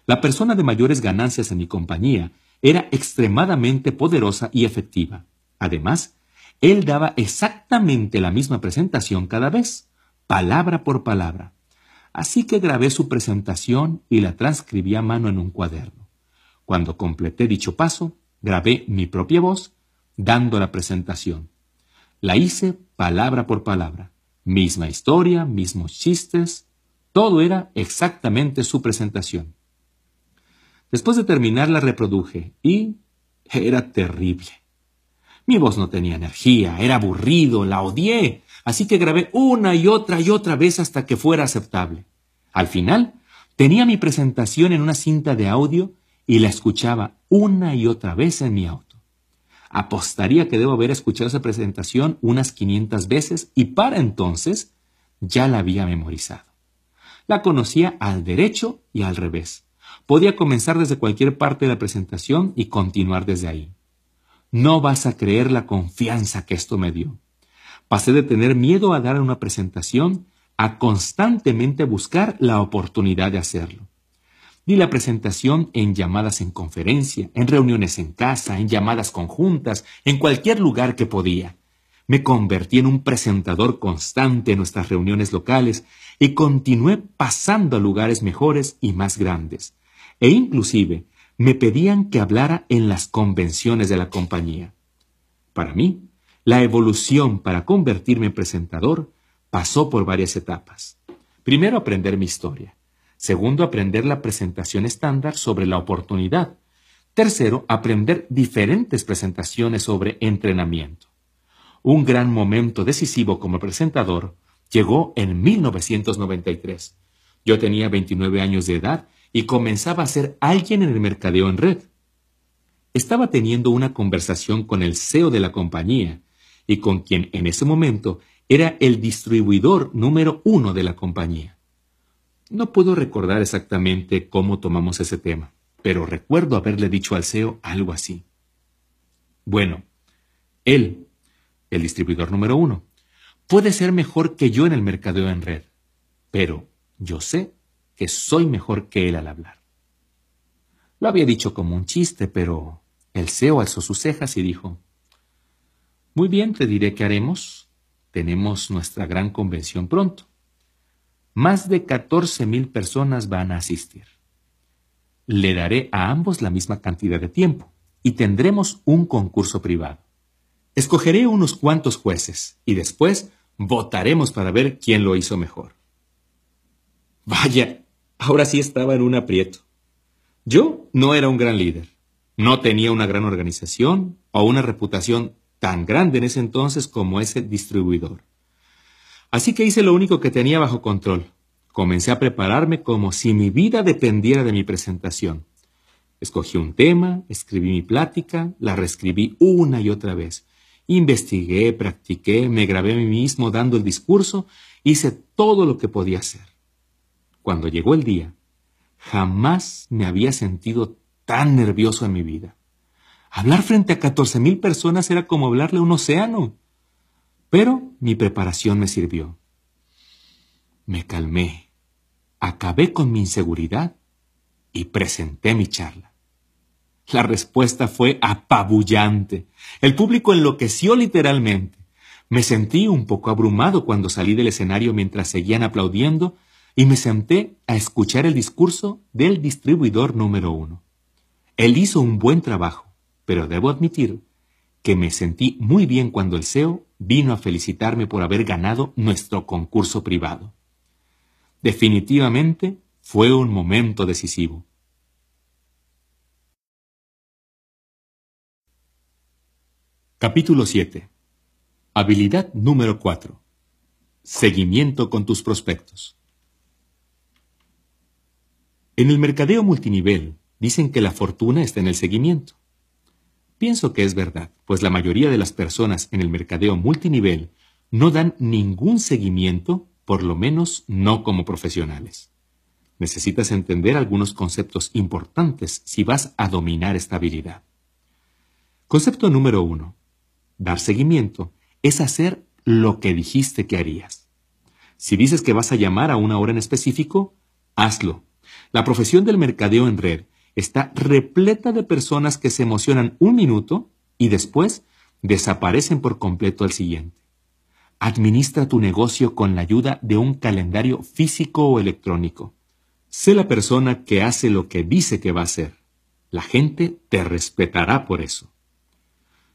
La persona de mayores ganancias en mi compañía era extremadamente poderosa y efectiva. Además, él daba exactamente la misma presentación cada vez, palabra por palabra. Así que grabé su presentación y la transcribí a mano en un cuaderno. Cuando completé dicho paso, grabé mi propia voz dando la presentación. La hice palabra por palabra. Misma historia, mismos chistes, todo era exactamente su presentación. Después de terminar la reproduje y era terrible. Mi voz no tenía energía, era aburrido, la odié, así que grabé una y otra y otra vez hasta que fuera aceptable. Al final, tenía mi presentación en una cinta de audio y la escuchaba una y otra vez en mi auto. Apostaría que debo haber escuchado esa presentación unas 500 veces y para entonces ya la había memorizado. La conocía al derecho y al revés. Podía comenzar desde cualquier parte de la presentación y continuar desde ahí. No vas a creer la confianza que esto me dio. Pasé de tener miedo a dar una presentación a constantemente buscar la oportunidad de hacerlo. Di la presentación en llamadas en conferencia, en reuniones en casa, en llamadas conjuntas, en cualquier lugar que podía. Me convertí en un presentador constante en nuestras reuniones locales y continué pasando a lugares mejores y más grandes. E inclusive me pedían que hablara en las convenciones de la compañía. Para mí, la evolución para convertirme en presentador pasó por varias etapas. Primero, aprender mi historia. Segundo, aprender la presentación estándar sobre la oportunidad. Tercero, aprender diferentes presentaciones sobre entrenamiento. Un gran momento decisivo como presentador llegó en 1993. Yo tenía 29 años de edad y comenzaba a ser alguien en el mercadeo en red. Estaba teniendo una conversación con el CEO de la compañía y con quien en ese momento era el distribuidor número uno de la compañía. No puedo recordar exactamente cómo tomamos ese tema, pero recuerdo haberle dicho al CEO algo así. Bueno, él, el distribuidor número uno, puede ser mejor que yo en el mercadeo en red, pero yo sé que soy mejor que él al hablar. Lo había dicho como un chiste, pero el CEO alzó sus cejas y dijo, Muy bien, te diré qué haremos. Tenemos nuestra gran convención pronto. Más de 14 mil personas van a asistir. Le daré a ambos la misma cantidad de tiempo y tendremos un concurso privado. Escogeré unos cuantos jueces y después votaremos para ver quién lo hizo mejor. Vaya, Ahora sí estaba en un aprieto. Yo no era un gran líder, no tenía una gran organización o una reputación tan grande en ese entonces como ese distribuidor. Así que hice lo único que tenía bajo control. Comencé a prepararme como si mi vida dependiera de mi presentación. Escogí un tema, escribí mi plática, la reescribí una y otra vez. Investigué, practiqué, me grabé a mí mismo dando el discurso, hice todo lo que podía hacer. Cuando llegó el día, jamás me había sentido tan nervioso en mi vida. Hablar frente a catorce mil personas era como hablarle a un océano. Pero mi preparación me sirvió. Me calmé, acabé con mi inseguridad y presenté mi charla. La respuesta fue apabullante. El público enloqueció literalmente. Me sentí un poco abrumado cuando salí del escenario mientras seguían aplaudiendo y me senté a escuchar el discurso del distribuidor número uno. Él hizo un buen trabajo, pero debo admitir que me sentí muy bien cuando el CEO vino a felicitarme por haber ganado nuestro concurso privado. Definitivamente fue un momento decisivo. Capítulo 7. Habilidad número 4. Seguimiento con tus prospectos. En el mercadeo multinivel dicen que la fortuna está en el seguimiento. Pienso que es verdad, pues la mayoría de las personas en el mercadeo multinivel no dan ningún seguimiento, por lo menos no como profesionales. Necesitas entender algunos conceptos importantes si vas a dominar esta habilidad. Concepto número uno. Dar seguimiento es hacer lo que dijiste que harías. Si dices que vas a llamar a una hora en específico, hazlo. La profesión del mercadeo en red está repleta de personas que se emocionan un minuto y después desaparecen por completo al siguiente. Administra tu negocio con la ayuda de un calendario físico o electrónico. Sé la persona que hace lo que dice que va a hacer. La gente te respetará por eso.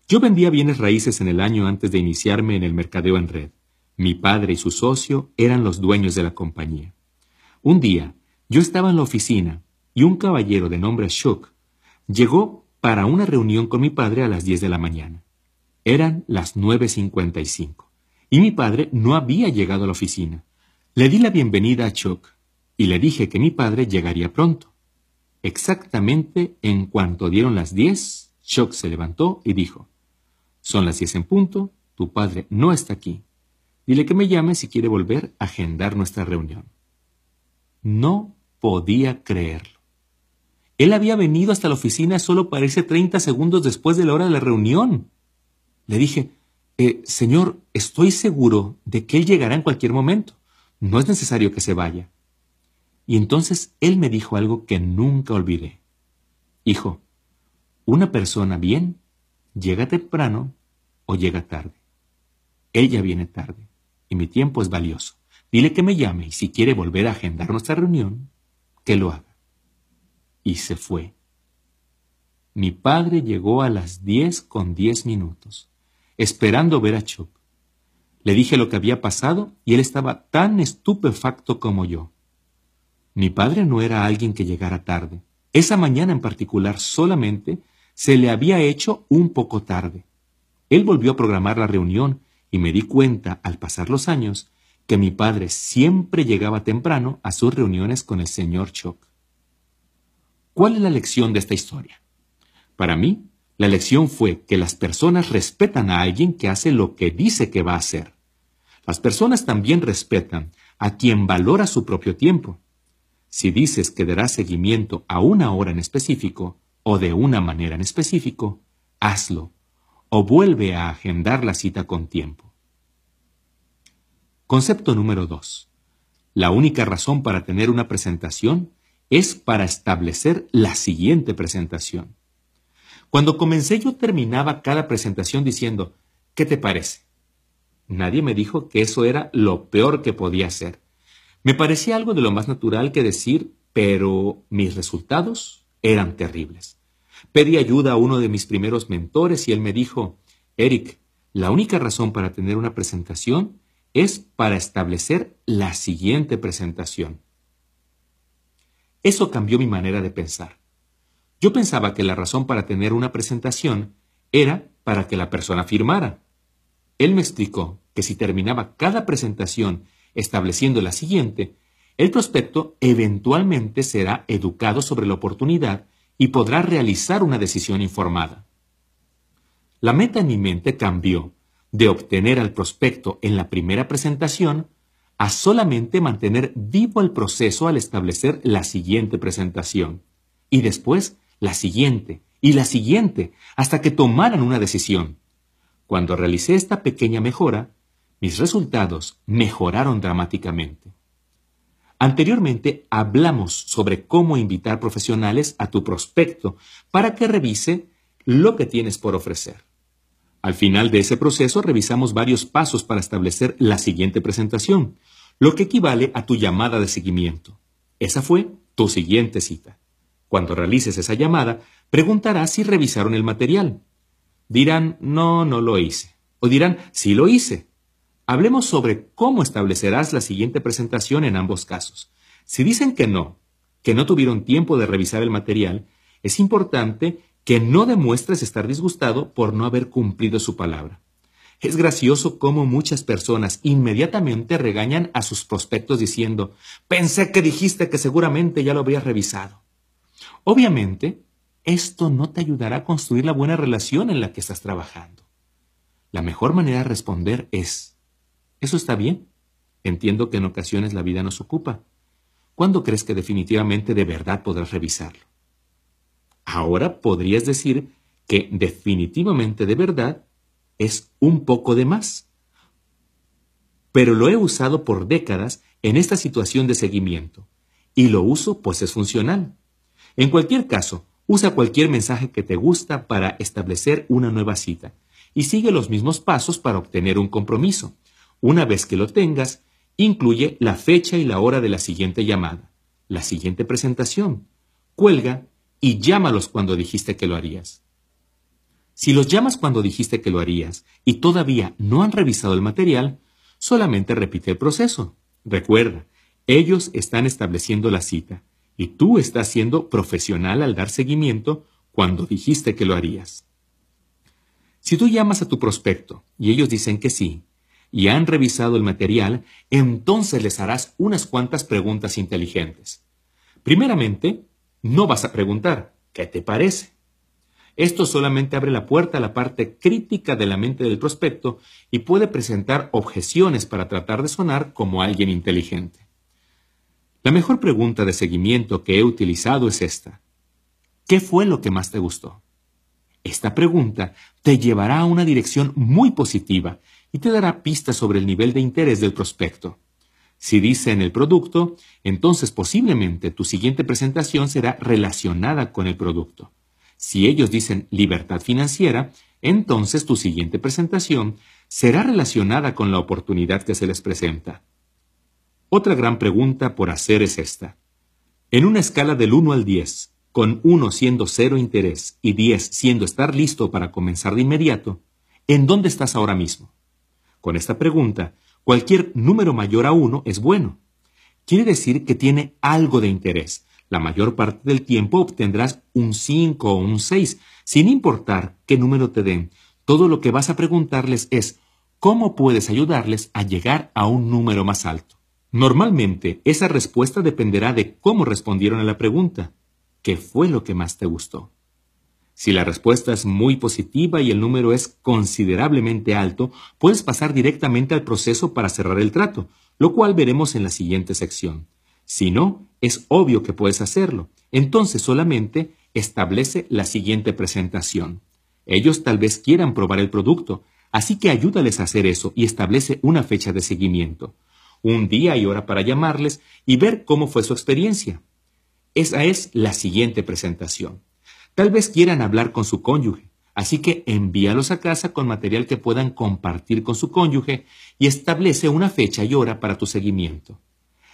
Yo vendía bienes raíces en el año antes de iniciarme en el mercadeo en red. Mi padre y su socio eran los dueños de la compañía. Un día, yo estaba en la oficina y un caballero de nombre Shook llegó para una reunión con mi padre a las 10 de la mañana. Eran las 9.55 y mi padre no había llegado a la oficina. Le di la bienvenida a Chuck y le dije que mi padre llegaría pronto. Exactamente en cuanto dieron las 10, Chuck se levantó y dijo, son las diez en punto, tu padre no está aquí. Dile que me llame si quiere volver a agendar nuestra reunión. No podía creerlo. Él había venido hasta la oficina solo para irse 30 segundos después de la hora de la reunión. Le dije, eh, Señor, estoy seguro de que Él llegará en cualquier momento. No es necesario que se vaya. Y entonces Él me dijo algo que nunca olvidé. Hijo, una persona bien llega temprano o llega tarde. Ella viene tarde y mi tiempo es valioso. Dile que me llame y si quiere volver a agendar nuestra reunión, que lo haga. Y se fue. Mi padre llegó a las diez con diez minutos, esperando ver a Chuck. Le dije lo que había pasado y él estaba tan estupefacto como yo. Mi padre no era alguien que llegara tarde. Esa mañana en particular solamente se le había hecho un poco tarde. Él volvió a programar la reunión y me di cuenta, al pasar los años, que mi padre siempre llegaba temprano a sus reuniones con el señor Choc. ¿Cuál es la lección de esta historia? Para mí, la lección fue que las personas respetan a alguien que hace lo que dice que va a hacer. Las personas también respetan a quien valora su propio tiempo. Si dices que darás seguimiento a una hora en específico, o de una manera en específico, hazlo o vuelve a agendar la cita con tiempo. Concepto número 2. La única razón para tener una presentación es para establecer la siguiente presentación. Cuando comencé yo terminaba cada presentación diciendo, ¿qué te parece? Nadie me dijo que eso era lo peor que podía hacer. Me parecía algo de lo más natural que decir, pero mis resultados eran terribles. Pedí ayuda a uno de mis primeros mentores y él me dijo, Eric, la única razón para tener una presentación es para establecer la siguiente presentación. Eso cambió mi manera de pensar. Yo pensaba que la razón para tener una presentación era para que la persona firmara. Él me explicó que si terminaba cada presentación estableciendo la siguiente, el prospecto eventualmente será educado sobre la oportunidad y podrá realizar una decisión informada. La meta en mi mente cambió de obtener al prospecto en la primera presentación a solamente mantener vivo el proceso al establecer la siguiente presentación, y después la siguiente, y la siguiente, hasta que tomaran una decisión. Cuando realicé esta pequeña mejora, mis resultados mejoraron dramáticamente. Anteriormente hablamos sobre cómo invitar profesionales a tu prospecto para que revise lo que tienes por ofrecer. Al final de ese proceso revisamos varios pasos para establecer la siguiente presentación, lo que equivale a tu llamada de seguimiento. Esa fue tu siguiente cita. Cuando realices esa llamada, preguntarás si revisaron el material. Dirán, no, no lo hice. O dirán, sí lo hice. Hablemos sobre cómo establecerás la siguiente presentación en ambos casos. Si dicen que no, que no tuvieron tiempo de revisar el material, es importante que no demuestres estar disgustado por no haber cumplido su palabra. Es gracioso cómo muchas personas inmediatamente regañan a sus prospectos diciendo, pensé que dijiste que seguramente ya lo habrías revisado. Obviamente, esto no te ayudará a construir la buena relación en la que estás trabajando. La mejor manera de responder es, eso está bien. Entiendo que en ocasiones la vida nos ocupa. ¿Cuándo crees que definitivamente de verdad podrás revisarlo? Ahora podrías decir que definitivamente de verdad es un poco de más. Pero lo he usado por décadas en esta situación de seguimiento y lo uso pues es funcional. En cualquier caso, usa cualquier mensaje que te gusta para establecer una nueva cita y sigue los mismos pasos para obtener un compromiso. Una vez que lo tengas, incluye la fecha y la hora de la siguiente llamada, la siguiente presentación. Cuelga y llámalos cuando dijiste que lo harías. Si los llamas cuando dijiste que lo harías y todavía no han revisado el material, solamente repite el proceso. Recuerda, ellos están estableciendo la cita y tú estás siendo profesional al dar seguimiento cuando dijiste que lo harías. Si tú llamas a tu prospecto y ellos dicen que sí, y han revisado el material, entonces les harás unas cuantas preguntas inteligentes. Primeramente, no vas a preguntar, ¿qué te parece? Esto solamente abre la puerta a la parte crítica de la mente del prospecto y puede presentar objeciones para tratar de sonar como alguien inteligente. La mejor pregunta de seguimiento que he utilizado es esta. ¿Qué fue lo que más te gustó? Esta pregunta te llevará a una dirección muy positiva y te dará pistas sobre el nivel de interés del prospecto. Si dice en el producto, entonces posiblemente tu siguiente presentación será relacionada con el producto. Si ellos dicen libertad financiera, entonces tu siguiente presentación será relacionada con la oportunidad que se les presenta. Otra gran pregunta por hacer es esta. En una escala del 1 al 10, con 1 siendo cero interés y 10 siendo estar listo para comenzar de inmediato, ¿en dónde estás ahora mismo? Con esta pregunta, cualquier número mayor a 1 es bueno. Quiere decir que tiene algo de interés. La mayor parte del tiempo obtendrás un 5 o un 6, sin importar qué número te den. Todo lo que vas a preguntarles es cómo puedes ayudarles a llegar a un número más alto. Normalmente, esa respuesta dependerá de cómo respondieron a la pregunta. ¿Qué fue lo que más te gustó? Si la respuesta es muy positiva y el número es considerablemente alto, puedes pasar directamente al proceso para cerrar el trato, lo cual veremos en la siguiente sección. Si no, es obvio que puedes hacerlo. Entonces solamente establece la siguiente presentación. Ellos tal vez quieran probar el producto, así que ayúdales a hacer eso y establece una fecha de seguimiento, un día y hora para llamarles y ver cómo fue su experiencia. Esa es la siguiente presentación. Tal vez quieran hablar con su cónyuge, así que envíalos a casa con material que puedan compartir con su cónyuge y establece una fecha y hora para tu seguimiento.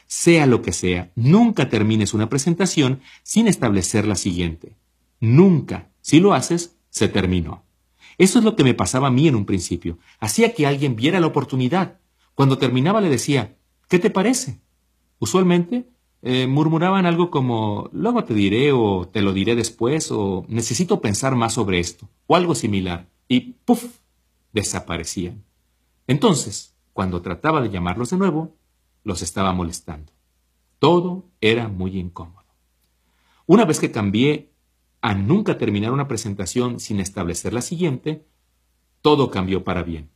Sea lo que sea, nunca termines una presentación sin establecer la siguiente. Nunca, si lo haces, se terminó. Eso es lo que me pasaba a mí en un principio. Hacía que alguien viera la oportunidad. Cuando terminaba le decía, ¿qué te parece? Usualmente eh, murmuraban algo como, luego te diré o te lo diré después o necesito pensar más sobre esto o algo similar y ¡puf! desaparecían. Entonces, cuando trataba de llamarlos de nuevo, los estaba molestando. Todo era muy incómodo. Una vez que cambié a nunca terminar una presentación sin establecer la siguiente, todo cambió para bien.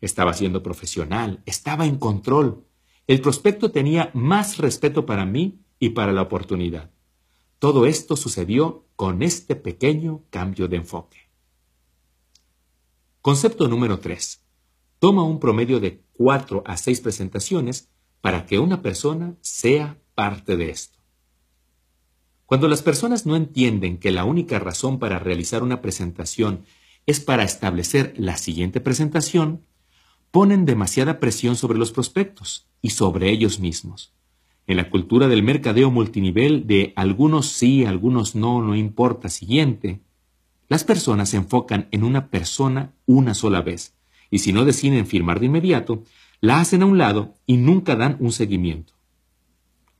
Estaba siendo profesional, estaba en control, el prospecto tenía más respeto para mí y para la oportunidad. Todo esto sucedió con este pequeño cambio de enfoque. Concepto número 3. Toma un promedio de 4 a 6 presentaciones para que una persona sea parte de esto. Cuando las personas no entienden que la única razón para realizar una presentación es para establecer la siguiente presentación, ponen demasiada presión sobre los prospectos y sobre ellos mismos. En la cultura del mercadeo multinivel de algunos sí, algunos no, no importa, siguiente, las personas se enfocan en una persona una sola vez, y si no deciden firmar de inmediato, la hacen a un lado y nunca dan un seguimiento.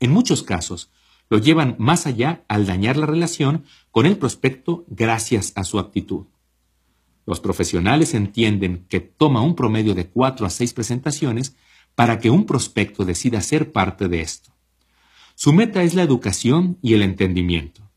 En muchos casos, lo llevan más allá al dañar la relación con el prospecto gracias a su actitud. Los profesionales entienden que toma un promedio de cuatro a seis presentaciones para que un prospecto decida ser parte de esto. Su meta es la educación y el entendimiento.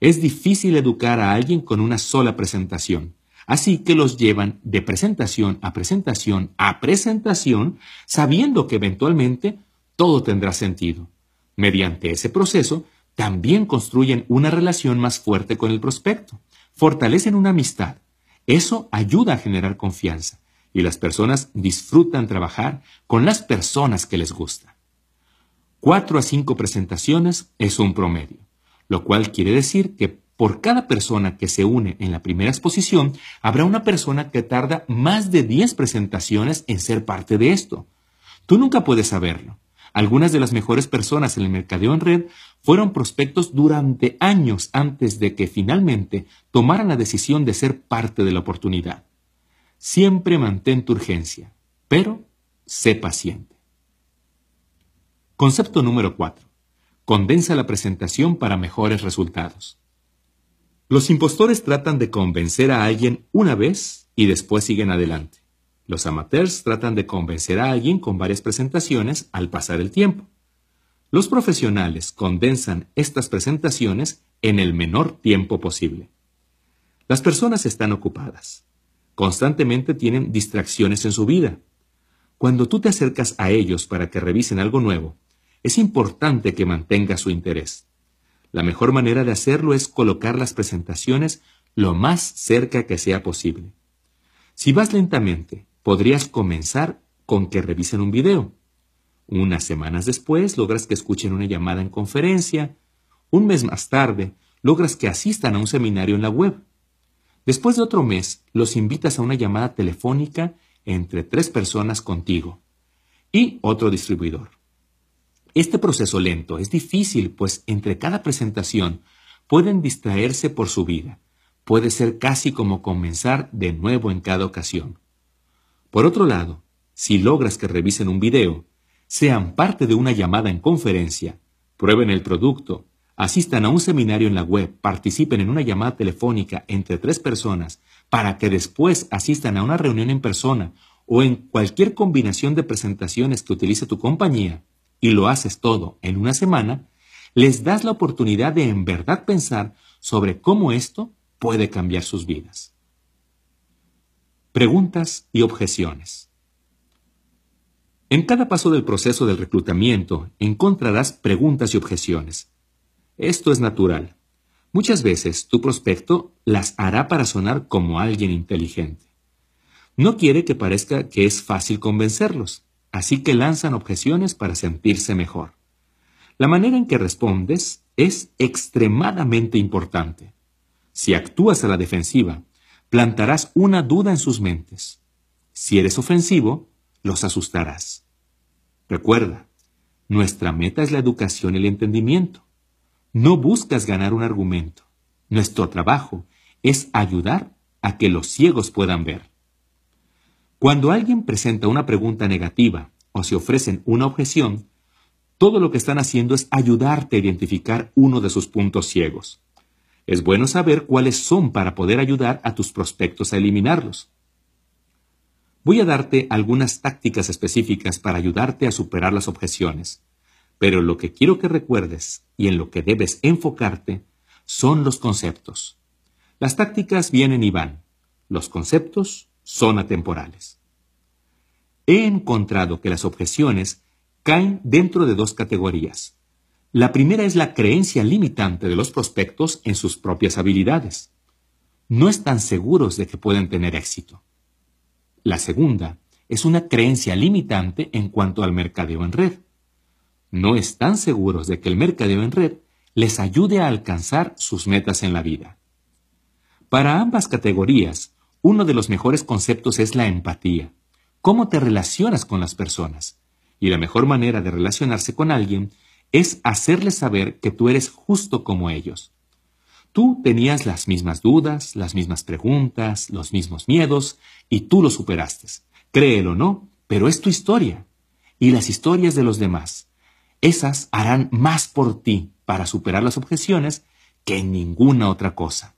Es difícil educar a alguien con una sola presentación, así que los llevan de presentación a presentación a presentación, sabiendo que eventualmente todo tendrá sentido. Mediante ese proceso, también construyen una relación más fuerte con el prospecto, fortalecen una amistad, eso ayuda a generar confianza y las personas disfrutan trabajar con las personas que les gusta. Cuatro a cinco presentaciones es un promedio, lo cual quiere decir que por cada persona que se une en la primera exposición, habrá una persona que tarda más de diez presentaciones en ser parte de esto. Tú nunca puedes saberlo. Algunas de las mejores personas en el mercadeo en red fueron prospectos durante años antes de que finalmente tomaran la decisión de ser parte de la oportunidad. Siempre mantén tu urgencia, pero sé paciente. Concepto número 4. Condensa la presentación para mejores resultados. Los impostores tratan de convencer a alguien una vez y después siguen adelante. Los amateurs tratan de convencer a alguien con varias presentaciones al pasar el tiempo. Los profesionales condensan estas presentaciones en el menor tiempo posible. Las personas están ocupadas. Constantemente tienen distracciones en su vida. Cuando tú te acercas a ellos para que revisen algo nuevo, es importante que mantengas su interés. La mejor manera de hacerlo es colocar las presentaciones lo más cerca que sea posible. Si vas lentamente podrías comenzar con que revisen un video. Unas semanas después logras que escuchen una llamada en conferencia. Un mes más tarde logras que asistan a un seminario en la web. Después de otro mes los invitas a una llamada telefónica entre tres personas contigo y otro distribuidor. Este proceso lento es difícil, pues entre cada presentación pueden distraerse por su vida. Puede ser casi como comenzar de nuevo en cada ocasión. Por otro lado, si logras que revisen un video, sean parte de una llamada en conferencia, prueben el producto, asistan a un seminario en la web, participen en una llamada telefónica entre tres personas, para que después asistan a una reunión en persona o en cualquier combinación de presentaciones que utilice tu compañía, y lo haces todo en una semana, les das la oportunidad de en verdad pensar sobre cómo esto puede cambiar sus vidas. Preguntas y objeciones. En cada paso del proceso del reclutamiento encontrarás preguntas y objeciones. Esto es natural. Muchas veces tu prospecto las hará para sonar como alguien inteligente. No quiere que parezca que es fácil convencerlos, así que lanzan objeciones para sentirse mejor. La manera en que respondes es extremadamente importante. Si actúas a la defensiva plantarás una duda en sus mentes. Si eres ofensivo, los asustarás. Recuerda, nuestra meta es la educación y el entendimiento. No buscas ganar un argumento. Nuestro trabajo es ayudar a que los ciegos puedan ver. Cuando alguien presenta una pregunta negativa o se ofrecen una objeción, todo lo que están haciendo es ayudarte a identificar uno de sus puntos ciegos. Es bueno saber cuáles son para poder ayudar a tus prospectos a eliminarlos. Voy a darte algunas tácticas específicas para ayudarte a superar las objeciones, pero lo que quiero que recuerdes y en lo que debes enfocarte son los conceptos. Las tácticas vienen y van, los conceptos son atemporales. He encontrado que las objeciones caen dentro de dos categorías, la primera es la creencia limitante de los prospectos en sus propias habilidades. No están seguros de que pueden tener éxito. La segunda es una creencia limitante en cuanto al mercadeo en red. no están seguros de que el mercadeo en red les ayude a alcanzar sus metas en la vida. Para ambas categorías, uno de los mejores conceptos es la empatía. ¿Cómo te relacionas con las personas? Y la mejor manera de relacionarse con alguien es hacerles saber que tú eres justo como ellos. Tú tenías las mismas dudas, las mismas preguntas, los mismos miedos, y tú lo superaste. Créelo o no, pero es tu historia. Y las historias de los demás, esas harán más por ti para superar las objeciones que ninguna otra cosa.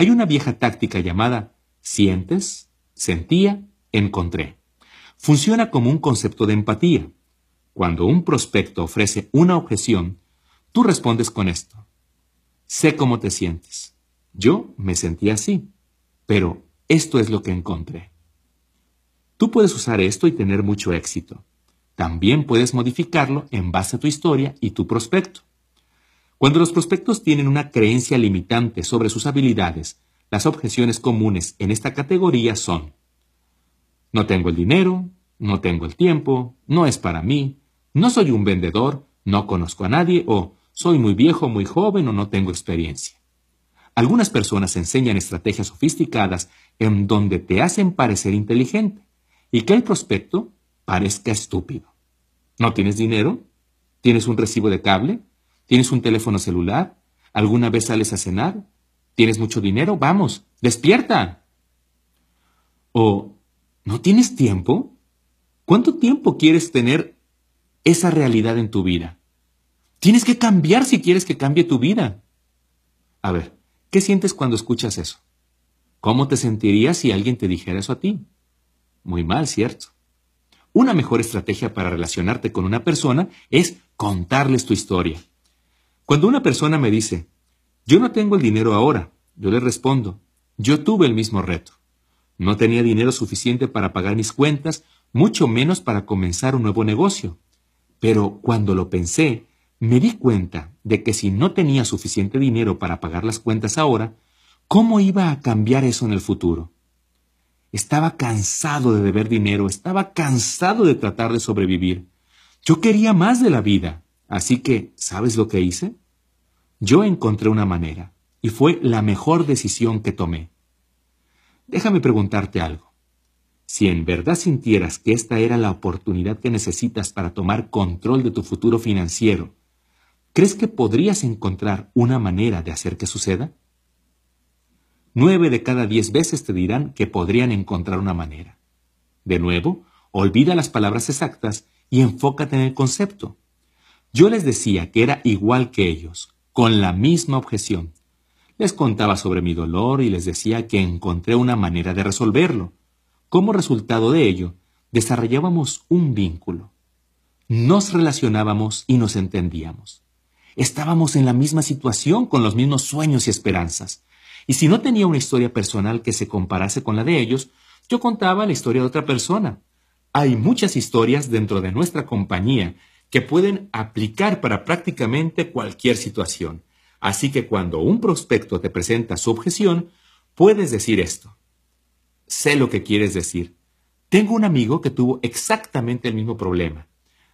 Hay una vieja táctica llamada sientes, sentía, encontré. Funciona como un concepto de empatía. Cuando un prospecto ofrece una objeción, tú respondes con esto. Sé cómo te sientes. Yo me sentí así, pero esto es lo que encontré. Tú puedes usar esto y tener mucho éxito. También puedes modificarlo en base a tu historia y tu prospecto. Cuando los prospectos tienen una creencia limitante sobre sus habilidades, las objeciones comunes en esta categoría son no tengo el dinero, no tengo el tiempo, no es para mí, no soy un vendedor, no conozco a nadie o soy muy viejo, muy joven o no tengo experiencia. Algunas personas enseñan estrategias sofisticadas en donde te hacen parecer inteligente y que el prospecto parezca estúpido. ¿No tienes dinero? ¿Tienes un recibo de cable? ¿Tienes un teléfono celular? ¿Alguna vez sales a cenar? ¿Tienes mucho dinero? Vamos, despierta. O ¿No tienes tiempo? ¿Cuánto tiempo quieres tener esa realidad en tu vida? Tienes que cambiar si quieres que cambie tu vida. A ver, ¿qué sientes cuando escuchas eso? ¿Cómo te sentirías si alguien te dijera eso a ti? Muy mal, ¿cierto? Una mejor estrategia para relacionarte con una persona es contarles tu historia. Cuando una persona me dice, yo no tengo el dinero ahora, yo le respondo, yo tuve el mismo reto. No tenía dinero suficiente para pagar mis cuentas, mucho menos para comenzar un nuevo negocio. Pero cuando lo pensé, me di cuenta de que si no tenía suficiente dinero para pagar las cuentas ahora, ¿cómo iba a cambiar eso en el futuro? Estaba cansado de deber dinero, estaba cansado de tratar de sobrevivir. Yo quería más de la vida, así que, ¿sabes lo que hice? Yo encontré una manera, y fue la mejor decisión que tomé. Déjame preguntarte algo. Si en verdad sintieras que esta era la oportunidad que necesitas para tomar control de tu futuro financiero, ¿crees que podrías encontrar una manera de hacer que suceda? Nueve de cada diez veces te dirán que podrían encontrar una manera. De nuevo, olvida las palabras exactas y enfócate en el concepto. Yo les decía que era igual que ellos, con la misma objeción, les contaba sobre mi dolor y les decía que encontré una manera de resolverlo. Como resultado de ello, desarrollábamos un vínculo. Nos relacionábamos y nos entendíamos. Estábamos en la misma situación con los mismos sueños y esperanzas. Y si no tenía una historia personal que se comparase con la de ellos, yo contaba la historia de otra persona. Hay muchas historias dentro de nuestra compañía que pueden aplicar para prácticamente cualquier situación. Así que cuando un prospecto te presenta su objeción, puedes decir esto. Sé lo que quieres decir. Tengo un amigo que tuvo exactamente el mismo problema.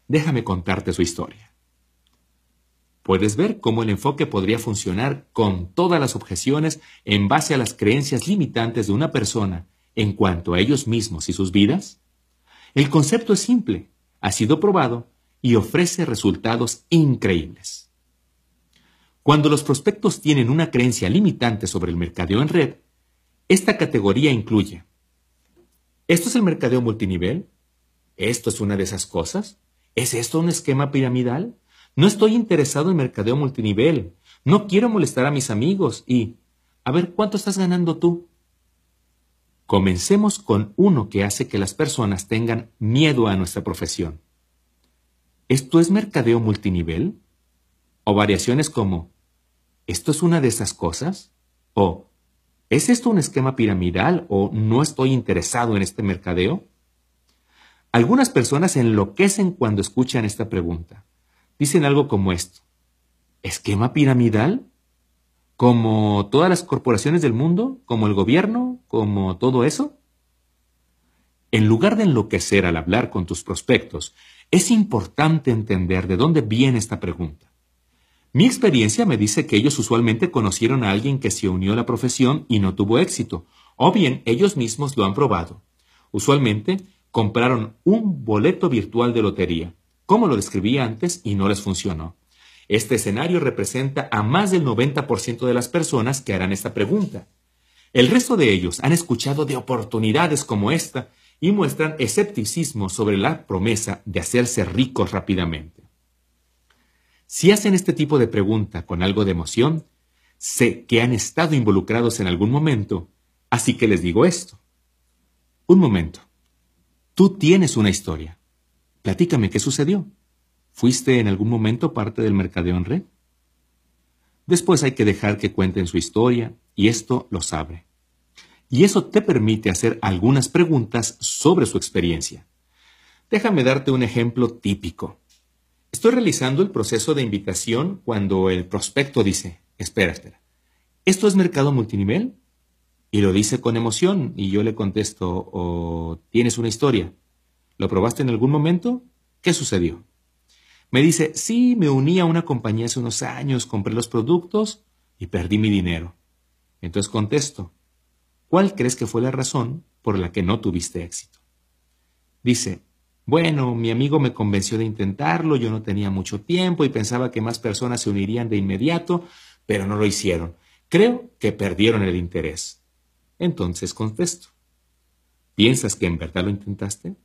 Déjame contarte su historia. Puedes ver cómo el enfoque podría funcionar con todas las objeciones en base a las creencias limitantes de una persona en cuanto a ellos mismos y sus vidas. El concepto es simple, ha sido probado y ofrece resultados increíbles. Cuando los prospectos tienen una creencia limitante sobre el mercadeo en red, esta categoría incluye ¿Esto es el mercadeo multinivel? ¿Esto es una de esas cosas? ¿Es esto un esquema piramidal? No estoy interesado en mercadeo multinivel. No quiero molestar a mis amigos y... A ver, ¿cuánto estás ganando tú? Comencemos con uno que hace que las personas tengan miedo a nuestra profesión. ¿Esto es mercadeo multinivel? O variaciones como ¿esto es una de esas cosas? ¿O ¿es esto un esquema piramidal o no estoy interesado en este mercadeo? Algunas personas enloquecen cuando escuchan esta pregunta. Dicen algo como esto. ¿Esquema piramidal? ¿Como todas las corporaciones del mundo? ¿Como el gobierno? ¿Como todo eso? En lugar de enloquecer al hablar con tus prospectos, es importante entender de dónde viene esta pregunta. Mi experiencia me dice que ellos usualmente conocieron a alguien que se unió a la profesión y no tuvo éxito, o bien ellos mismos lo han probado. Usualmente compraron un boleto virtual de lotería, como lo describí antes, y no les funcionó. Este escenario representa a más del 90% de las personas que harán esta pregunta. El resto de ellos han escuchado de oportunidades como esta y muestran escepticismo sobre la promesa de hacerse ricos rápidamente. Si hacen este tipo de pregunta con algo de emoción, sé que han estado involucrados en algún momento, así que les digo esto. Un momento. Tú tienes una historia. Platícame qué sucedió. ¿Fuiste en algún momento parte del mercadeo en red? Después hay que dejar que cuenten su historia y esto lo sabe. Y eso te permite hacer algunas preguntas sobre su experiencia. Déjame darte un ejemplo típico. Estoy realizando el proceso de invitación cuando el prospecto dice, espera, espera, ¿esto es mercado multinivel? Y lo dice con emoción y yo le contesto, ¿o tienes una historia? ¿Lo probaste en algún momento? ¿Qué sucedió? Me dice, sí, me uní a una compañía hace unos años, compré los productos y perdí mi dinero. Entonces contesto, ¿cuál crees que fue la razón por la que no tuviste éxito? Dice, bueno, mi amigo me convenció de intentarlo, yo no tenía mucho tiempo y pensaba que más personas se unirían de inmediato, pero no lo hicieron. Creo que perdieron el interés. Entonces contesto, ¿piensas que en verdad lo intentaste?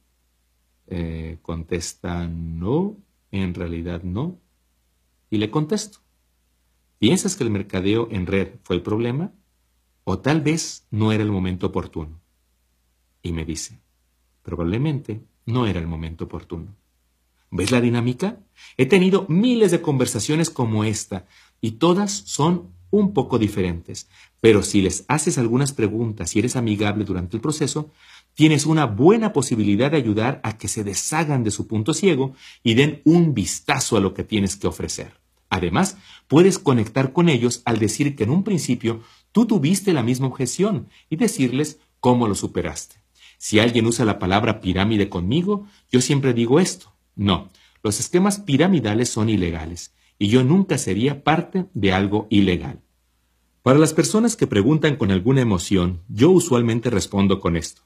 Eh, contesta, no, en realidad no. Y le contesto, ¿piensas que el mercadeo en red fue el problema? ¿O tal vez no era el momento oportuno? Y me dice, probablemente no era el momento oportuno. ¿Ves la dinámica? He tenido miles de conversaciones como esta y todas son un poco diferentes, pero si les haces algunas preguntas y eres amigable durante el proceso, tienes una buena posibilidad de ayudar a que se deshagan de su punto ciego y den un vistazo a lo que tienes que ofrecer. Además, puedes conectar con ellos al decir que en un principio tú tuviste la misma objeción y decirles cómo lo superaste. Si alguien usa la palabra pirámide conmigo, yo siempre digo esto. No, los esquemas piramidales son ilegales y yo nunca sería parte de algo ilegal. Para las personas que preguntan con alguna emoción, yo usualmente respondo con esto.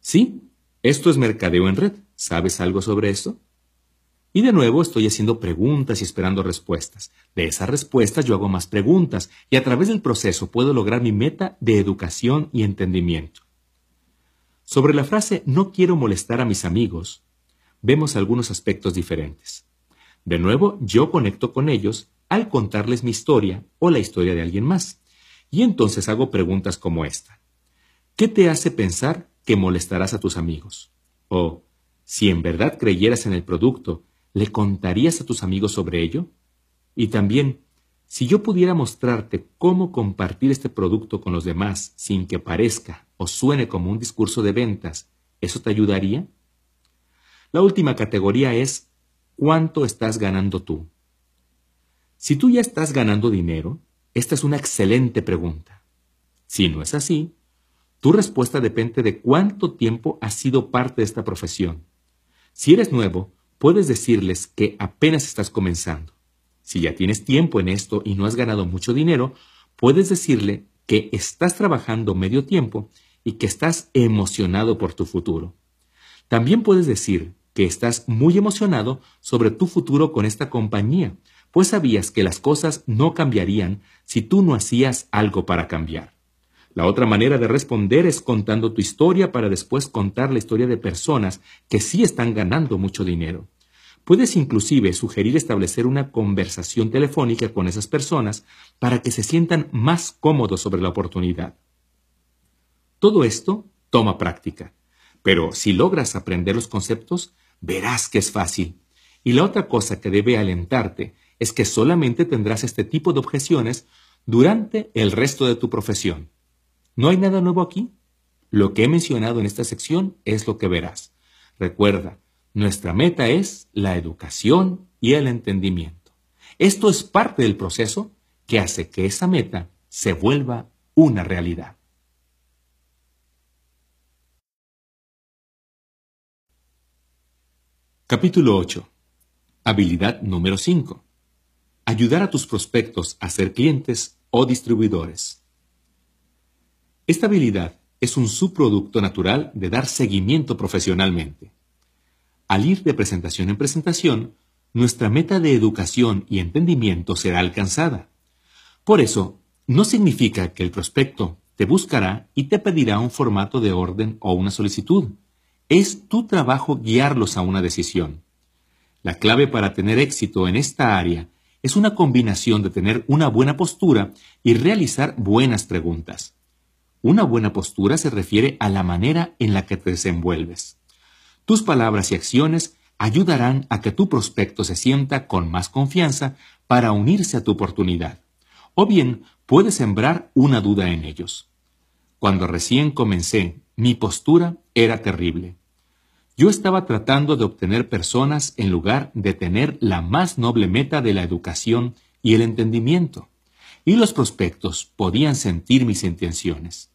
Sí, esto es mercadeo en red. ¿Sabes algo sobre eso? Y de nuevo estoy haciendo preguntas y esperando respuestas. De esas respuestas yo hago más preguntas y a través del proceso puedo lograr mi meta de educación y entendimiento. Sobre la frase no quiero molestar a mis amigos, vemos algunos aspectos diferentes. De nuevo, yo conecto con ellos al contarles mi historia o la historia de alguien más. Y entonces hago preguntas como esta. ¿Qué te hace pensar que molestarás a tus amigos. O, si en verdad creyeras en el producto, ¿le contarías a tus amigos sobre ello? Y también, si yo pudiera mostrarte cómo compartir este producto con los demás sin que parezca o suene como un discurso de ventas, ¿eso te ayudaría? La última categoría es ¿cuánto estás ganando tú? Si tú ya estás ganando dinero, esta es una excelente pregunta. Si no es así, tu respuesta depende de cuánto tiempo has sido parte de esta profesión. Si eres nuevo, puedes decirles que apenas estás comenzando. Si ya tienes tiempo en esto y no has ganado mucho dinero, puedes decirle que estás trabajando medio tiempo y que estás emocionado por tu futuro. También puedes decir que estás muy emocionado sobre tu futuro con esta compañía, pues sabías que las cosas no cambiarían si tú no hacías algo para cambiar. La otra manera de responder es contando tu historia para después contar la historia de personas que sí están ganando mucho dinero. Puedes inclusive sugerir establecer una conversación telefónica con esas personas para que se sientan más cómodos sobre la oportunidad. Todo esto toma práctica, pero si logras aprender los conceptos, verás que es fácil. Y la otra cosa que debe alentarte es que solamente tendrás este tipo de objeciones durante el resto de tu profesión. No hay nada nuevo aquí. Lo que he mencionado en esta sección es lo que verás. Recuerda, nuestra meta es la educación y el entendimiento. Esto es parte del proceso que hace que esa meta se vuelva una realidad. Capítulo 8. Habilidad número 5. Ayudar a tus prospectos a ser clientes o distribuidores. Esta habilidad es un subproducto natural de dar seguimiento profesionalmente. Al ir de presentación en presentación, nuestra meta de educación y entendimiento será alcanzada. Por eso, no significa que el prospecto te buscará y te pedirá un formato de orden o una solicitud. Es tu trabajo guiarlos a una decisión. La clave para tener éxito en esta área es una combinación de tener una buena postura y realizar buenas preguntas. Una buena postura se refiere a la manera en la que te desenvuelves. Tus palabras y acciones ayudarán a que tu prospecto se sienta con más confianza para unirse a tu oportunidad. O bien puedes sembrar una duda en ellos. Cuando recién comencé, mi postura era terrible. Yo estaba tratando de obtener personas en lugar de tener la más noble meta de la educación y el entendimiento, y los prospectos podían sentir mis intenciones.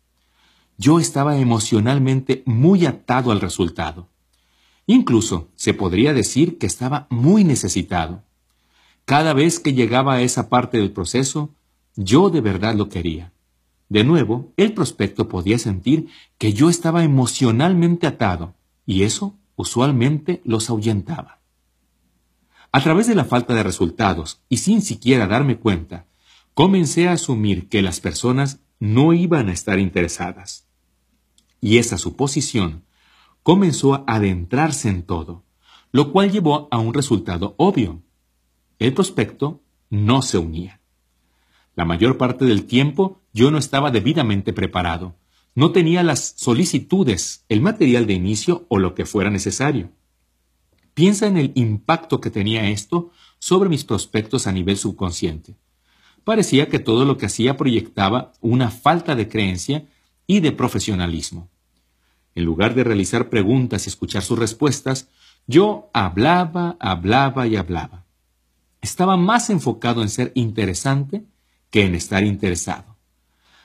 Yo estaba emocionalmente muy atado al resultado. Incluso se podría decir que estaba muy necesitado. Cada vez que llegaba a esa parte del proceso, yo de verdad lo quería. De nuevo, el prospecto podía sentir que yo estaba emocionalmente atado y eso usualmente los ahuyentaba. A través de la falta de resultados y sin siquiera darme cuenta, comencé a asumir que las personas no iban a estar interesadas. Y esa suposición comenzó a adentrarse en todo, lo cual llevó a un resultado obvio. El prospecto no se unía. La mayor parte del tiempo yo no estaba debidamente preparado, no tenía las solicitudes, el material de inicio o lo que fuera necesario. Piensa en el impacto que tenía esto sobre mis prospectos a nivel subconsciente. Parecía que todo lo que hacía proyectaba una falta de creencia y de profesionalismo. En lugar de realizar preguntas y escuchar sus respuestas, yo hablaba, hablaba y hablaba. Estaba más enfocado en ser interesante que en estar interesado.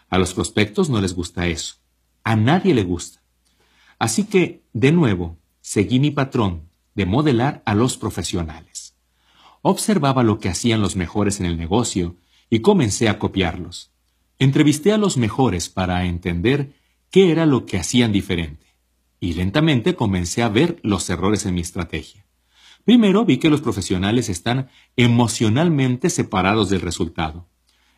A los prospectos no les gusta eso. A nadie le gusta. Así que, de nuevo, seguí mi patrón de modelar a los profesionales. Observaba lo que hacían los mejores en el negocio y comencé a copiarlos. Entrevisté a los mejores para entender qué era lo que hacían diferente. Y lentamente comencé a ver los errores en mi estrategia. Primero vi que los profesionales están emocionalmente separados del resultado.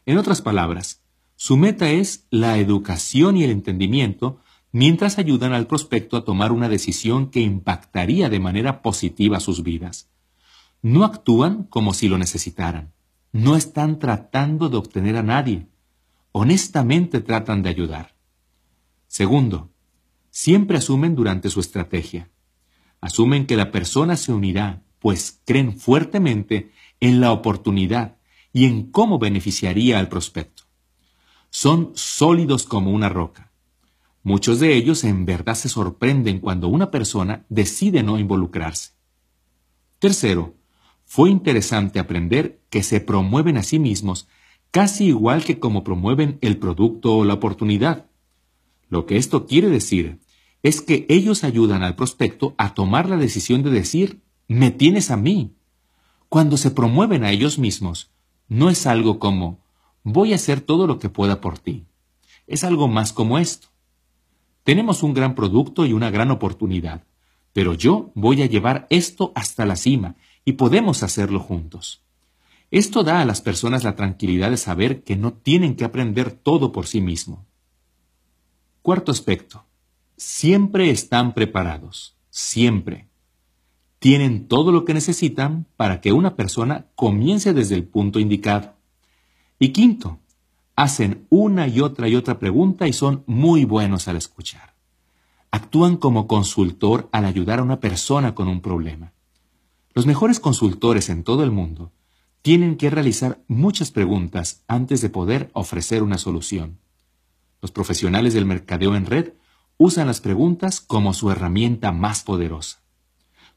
En otras palabras, su meta es la educación y el entendimiento mientras ayudan al prospecto a tomar una decisión que impactaría de manera positiva sus vidas. No actúan como si lo necesitaran. No están tratando de obtener a nadie. Honestamente tratan de ayudar. Segundo, siempre asumen durante su estrategia. Asumen que la persona se unirá, pues creen fuertemente en la oportunidad y en cómo beneficiaría al prospecto son sólidos como una roca. Muchos de ellos en verdad se sorprenden cuando una persona decide no involucrarse. Tercero, fue interesante aprender que se promueven a sí mismos casi igual que como promueven el producto o la oportunidad. Lo que esto quiere decir es que ellos ayudan al prospecto a tomar la decisión de decir, me tienes a mí. Cuando se promueven a ellos mismos, no es algo como, voy a hacer todo lo que pueda por ti. Es algo más como esto. Tenemos un gran producto y una gran oportunidad, pero yo voy a llevar esto hasta la cima y podemos hacerlo juntos. Esto da a las personas la tranquilidad de saber que no tienen que aprender todo por sí mismo. Cuarto aspecto. Siempre están preparados. Siempre. Tienen todo lo que necesitan para que una persona comience desde el punto indicado. Y quinto, hacen una y otra y otra pregunta y son muy buenos al escuchar. Actúan como consultor al ayudar a una persona con un problema. Los mejores consultores en todo el mundo tienen que realizar muchas preguntas antes de poder ofrecer una solución. Los profesionales del mercadeo en red usan las preguntas como su herramienta más poderosa.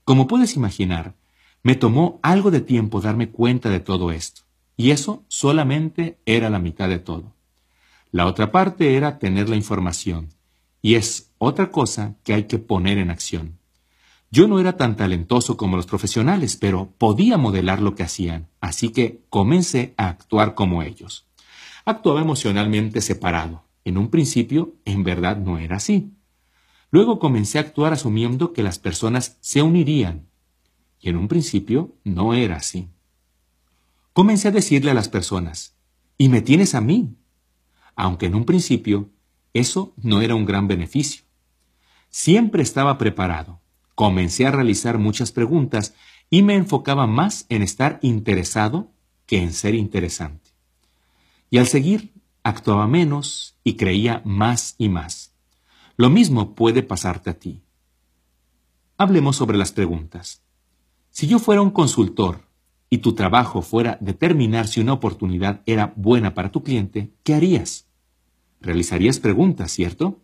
Como puedes imaginar, me tomó algo de tiempo darme cuenta de todo esto. Y eso solamente era la mitad de todo. La otra parte era tener la información. Y es otra cosa que hay que poner en acción. Yo no era tan talentoso como los profesionales, pero podía modelar lo que hacían, así que comencé a actuar como ellos. Actuaba emocionalmente separado. En un principio, en verdad no era así. Luego comencé a actuar asumiendo que las personas se unirían. Y en un principio no era así. Comencé a decirle a las personas, y me tienes a mí. Aunque en un principio eso no era un gran beneficio. Siempre estaba preparado. Comencé a realizar muchas preguntas y me enfocaba más en estar interesado que en ser interesante. Y al seguir, actuaba menos y creía más y más. Lo mismo puede pasarte a ti. Hablemos sobre las preguntas. Si yo fuera un consultor y tu trabajo fuera determinar si una oportunidad era buena para tu cliente, ¿qué harías? Realizarías preguntas, ¿cierto?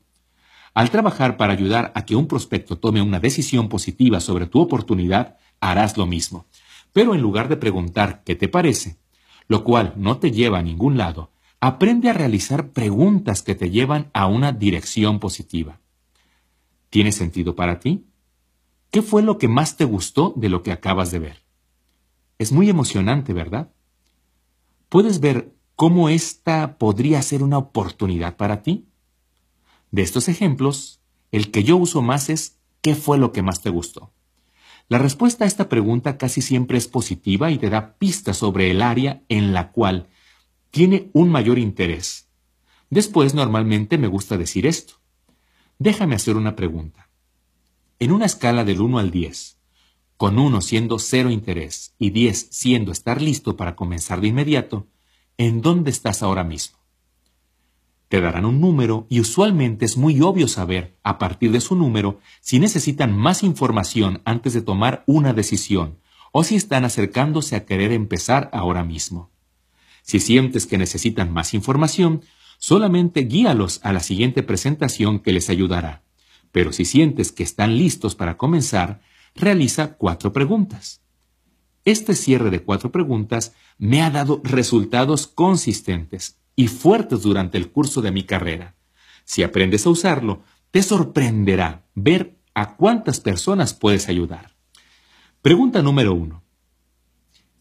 Al trabajar para ayudar a que un prospecto tome una decisión positiva sobre tu oportunidad, harás lo mismo. Pero en lugar de preguntar qué te parece, lo cual no te lleva a ningún lado, aprende a realizar preguntas que te llevan a una dirección positiva. ¿Tiene sentido para ti? ¿Qué fue lo que más te gustó de lo que acabas de ver? Es muy emocionante, ¿verdad? ¿Puedes ver cómo esta podría ser una oportunidad para ti? De estos ejemplos, el que yo uso más es ¿qué fue lo que más te gustó? La respuesta a esta pregunta casi siempre es positiva y te da pistas sobre el área en la cual tiene un mayor interés. Después normalmente me gusta decir esto. Déjame hacer una pregunta. En una escala del 1 al 10, con 1 siendo cero interés y 10 siendo estar listo para comenzar de inmediato, ¿en dónde estás ahora mismo? Te darán un número y usualmente es muy obvio saber, a partir de su número, si necesitan más información antes de tomar una decisión o si están acercándose a querer empezar ahora mismo. Si sientes que necesitan más información, solamente guíalos a la siguiente presentación que les ayudará. Pero si sientes que están listos para comenzar, realiza cuatro preguntas. Este cierre de cuatro preguntas me ha dado resultados consistentes y fuertes durante el curso de mi carrera. Si aprendes a usarlo, te sorprenderá ver a cuántas personas puedes ayudar. Pregunta número uno.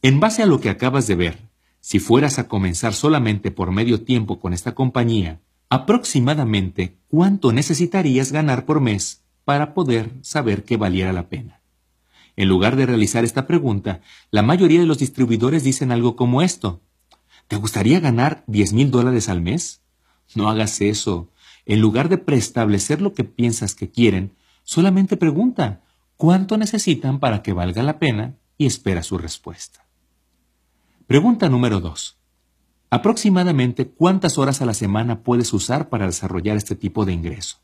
En base a lo que acabas de ver, si fueras a comenzar solamente por medio tiempo con esta compañía, aproximadamente cuánto necesitarías ganar por mes para poder saber que valiera la pena. En lugar de realizar esta pregunta, la mayoría de los distribuidores dicen algo como esto. ¿Te gustaría ganar 10 mil dólares al mes? No hagas eso. En lugar de preestablecer lo que piensas que quieren, solamente pregunta cuánto necesitan para que valga la pena y espera su respuesta. Pregunta número 2. Aproximadamente cuántas horas a la semana puedes usar para desarrollar este tipo de ingreso.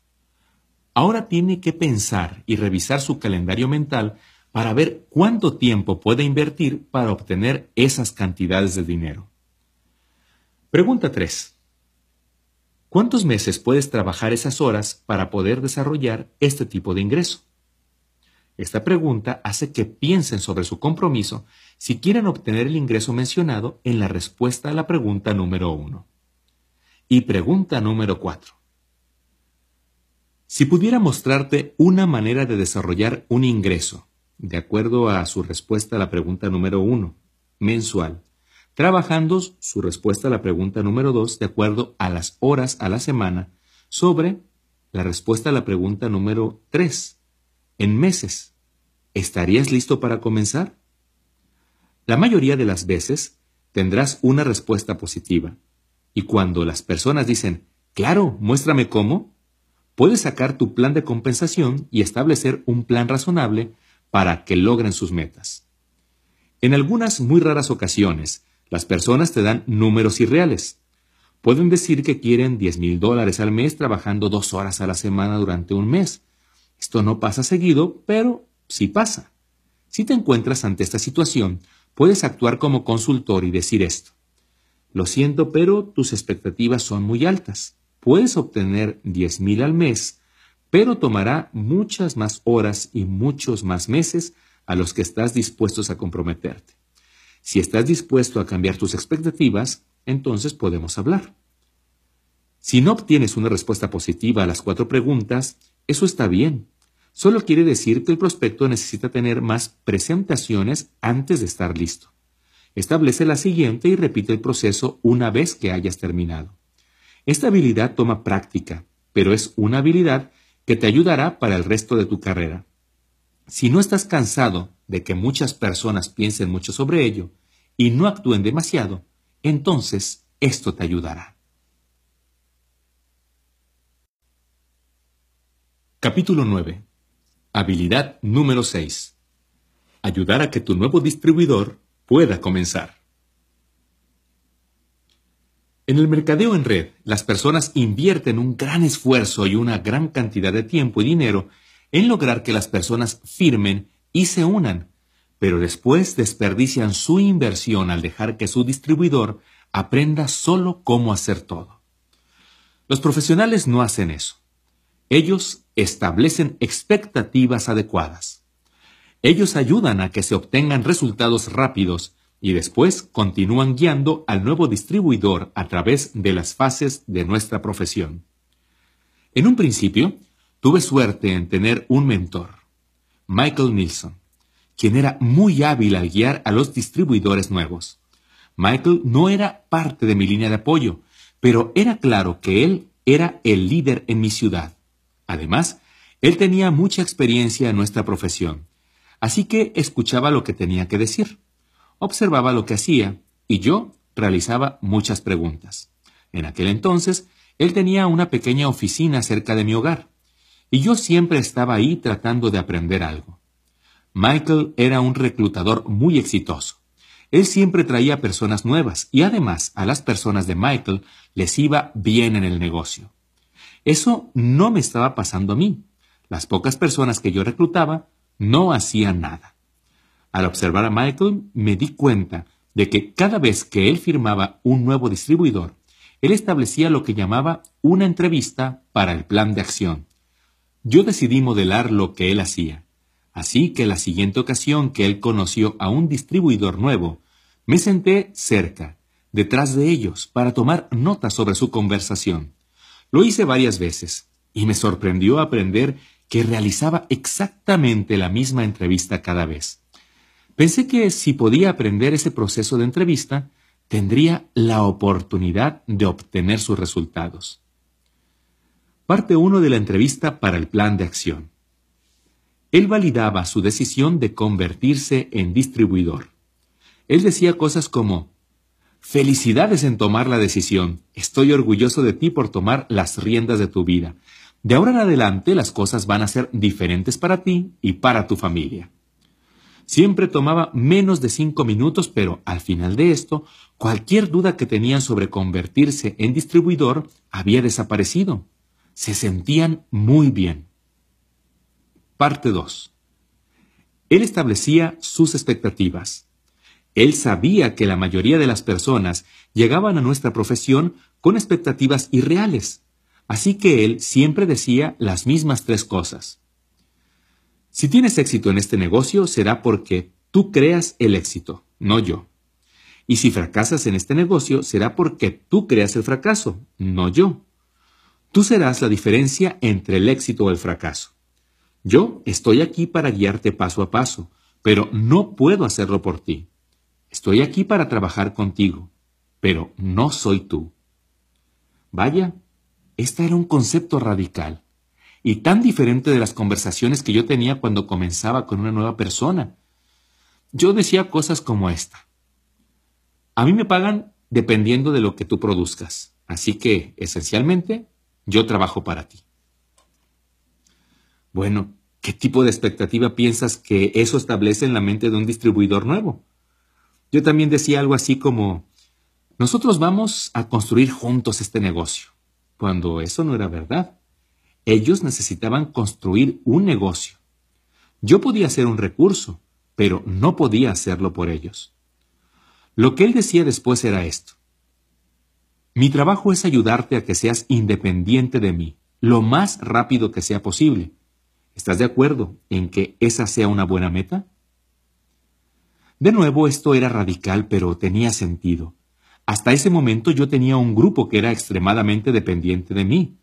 Ahora tiene que pensar y revisar su calendario mental para ver cuánto tiempo puede invertir para obtener esas cantidades de dinero. Pregunta 3. ¿Cuántos meses puedes trabajar esas horas para poder desarrollar este tipo de ingreso? Esta pregunta hace que piensen sobre su compromiso si quieren obtener el ingreso mencionado en la respuesta a la pregunta número 1. Y pregunta número 4. Si pudiera mostrarte una manera de desarrollar un ingreso, de acuerdo a su respuesta a la pregunta número 1, mensual, trabajando su respuesta a la pregunta número 2 de acuerdo a las horas a la semana sobre la respuesta a la pregunta número 3 en meses. ¿Estarías listo para comenzar? La mayoría de las veces tendrás una respuesta positiva. Y cuando las personas dicen, claro, muéstrame cómo, puedes sacar tu plan de compensación y establecer un plan razonable para que logren sus metas. En algunas muy raras ocasiones, las personas te dan números irreales. Pueden decir que quieren 10 mil dólares al mes trabajando dos horas a la semana durante un mes. Esto no pasa seguido, pero sí pasa. Si te encuentras ante esta situación, puedes actuar como consultor y decir esto. Lo siento, pero tus expectativas son muy altas. Puedes obtener 10 mil al mes, pero tomará muchas más horas y muchos más meses a los que estás dispuestos a comprometerte. Si estás dispuesto a cambiar tus expectativas, entonces podemos hablar. Si no obtienes una respuesta positiva a las cuatro preguntas, eso está bien. Solo quiere decir que el prospecto necesita tener más presentaciones antes de estar listo. Establece la siguiente y repite el proceso una vez que hayas terminado. Esta habilidad toma práctica, pero es una habilidad que te ayudará para el resto de tu carrera. Si no estás cansado de que muchas personas piensen mucho sobre ello y no actúen demasiado, entonces esto te ayudará. Capítulo 9 Habilidad número 6. Ayudar a que tu nuevo distribuidor pueda comenzar. En el mercadeo en red, las personas invierten un gran esfuerzo y una gran cantidad de tiempo y dinero en lograr que las personas firmen y se unan, pero después desperdician su inversión al dejar que su distribuidor aprenda solo cómo hacer todo. Los profesionales no hacen eso. Ellos establecen expectativas adecuadas. Ellos ayudan a que se obtengan resultados rápidos y después continúan guiando al nuevo distribuidor a través de las fases de nuestra profesión. En un principio, tuve suerte en tener un mentor, Michael Nilsson, quien era muy hábil al guiar a los distribuidores nuevos. Michael no era parte de mi línea de apoyo, pero era claro que él era el líder en mi ciudad. Además, él tenía mucha experiencia en nuestra profesión, así que escuchaba lo que tenía que decir, observaba lo que hacía y yo realizaba muchas preguntas. En aquel entonces, él tenía una pequeña oficina cerca de mi hogar, y yo siempre estaba ahí tratando de aprender algo. Michael era un reclutador muy exitoso. Él siempre traía personas nuevas y además a las personas de Michael les iba bien en el negocio. Eso no me estaba pasando a mí. Las pocas personas que yo reclutaba no hacían nada. Al observar a Michael me di cuenta de que cada vez que él firmaba un nuevo distribuidor, él establecía lo que llamaba una entrevista para el plan de acción. Yo decidí modelar lo que él hacía. Así que la siguiente ocasión que él conoció a un distribuidor nuevo, me senté cerca, detrás de ellos, para tomar notas sobre su conversación. Lo hice varias veces y me sorprendió aprender que realizaba exactamente la misma entrevista cada vez. Pensé que si podía aprender ese proceso de entrevista, tendría la oportunidad de obtener sus resultados. Parte 1 de la entrevista para el plan de acción. Él validaba su decisión de convertirse en distribuidor. Él decía cosas como, Felicidades en tomar la decisión. Estoy orgulloso de ti por tomar las riendas de tu vida. De ahora en adelante las cosas van a ser diferentes para ti y para tu familia. Siempre tomaba menos de cinco minutos, pero al final de esto, cualquier duda que tenían sobre convertirse en distribuidor había desaparecido. Se sentían muy bien. Parte 2. Él establecía sus expectativas. Él sabía que la mayoría de las personas llegaban a nuestra profesión con expectativas irreales, así que él siempre decía las mismas tres cosas. Si tienes éxito en este negocio será porque tú creas el éxito, no yo. Y si fracasas en este negocio será porque tú creas el fracaso, no yo. Tú serás la diferencia entre el éxito o el fracaso. Yo estoy aquí para guiarte paso a paso, pero no puedo hacerlo por ti. Estoy aquí para trabajar contigo, pero no soy tú. Vaya, este era un concepto radical y tan diferente de las conversaciones que yo tenía cuando comenzaba con una nueva persona. Yo decía cosas como esta. A mí me pagan dependiendo de lo que tú produzcas, así que, esencialmente, yo trabajo para ti. Bueno, ¿qué tipo de expectativa piensas que eso establece en la mente de un distribuidor nuevo? Yo también decía algo así como, nosotros vamos a construir juntos este negocio, cuando eso no era verdad. Ellos necesitaban construir un negocio. Yo podía ser un recurso, pero no podía hacerlo por ellos. Lo que él decía después era esto. Mi trabajo es ayudarte a que seas independiente de mí, lo más rápido que sea posible. ¿Estás de acuerdo en que esa sea una buena meta? De nuevo, esto era radical, pero tenía sentido. Hasta ese momento yo tenía un grupo que era extremadamente dependiente de mí.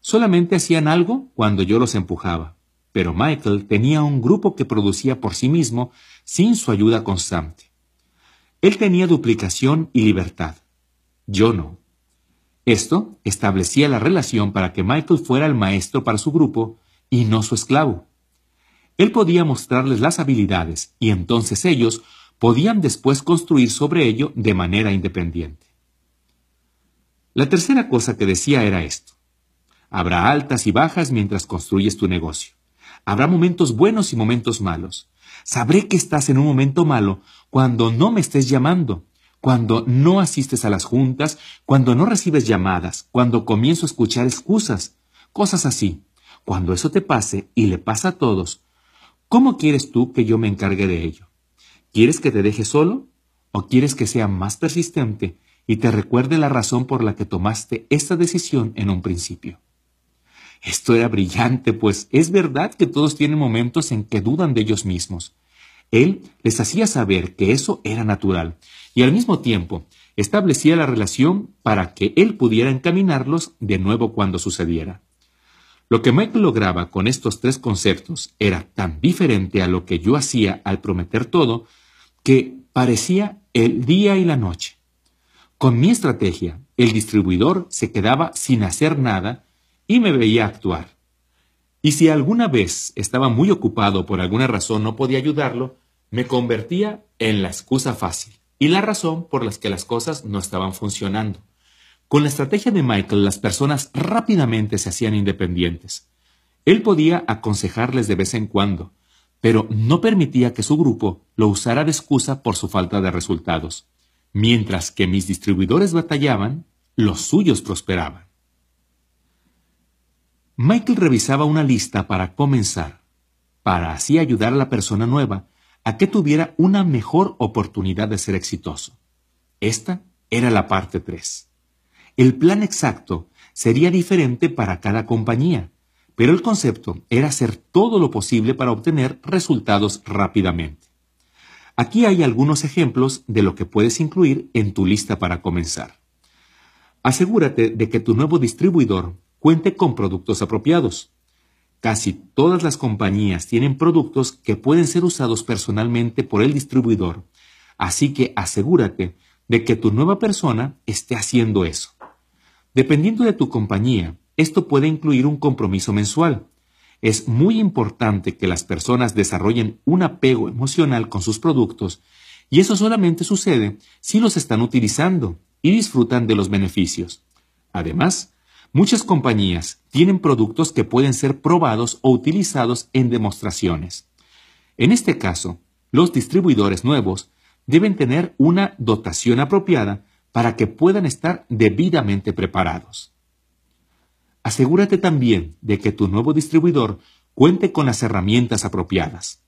Solamente hacían algo cuando yo los empujaba, pero Michael tenía un grupo que producía por sí mismo sin su ayuda constante. Él tenía duplicación y libertad. Yo no. Esto establecía la relación para que Michael fuera el maestro para su grupo y no su esclavo. Él podía mostrarles las habilidades y entonces ellos podían después construir sobre ello de manera independiente. La tercera cosa que decía era esto. Habrá altas y bajas mientras construyes tu negocio. Habrá momentos buenos y momentos malos. Sabré que estás en un momento malo cuando no me estés llamando, cuando no asistes a las juntas, cuando no recibes llamadas, cuando comienzo a escuchar excusas, cosas así. Cuando eso te pase y le pasa a todos, ¿cómo quieres tú que yo me encargue de ello? ¿Quieres que te deje solo? ¿O quieres que sea más persistente y te recuerde la razón por la que tomaste esta decisión en un principio? Esto era brillante, pues es verdad que todos tienen momentos en que dudan de ellos mismos. Él les hacía saber que eso era natural y al mismo tiempo establecía la relación para que él pudiera encaminarlos de nuevo cuando sucediera. Lo que Michael lograba con estos tres conceptos era tan diferente a lo que yo hacía al prometer todo que parecía el día y la noche. Con mi estrategia, el distribuidor se quedaba sin hacer nada y me veía actuar. Y si alguna vez estaba muy ocupado por alguna razón no podía ayudarlo, me convertía en la excusa fácil y la razón por la que las cosas no estaban funcionando. Con la estrategia de Michael las personas rápidamente se hacían independientes. Él podía aconsejarles de vez en cuando, pero no permitía que su grupo lo usara de excusa por su falta de resultados. Mientras que mis distribuidores batallaban, los suyos prosperaban. Michael revisaba una lista para comenzar, para así ayudar a la persona nueva a que tuviera una mejor oportunidad de ser exitoso. Esta era la parte 3. El plan exacto sería diferente para cada compañía, pero el concepto era hacer todo lo posible para obtener resultados rápidamente. Aquí hay algunos ejemplos de lo que puedes incluir en tu lista para comenzar. Asegúrate de que tu nuevo distribuidor cuente con productos apropiados. Casi todas las compañías tienen productos que pueden ser usados personalmente por el distribuidor, así que asegúrate de que tu nueva persona esté haciendo eso. Dependiendo de tu compañía, esto puede incluir un compromiso mensual. Es muy importante que las personas desarrollen un apego emocional con sus productos y eso solamente sucede si los están utilizando y disfrutan de los beneficios. Además, Muchas compañías tienen productos que pueden ser probados o utilizados en demostraciones. En este caso, los distribuidores nuevos deben tener una dotación apropiada para que puedan estar debidamente preparados. Asegúrate también de que tu nuevo distribuidor cuente con las herramientas apropiadas.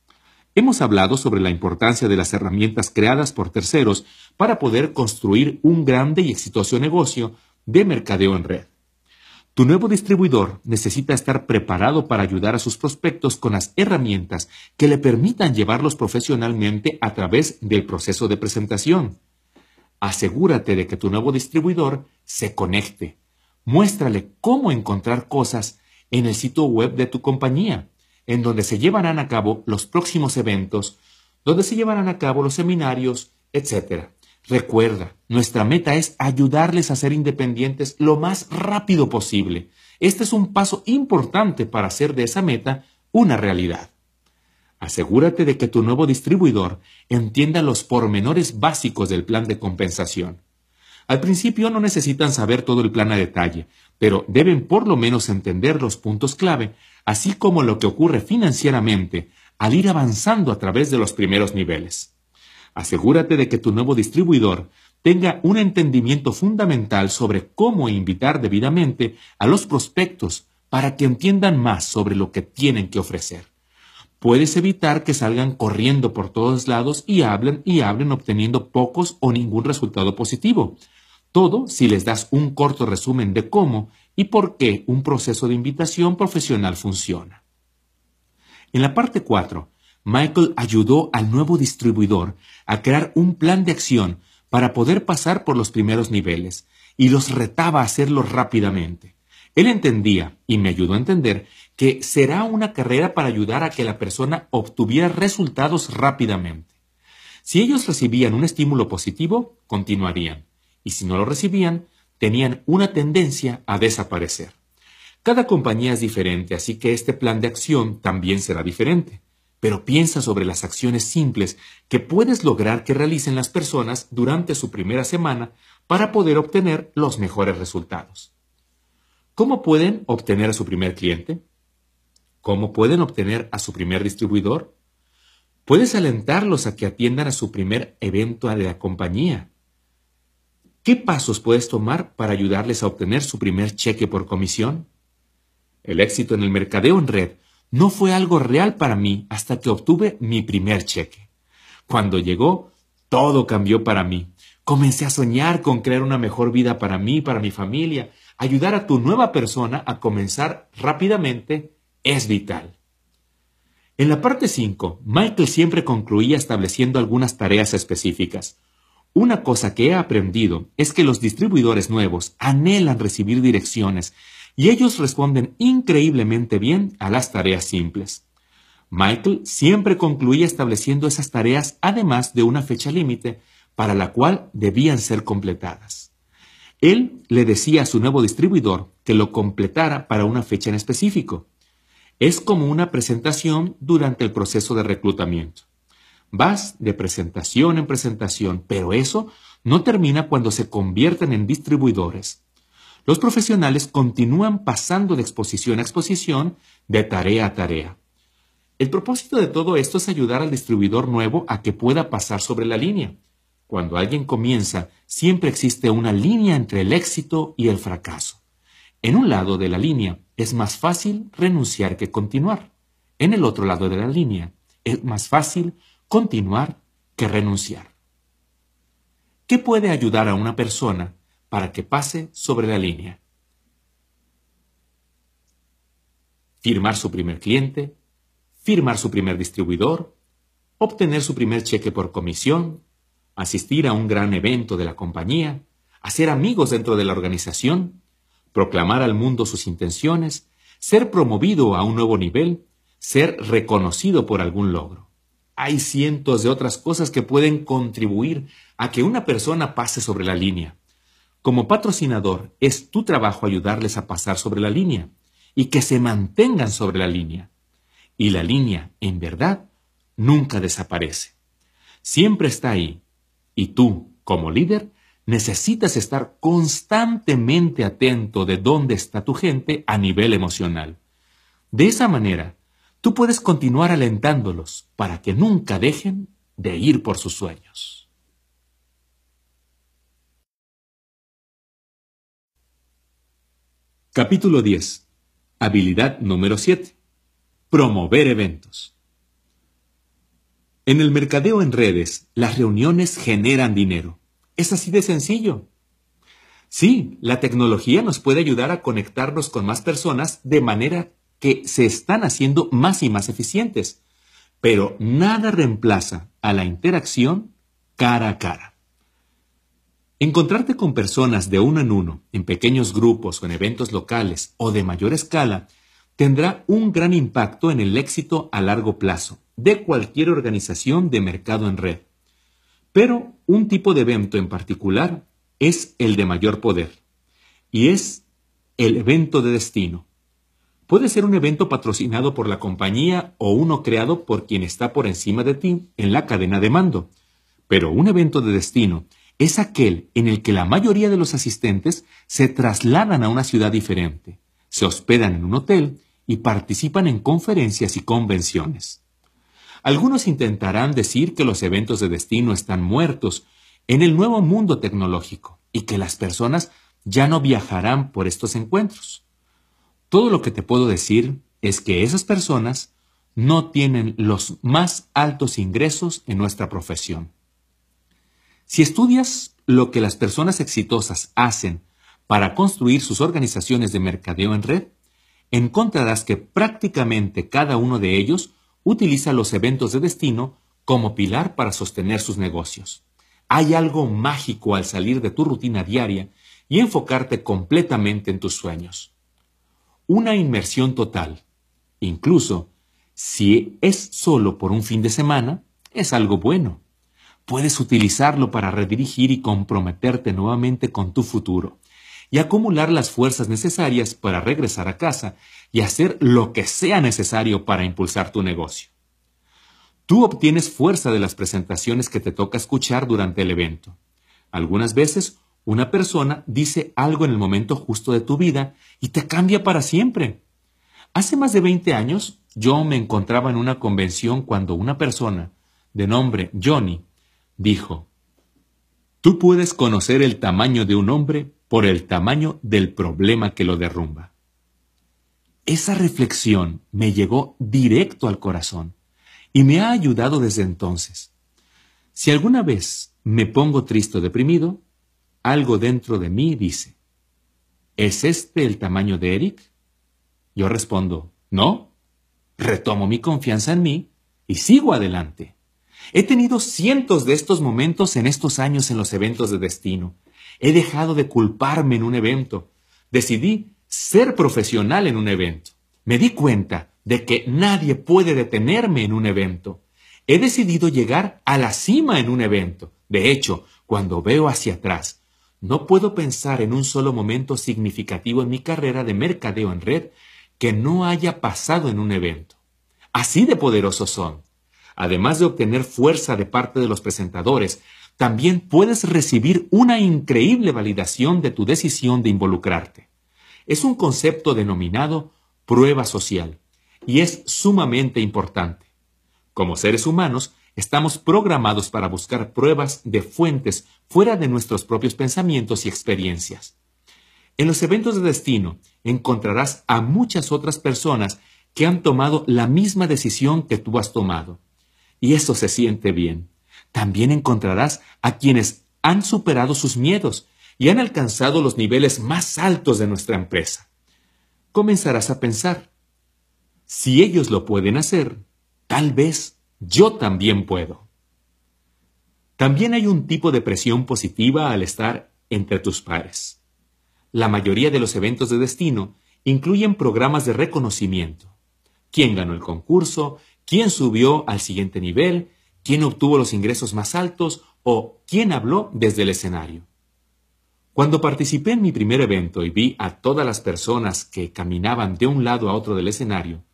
Hemos hablado sobre la importancia de las herramientas creadas por terceros para poder construir un grande y exitoso negocio de mercadeo en red. Tu nuevo distribuidor necesita estar preparado para ayudar a sus prospectos con las herramientas que le permitan llevarlos profesionalmente a través del proceso de presentación. Asegúrate de que tu nuevo distribuidor se conecte. Muéstrale cómo encontrar cosas en el sitio web de tu compañía, en donde se llevarán a cabo los próximos eventos, donde se llevarán a cabo los seminarios, etc. Recuerda, nuestra meta es ayudarles a ser independientes lo más rápido posible. Este es un paso importante para hacer de esa meta una realidad. Asegúrate de que tu nuevo distribuidor entienda los pormenores básicos del plan de compensación. Al principio no necesitan saber todo el plan a detalle, pero deben por lo menos entender los puntos clave, así como lo que ocurre financieramente al ir avanzando a través de los primeros niveles. Asegúrate de que tu nuevo distribuidor tenga un entendimiento fundamental sobre cómo invitar debidamente a los prospectos para que entiendan más sobre lo que tienen que ofrecer. Puedes evitar que salgan corriendo por todos lados y hablen y hablen obteniendo pocos o ningún resultado positivo. Todo si les das un corto resumen de cómo y por qué un proceso de invitación profesional funciona. En la parte 4, Michael ayudó al nuevo distribuidor a crear un plan de acción para poder pasar por los primeros niveles y los retaba a hacerlo rápidamente. Él entendía, y me ayudó a entender, que será una carrera para ayudar a que la persona obtuviera resultados rápidamente. Si ellos recibían un estímulo positivo, continuarían, y si no lo recibían, tenían una tendencia a desaparecer. Cada compañía es diferente, así que este plan de acción también será diferente. Pero piensa sobre las acciones simples que puedes lograr que realicen las personas durante su primera semana para poder obtener los mejores resultados. ¿Cómo pueden obtener a su primer cliente? ¿Cómo pueden obtener a su primer distribuidor? Puedes alentarlos a que atiendan a su primer evento de la compañía. ¿Qué pasos puedes tomar para ayudarles a obtener su primer cheque por comisión? El éxito en el mercadeo en red no fue algo real para mí hasta que obtuve mi primer cheque. Cuando llegó, todo cambió para mí. Comencé a soñar con crear una mejor vida para mí, para mi familia. Ayudar a tu nueva persona a comenzar rápidamente es vital. En la parte 5, Michael siempre concluía estableciendo algunas tareas específicas. Una cosa que he aprendido es que los distribuidores nuevos anhelan recibir direcciones y ellos responden increíblemente bien a las tareas simples. Michael siempre concluía estableciendo esas tareas además de una fecha límite para la cual debían ser completadas. Él le decía a su nuevo distribuidor que lo completara para una fecha en específico. Es como una presentación durante el proceso de reclutamiento. Vas de presentación en presentación, pero eso no termina cuando se convierten en distribuidores. Los profesionales continúan pasando de exposición a exposición, de tarea a tarea. El propósito de todo esto es ayudar al distribuidor nuevo a que pueda pasar sobre la línea. Cuando alguien comienza, siempre existe una línea entre el éxito y el fracaso. En un lado de la línea es más fácil renunciar que continuar. En el otro lado de la línea es más fácil continuar que renunciar. ¿Qué puede ayudar a una persona para que pase sobre la línea. Firmar su primer cliente, firmar su primer distribuidor, obtener su primer cheque por comisión, asistir a un gran evento de la compañía, hacer amigos dentro de la organización, proclamar al mundo sus intenciones, ser promovido a un nuevo nivel, ser reconocido por algún logro. Hay cientos de otras cosas que pueden contribuir a que una persona pase sobre la línea. Como patrocinador, es tu trabajo ayudarles a pasar sobre la línea y que se mantengan sobre la línea. Y la línea, en verdad, nunca desaparece. Siempre está ahí. Y tú, como líder, necesitas estar constantemente atento de dónde está tu gente a nivel emocional. De esa manera, tú puedes continuar alentándolos para que nunca dejen de ir por sus sueños. Capítulo 10. Habilidad número 7. Promover eventos. En el mercadeo en redes, las reuniones generan dinero. Es así de sencillo. Sí, la tecnología nos puede ayudar a conectarnos con más personas de manera que se están haciendo más y más eficientes, pero nada reemplaza a la interacción cara a cara. Encontrarte con personas de uno en uno, en pequeños grupos en eventos locales o de mayor escala, tendrá un gran impacto en el éxito a largo plazo de cualquier organización de mercado en red. Pero un tipo de evento en particular es el de mayor poder, y es el evento de destino. Puede ser un evento patrocinado por la compañía o uno creado por quien está por encima de ti en la cadena de mando, pero un evento de destino es aquel en el que la mayoría de los asistentes se trasladan a una ciudad diferente, se hospedan en un hotel y participan en conferencias y convenciones. Algunos intentarán decir que los eventos de destino están muertos en el nuevo mundo tecnológico y que las personas ya no viajarán por estos encuentros. Todo lo que te puedo decir es que esas personas no tienen los más altos ingresos en nuestra profesión. Si estudias lo que las personas exitosas hacen para construir sus organizaciones de mercadeo en red, encontrarás que prácticamente cada uno de ellos utiliza los eventos de destino como pilar para sostener sus negocios. Hay algo mágico al salir de tu rutina diaria y enfocarte completamente en tus sueños. Una inmersión total. Incluso, si es solo por un fin de semana, es algo bueno. Puedes utilizarlo para redirigir y comprometerte nuevamente con tu futuro y acumular las fuerzas necesarias para regresar a casa y hacer lo que sea necesario para impulsar tu negocio. Tú obtienes fuerza de las presentaciones que te toca escuchar durante el evento. Algunas veces una persona dice algo en el momento justo de tu vida y te cambia para siempre. Hace más de 20 años yo me encontraba en una convención cuando una persona, de nombre Johnny, dijo, Tú puedes conocer el tamaño de un hombre por el tamaño del problema que lo derrumba. Esa reflexión me llegó directo al corazón y me ha ayudado desde entonces. Si alguna vez me pongo triste o deprimido, algo dentro de mí dice, ¿es este el tamaño de Eric? Yo respondo, no. Retomo mi confianza en mí y sigo adelante. He tenido cientos de estos momentos en estos años en los eventos de destino. He dejado de culparme en un evento. Decidí ser profesional en un evento. Me di cuenta de que nadie puede detenerme en un evento. He decidido llegar a la cima en un evento. De hecho, cuando veo hacia atrás, no puedo pensar en un solo momento significativo en mi carrera de mercadeo en red que no haya pasado en un evento. Así de poderosos son. Además de obtener fuerza de parte de los presentadores, también puedes recibir una increíble validación de tu decisión de involucrarte. Es un concepto denominado prueba social y es sumamente importante. Como seres humanos, estamos programados para buscar pruebas de fuentes fuera de nuestros propios pensamientos y experiencias. En los eventos de destino encontrarás a muchas otras personas que han tomado la misma decisión que tú has tomado y eso se siente bien. También encontrarás a quienes han superado sus miedos y han alcanzado los niveles más altos de nuestra empresa. Comenzarás a pensar, si ellos lo pueden hacer, tal vez yo también puedo. También hay un tipo de presión positiva al estar entre tus pares. La mayoría de los eventos de destino incluyen programas de reconocimiento. ¿Quién ganó el concurso? quién subió al siguiente nivel, quién obtuvo los ingresos más altos o quién habló desde el escenario. Cuando participé en mi primer evento y vi a todas las personas que caminaban de un lado a otro del escenario,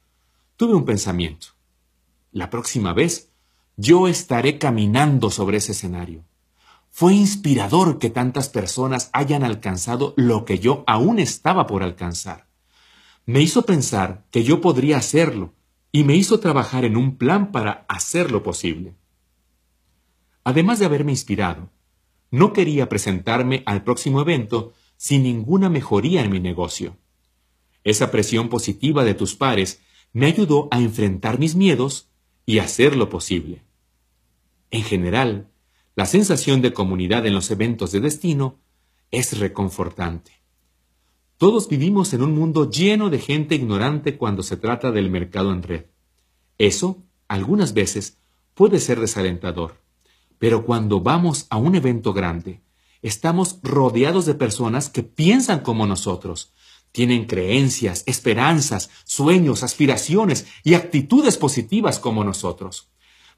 tuve un pensamiento. La próxima vez yo estaré caminando sobre ese escenario. Fue inspirador que tantas personas hayan alcanzado lo que yo aún estaba por alcanzar. Me hizo pensar que yo podría hacerlo y me hizo trabajar en un plan para hacerlo posible. Además de haberme inspirado, no quería presentarme al próximo evento sin ninguna mejoría en mi negocio. Esa presión positiva de tus pares me ayudó a enfrentar mis miedos y hacerlo posible. En general, la sensación de comunidad en los eventos de destino es reconfortante. Todos vivimos en un mundo lleno de gente ignorante cuando se trata del mercado en red. Eso, algunas veces, puede ser desalentador. Pero cuando vamos a un evento grande, estamos rodeados de personas que piensan como nosotros, tienen creencias, esperanzas, sueños, aspiraciones y actitudes positivas como nosotros.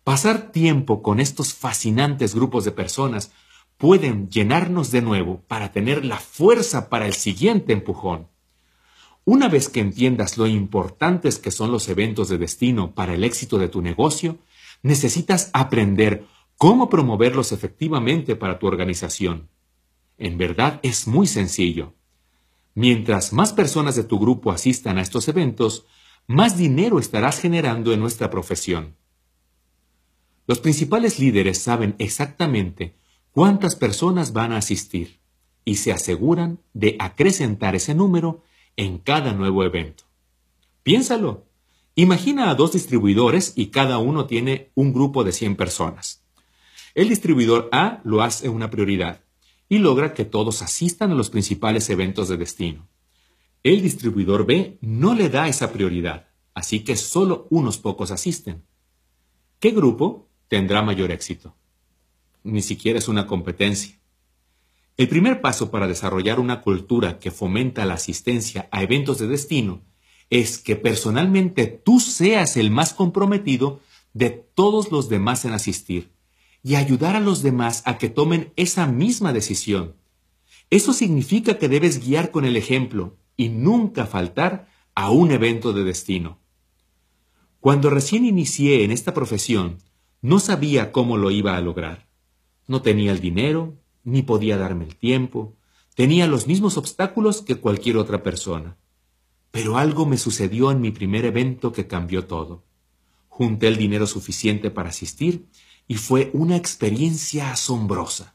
Pasar tiempo con estos fascinantes grupos de personas pueden llenarnos de nuevo para tener la fuerza para el siguiente empujón. Una vez que entiendas lo importantes que son los eventos de destino para el éxito de tu negocio, necesitas aprender cómo promoverlos efectivamente para tu organización. En verdad es muy sencillo. Mientras más personas de tu grupo asistan a estos eventos, más dinero estarás generando en nuestra profesión. Los principales líderes saben exactamente cuántas personas van a asistir y se aseguran de acrecentar ese número en cada nuevo evento. Piénsalo. Imagina a dos distribuidores y cada uno tiene un grupo de 100 personas. El distribuidor A lo hace una prioridad y logra que todos asistan a los principales eventos de destino. El distribuidor B no le da esa prioridad, así que solo unos pocos asisten. ¿Qué grupo tendrá mayor éxito? ni siquiera es una competencia. El primer paso para desarrollar una cultura que fomenta la asistencia a eventos de destino es que personalmente tú seas el más comprometido de todos los demás en asistir y ayudar a los demás a que tomen esa misma decisión. Eso significa que debes guiar con el ejemplo y nunca faltar a un evento de destino. Cuando recién inicié en esta profesión, no sabía cómo lo iba a lograr. No tenía el dinero, ni podía darme el tiempo, tenía los mismos obstáculos que cualquier otra persona. Pero algo me sucedió en mi primer evento que cambió todo. Junté el dinero suficiente para asistir y fue una experiencia asombrosa.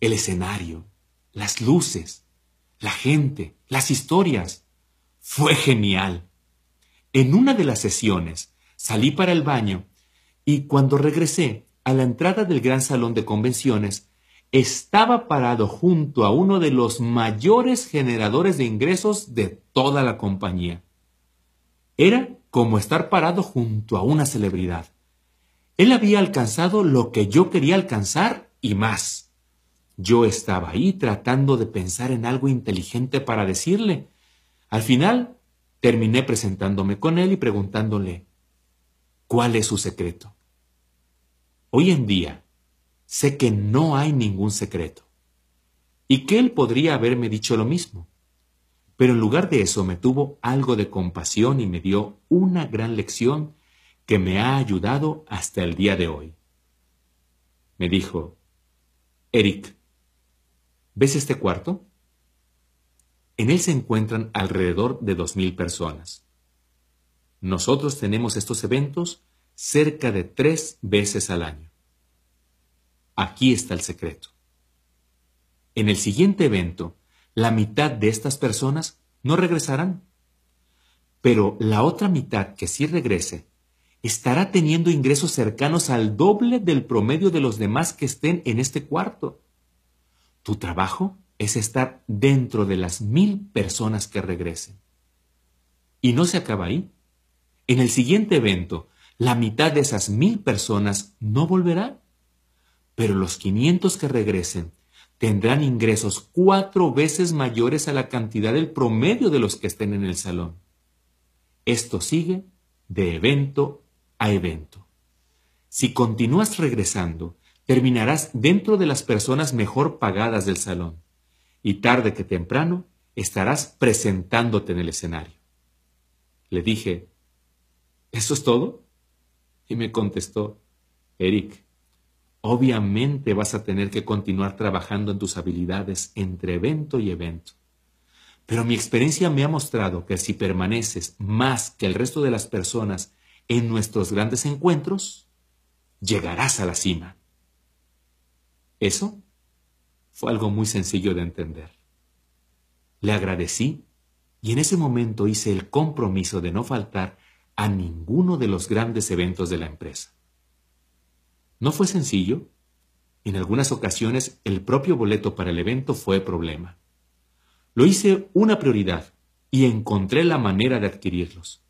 El escenario, las luces, la gente, las historias. Fue genial. En una de las sesiones salí para el baño y cuando regresé a la entrada del gran salón de convenciones, estaba parado junto a uno de los mayores generadores de ingresos de toda la compañía. Era como estar parado junto a una celebridad. Él había alcanzado lo que yo quería alcanzar y más. Yo estaba ahí tratando de pensar en algo inteligente para decirle. Al final, terminé presentándome con él y preguntándole, ¿cuál es su secreto? Hoy en día, sé que no hay ningún secreto. Y que él podría haberme dicho lo mismo. Pero en lugar de eso me tuvo algo de compasión y me dio una gran lección que me ha ayudado hasta el día de hoy. Me dijo, Eric, ¿ves este cuarto? En él se encuentran alrededor de dos mil personas. Nosotros tenemos estos eventos cerca de tres veces al año. Aquí está el secreto. En el siguiente evento, la mitad de estas personas no regresarán. Pero la otra mitad que sí regrese estará teniendo ingresos cercanos al doble del promedio de los demás que estén en este cuarto. Tu trabajo es estar dentro de las mil personas que regresen. Y no se acaba ahí. En el siguiente evento, la mitad de esas mil personas no volverán pero los 500 que regresen tendrán ingresos cuatro veces mayores a la cantidad del promedio de los que estén en el salón. Esto sigue de evento a evento. Si continúas regresando, terminarás dentro de las personas mejor pagadas del salón y tarde que temprano estarás presentándote en el escenario. Le dije, ¿eso es todo? Y me contestó, Eric, Obviamente vas a tener que continuar trabajando en tus habilidades entre evento y evento. Pero mi experiencia me ha mostrado que si permaneces más que el resto de las personas en nuestros grandes encuentros, llegarás a la cima. Eso fue algo muy sencillo de entender. Le agradecí y en ese momento hice el compromiso de no faltar a ninguno de los grandes eventos de la empresa. No fue sencillo. En algunas ocasiones el propio boleto para el evento fue problema. Lo hice una prioridad y encontré la manera de adquirirlos.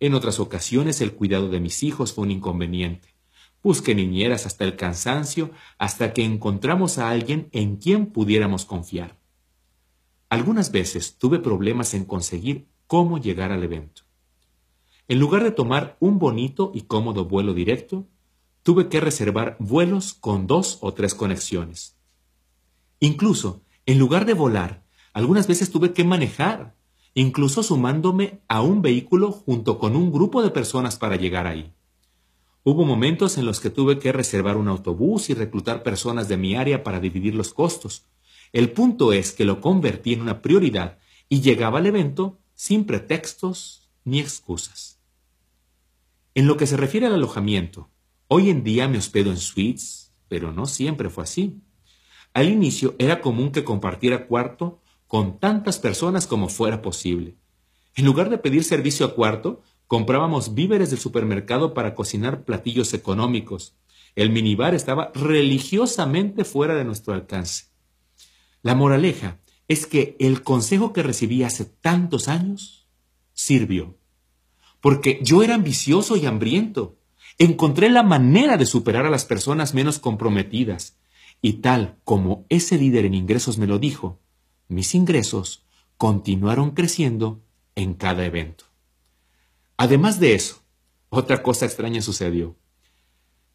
En otras ocasiones el cuidado de mis hijos fue un inconveniente. Busqué niñeras hasta el cansancio hasta que encontramos a alguien en quien pudiéramos confiar. Algunas veces tuve problemas en conseguir cómo llegar al evento. En lugar de tomar un bonito y cómodo vuelo directo, tuve que reservar vuelos con dos o tres conexiones. Incluso, en lugar de volar, algunas veces tuve que manejar, incluso sumándome a un vehículo junto con un grupo de personas para llegar ahí. Hubo momentos en los que tuve que reservar un autobús y reclutar personas de mi área para dividir los costos. El punto es que lo convertí en una prioridad y llegaba al evento sin pretextos ni excusas. En lo que se refiere al alojamiento, Hoy en día me hospedo en suites, pero no siempre fue así. Al inicio era común que compartiera cuarto con tantas personas como fuera posible. En lugar de pedir servicio a cuarto, comprábamos víveres del supermercado para cocinar platillos económicos. El minibar estaba religiosamente fuera de nuestro alcance. La moraleja es que el consejo que recibí hace tantos años sirvió. Porque yo era ambicioso y hambriento. Encontré la manera de superar a las personas menos comprometidas Y tal como ese líder en ingresos me lo dijo, mis ingresos continuaron creciendo en cada evento. Además de eso, otra cosa extraña sucedió.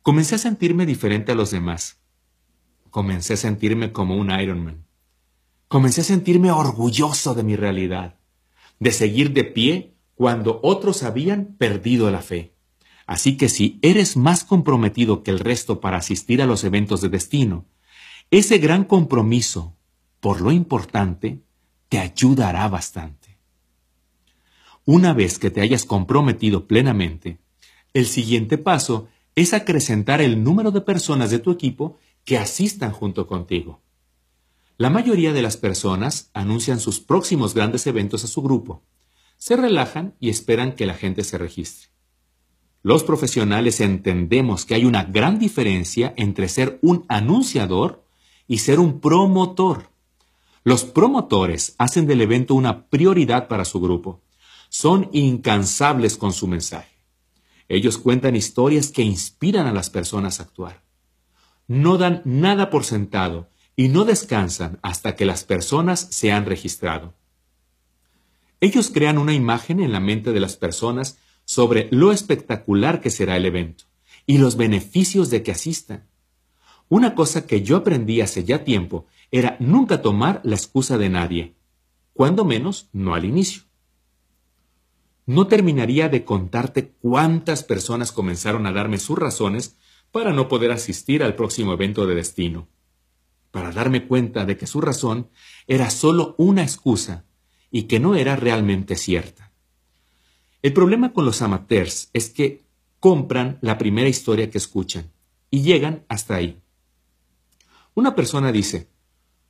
Comencé a sentirme diferente a los demás. Comencé a sentirme como un Ironman. Comencé a sentirme orgulloso de mi realidad, de seguir de pie cuando otros habían perdido la fe. Así que si eres más comprometido que el resto para asistir a los eventos de destino, ese gran compromiso por lo importante te ayudará bastante. Una vez que te hayas comprometido plenamente, el siguiente paso es acrecentar el número de personas de tu equipo que asistan junto contigo. La mayoría de las personas anuncian sus próximos grandes eventos a su grupo, se relajan y esperan que la gente se registre. Los profesionales entendemos que hay una gran diferencia entre ser un anunciador y ser un promotor. Los promotores hacen del evento una prioridad para su grupo. Son incansables con su mensaje. Ellos cuentan historias que inspiran a las personas a actuar. No dan nada por sentado y no descansan hasta que las personas se han registrado. Ellos crean una imagen en la mente de las personas sobre lo espectacular que será el evento y los beneficios de que asistan. Una cosa que yo aprendí hace ya tiempo era nunca tomar la excusa de nadie, cuando menos no al inicio. No terminaría de contarte cuántas personas comenzaron a darme sus razones para no poder asistir al próximo evento de destino, para darme cuenta de que su razón era solo una excusa y que no era realmente cierta. El problema con los amateurs es que compran la primera historia que escuchan y llegan hasta ahí. Una persona dice,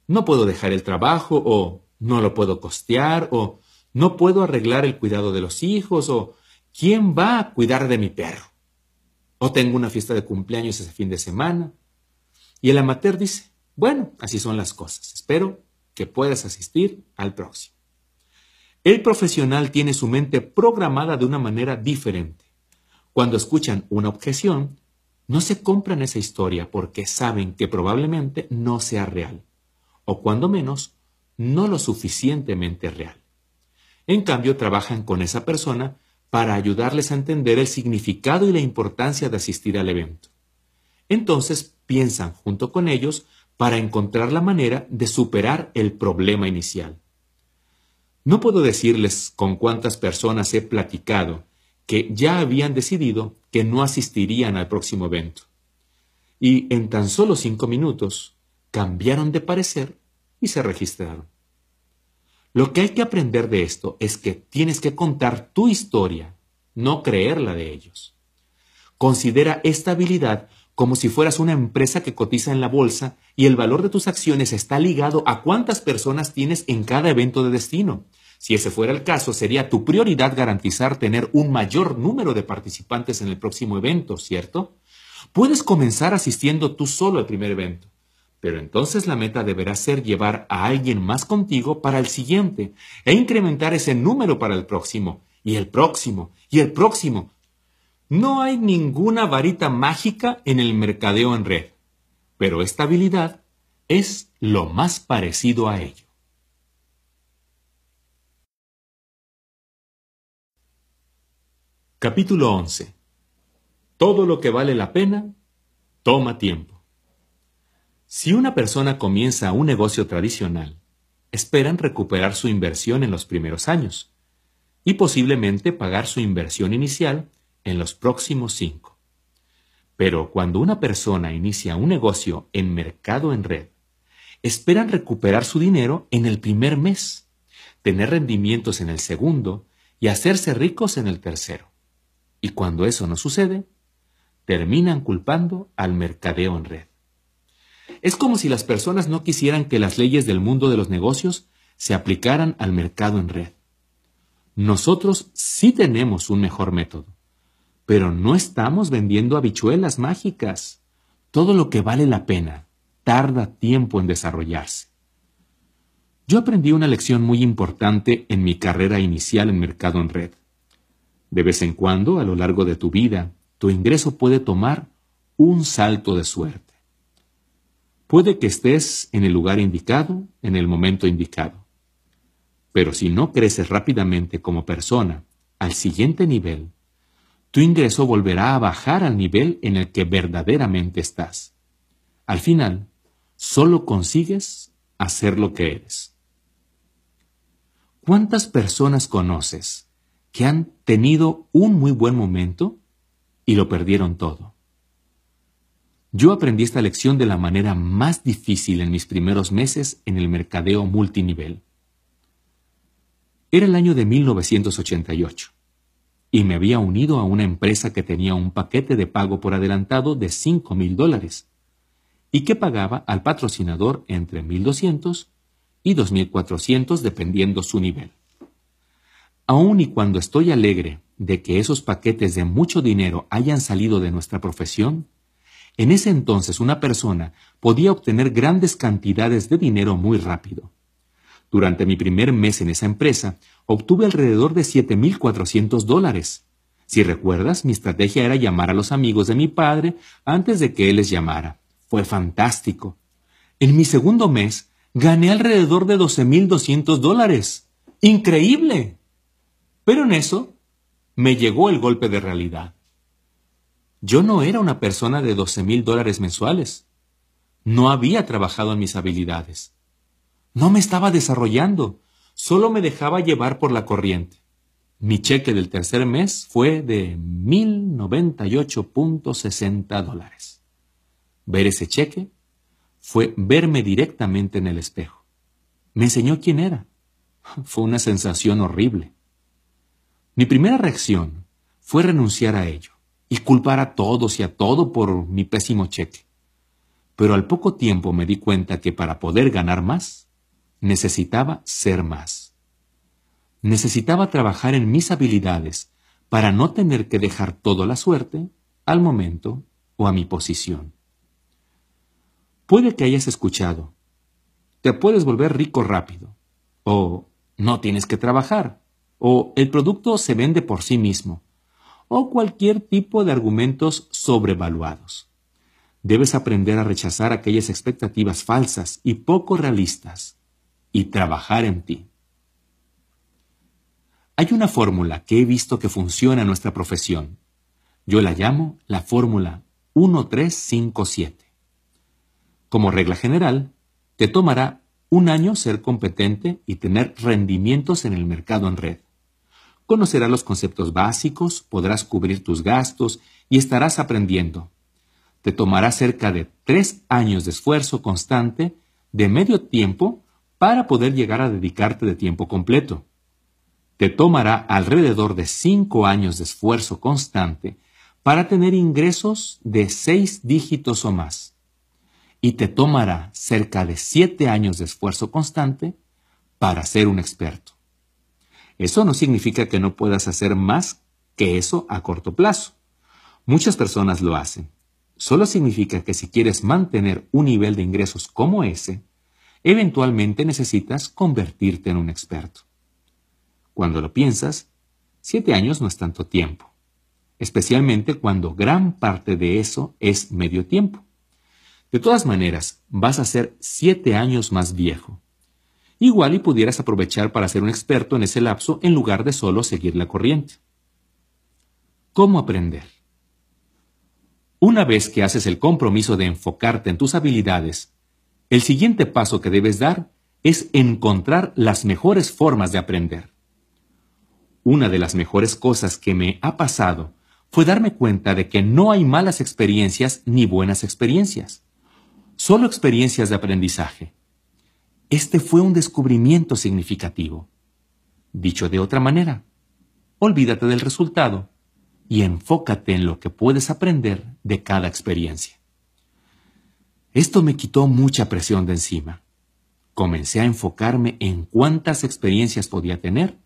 no puedo dejar el trabajo o no lo puedo costear o no puedo arreglar el cuidado de los hijos o ¿quién va a cuidar de mi perro? O tengo una fiesta de cumpleaños ese fin de semana. Y el amateur dice, bueno, así son las cosas. Espero que puedas asistir al próximo. El profesional tiene su mente programada de una manera diferente. Cuando escuchan una objeción, no se compran esa historia porque saben que probablemente no sea real o cuando menos, no lo suficientemente real. En cambio, trabajan con esa persona para ayudarles a entender el significado y la importancia de asistir al evento. Entonces, piensan junto con ellos para encontrar la manera de superar el problema inicial. No puedo decirles con cuántas personas he platicado que ya habían decidido que no asistirían al próximo evento. Y en tan solo cinco minutos cambiaron de parecer y se registraron. Lo que hay que aprender de esto es que tienes que contar tu historia, no creerla de ellos. Considera esta habilidad como si fueras una empresa que cotiza en la bolsa y el valor de tus acciones está ligado a cuántas personas tienes en cada evento de destino. Si ese fuera el caso, sería tu prioridad garantizar tener un mayor número de participantes en el próximo evento, ¿cierto? Puedes comenzar asistiendo tú solo al primer evento. Pero entonces la meta deberá ser llevar a alguien más contigo para el siguiente e incrementar ese número para el próximo, y el próximo, y el próximo. No hay ninguna varita mágica en el mercadeo en red, pero esta habilidad es lo más parecido a ello. Capítulo 11. Todo lo que vale la pena toma tiempo. Si una persona comienza un negocio tradicional, esperan recuperar su inversión en los primeros años y posiblemente pagar su inversión inicial en los próximos cinco. Pero cuando una persona inicia un negocio en mercado en red, esperan recuperar su dinero en el primer mes, tener rendimientos en el segundo y hacerse ricos en el tercero. Y cuando eso no sucede, terminan culpando al mercadeo en red. Es como si las personas no quisieran que las leyes del mundo de los negocios se aplicaran al mercado en red. Nosotros sí tenemos un mejor método, pero no estamos vendiendo habichuelas mágicas. Todo lo que vale la pena tarda tiempo en desarrollarse. Yo aprendí una lección muy importante en mi carrera inicial en mercado en red. De vez en cuando, a lo largo de tu vida, tu ingreso puede tomar un salto de suerte. Puede que estés en el lugar indicado, en el momento indicado. Pero si no creces rápidamente como persona al siguiente nivel, tu ingreso volverá a bajar al nivel en el que verdaderamente estás. Al final, solo consigues hacer lo que eres. ¿Cuántas personas conoces que han tenido un muy buen momento y lo perdieron todo? Yo aprendí esta lección de la manera más difícil en mis primeros meses en el mercadeo multinivel. Era el año de 1988 y me había unido a una empresa que tenía un paquete de pago por adelantado de 5 mil dólares y que pagaba al patrocinador entre 1.200 y 2.400 dependiendo su nivel. Aun y cuando estoy alegre de que esos paquetes de mucho dinero hayan salido de nuestra profesión, en ese entonces una persona podía obtener grandes cantidades de dinero muy rápido. Durante mi primer mes en esa empresa, obtuve alrededor de 7.400 dólares. Si recuerdas, mi estrategia era llamar a los amigos de mi padre antes de que él les llamara. Fue fantástico. En mi segundo mes, gané alrededor de 12.200 dólares. ¡Increíble! Pero en eso, me llegó el golpe de realidad. Yo no era una persona de 12 mil dólares mensuales. No había trabajado en mis habilidades. No me estaba desarrollando, solo me dejaba llevar por la corriente. Mi cheque del tercer mes fue de 1.098.60 dólares. Ver ese cheque fue verme directamente en el espejo. Me enseñó quién era. Fue una sensación horrible. Mi primera reacción fue renunciar a ello y culpar a todos y a todo por mi pésimo cheque. Pero al poco tiempo me di cuenta que para poder ganar más, necesitaba ser más. Necesitaba trabajar en mis habilidades para no tener que dejar todo a la suerte, al momento o a mi posición. Puede que hayas escuchado, te puedes volver rico rápido, o no tienes que trabajar, o el producto se vende por sí mismo, o cualquier tipo de argumentos sobrevaluados. Debes aprender a rechazar aquellas expectativas falsas y poco realistas y trabajar en ti. Hay una fórmula que he visto que funciona en nuestra profesión. Yo la llamo la fórmula 1357. Como regla general, te tomará un año ser competente y tener rendimientos en el mercado en red. Conocerás los conceptos básicos, podrás cubrir tus gastos y estarás aprendiendo. Te tomará cerca de tres años de esfuerzo constante de medio tiempo para poder llegar a dedicarte de tiempo completo. Te tomará alrededor de cinco años de esfuerzo constante para tener ingresos de seis dígitos o más. Y te tomará cerca de siete años de esfuerzo constante para ser un experto. Eso no significa que no puedas hacer más que eso a corto plazo. Muchas personas lo hacen. Solo significa que si quieres mantener un nivel de ingresos como ese, eventualmente necesitas convertirte en un experto. Cuando lo piensas, siete años no es tanto tiempo, especialmente cuando gran parte de eso es medio tiempo. De todas maneras, vas a ser siete años más viejo igual y pudieras aprovechar para ser un experto en ese lapso en lugar de solo seguir la corriente. ¿Cómo aprender? Una vez que haces el compromiso de enfocarte en tus habilidades, el siguiente paso que debes dar es encontrar las mejores formas de aprender. Una de las mejores cosas que me ha pasado fue darme cuenta de que no hay malas experiencias ni buenas experiencias, solo experiencias de aprendizaje. Este fue un descubrimiento significativo. Dicho de otra manera, olvídate del resultado y enfócate en lo que puedes aprender de cada experiencia. Esto me quitó mucha presión de encima. Comencé a enfocarme en cuántas experiencias podía tener,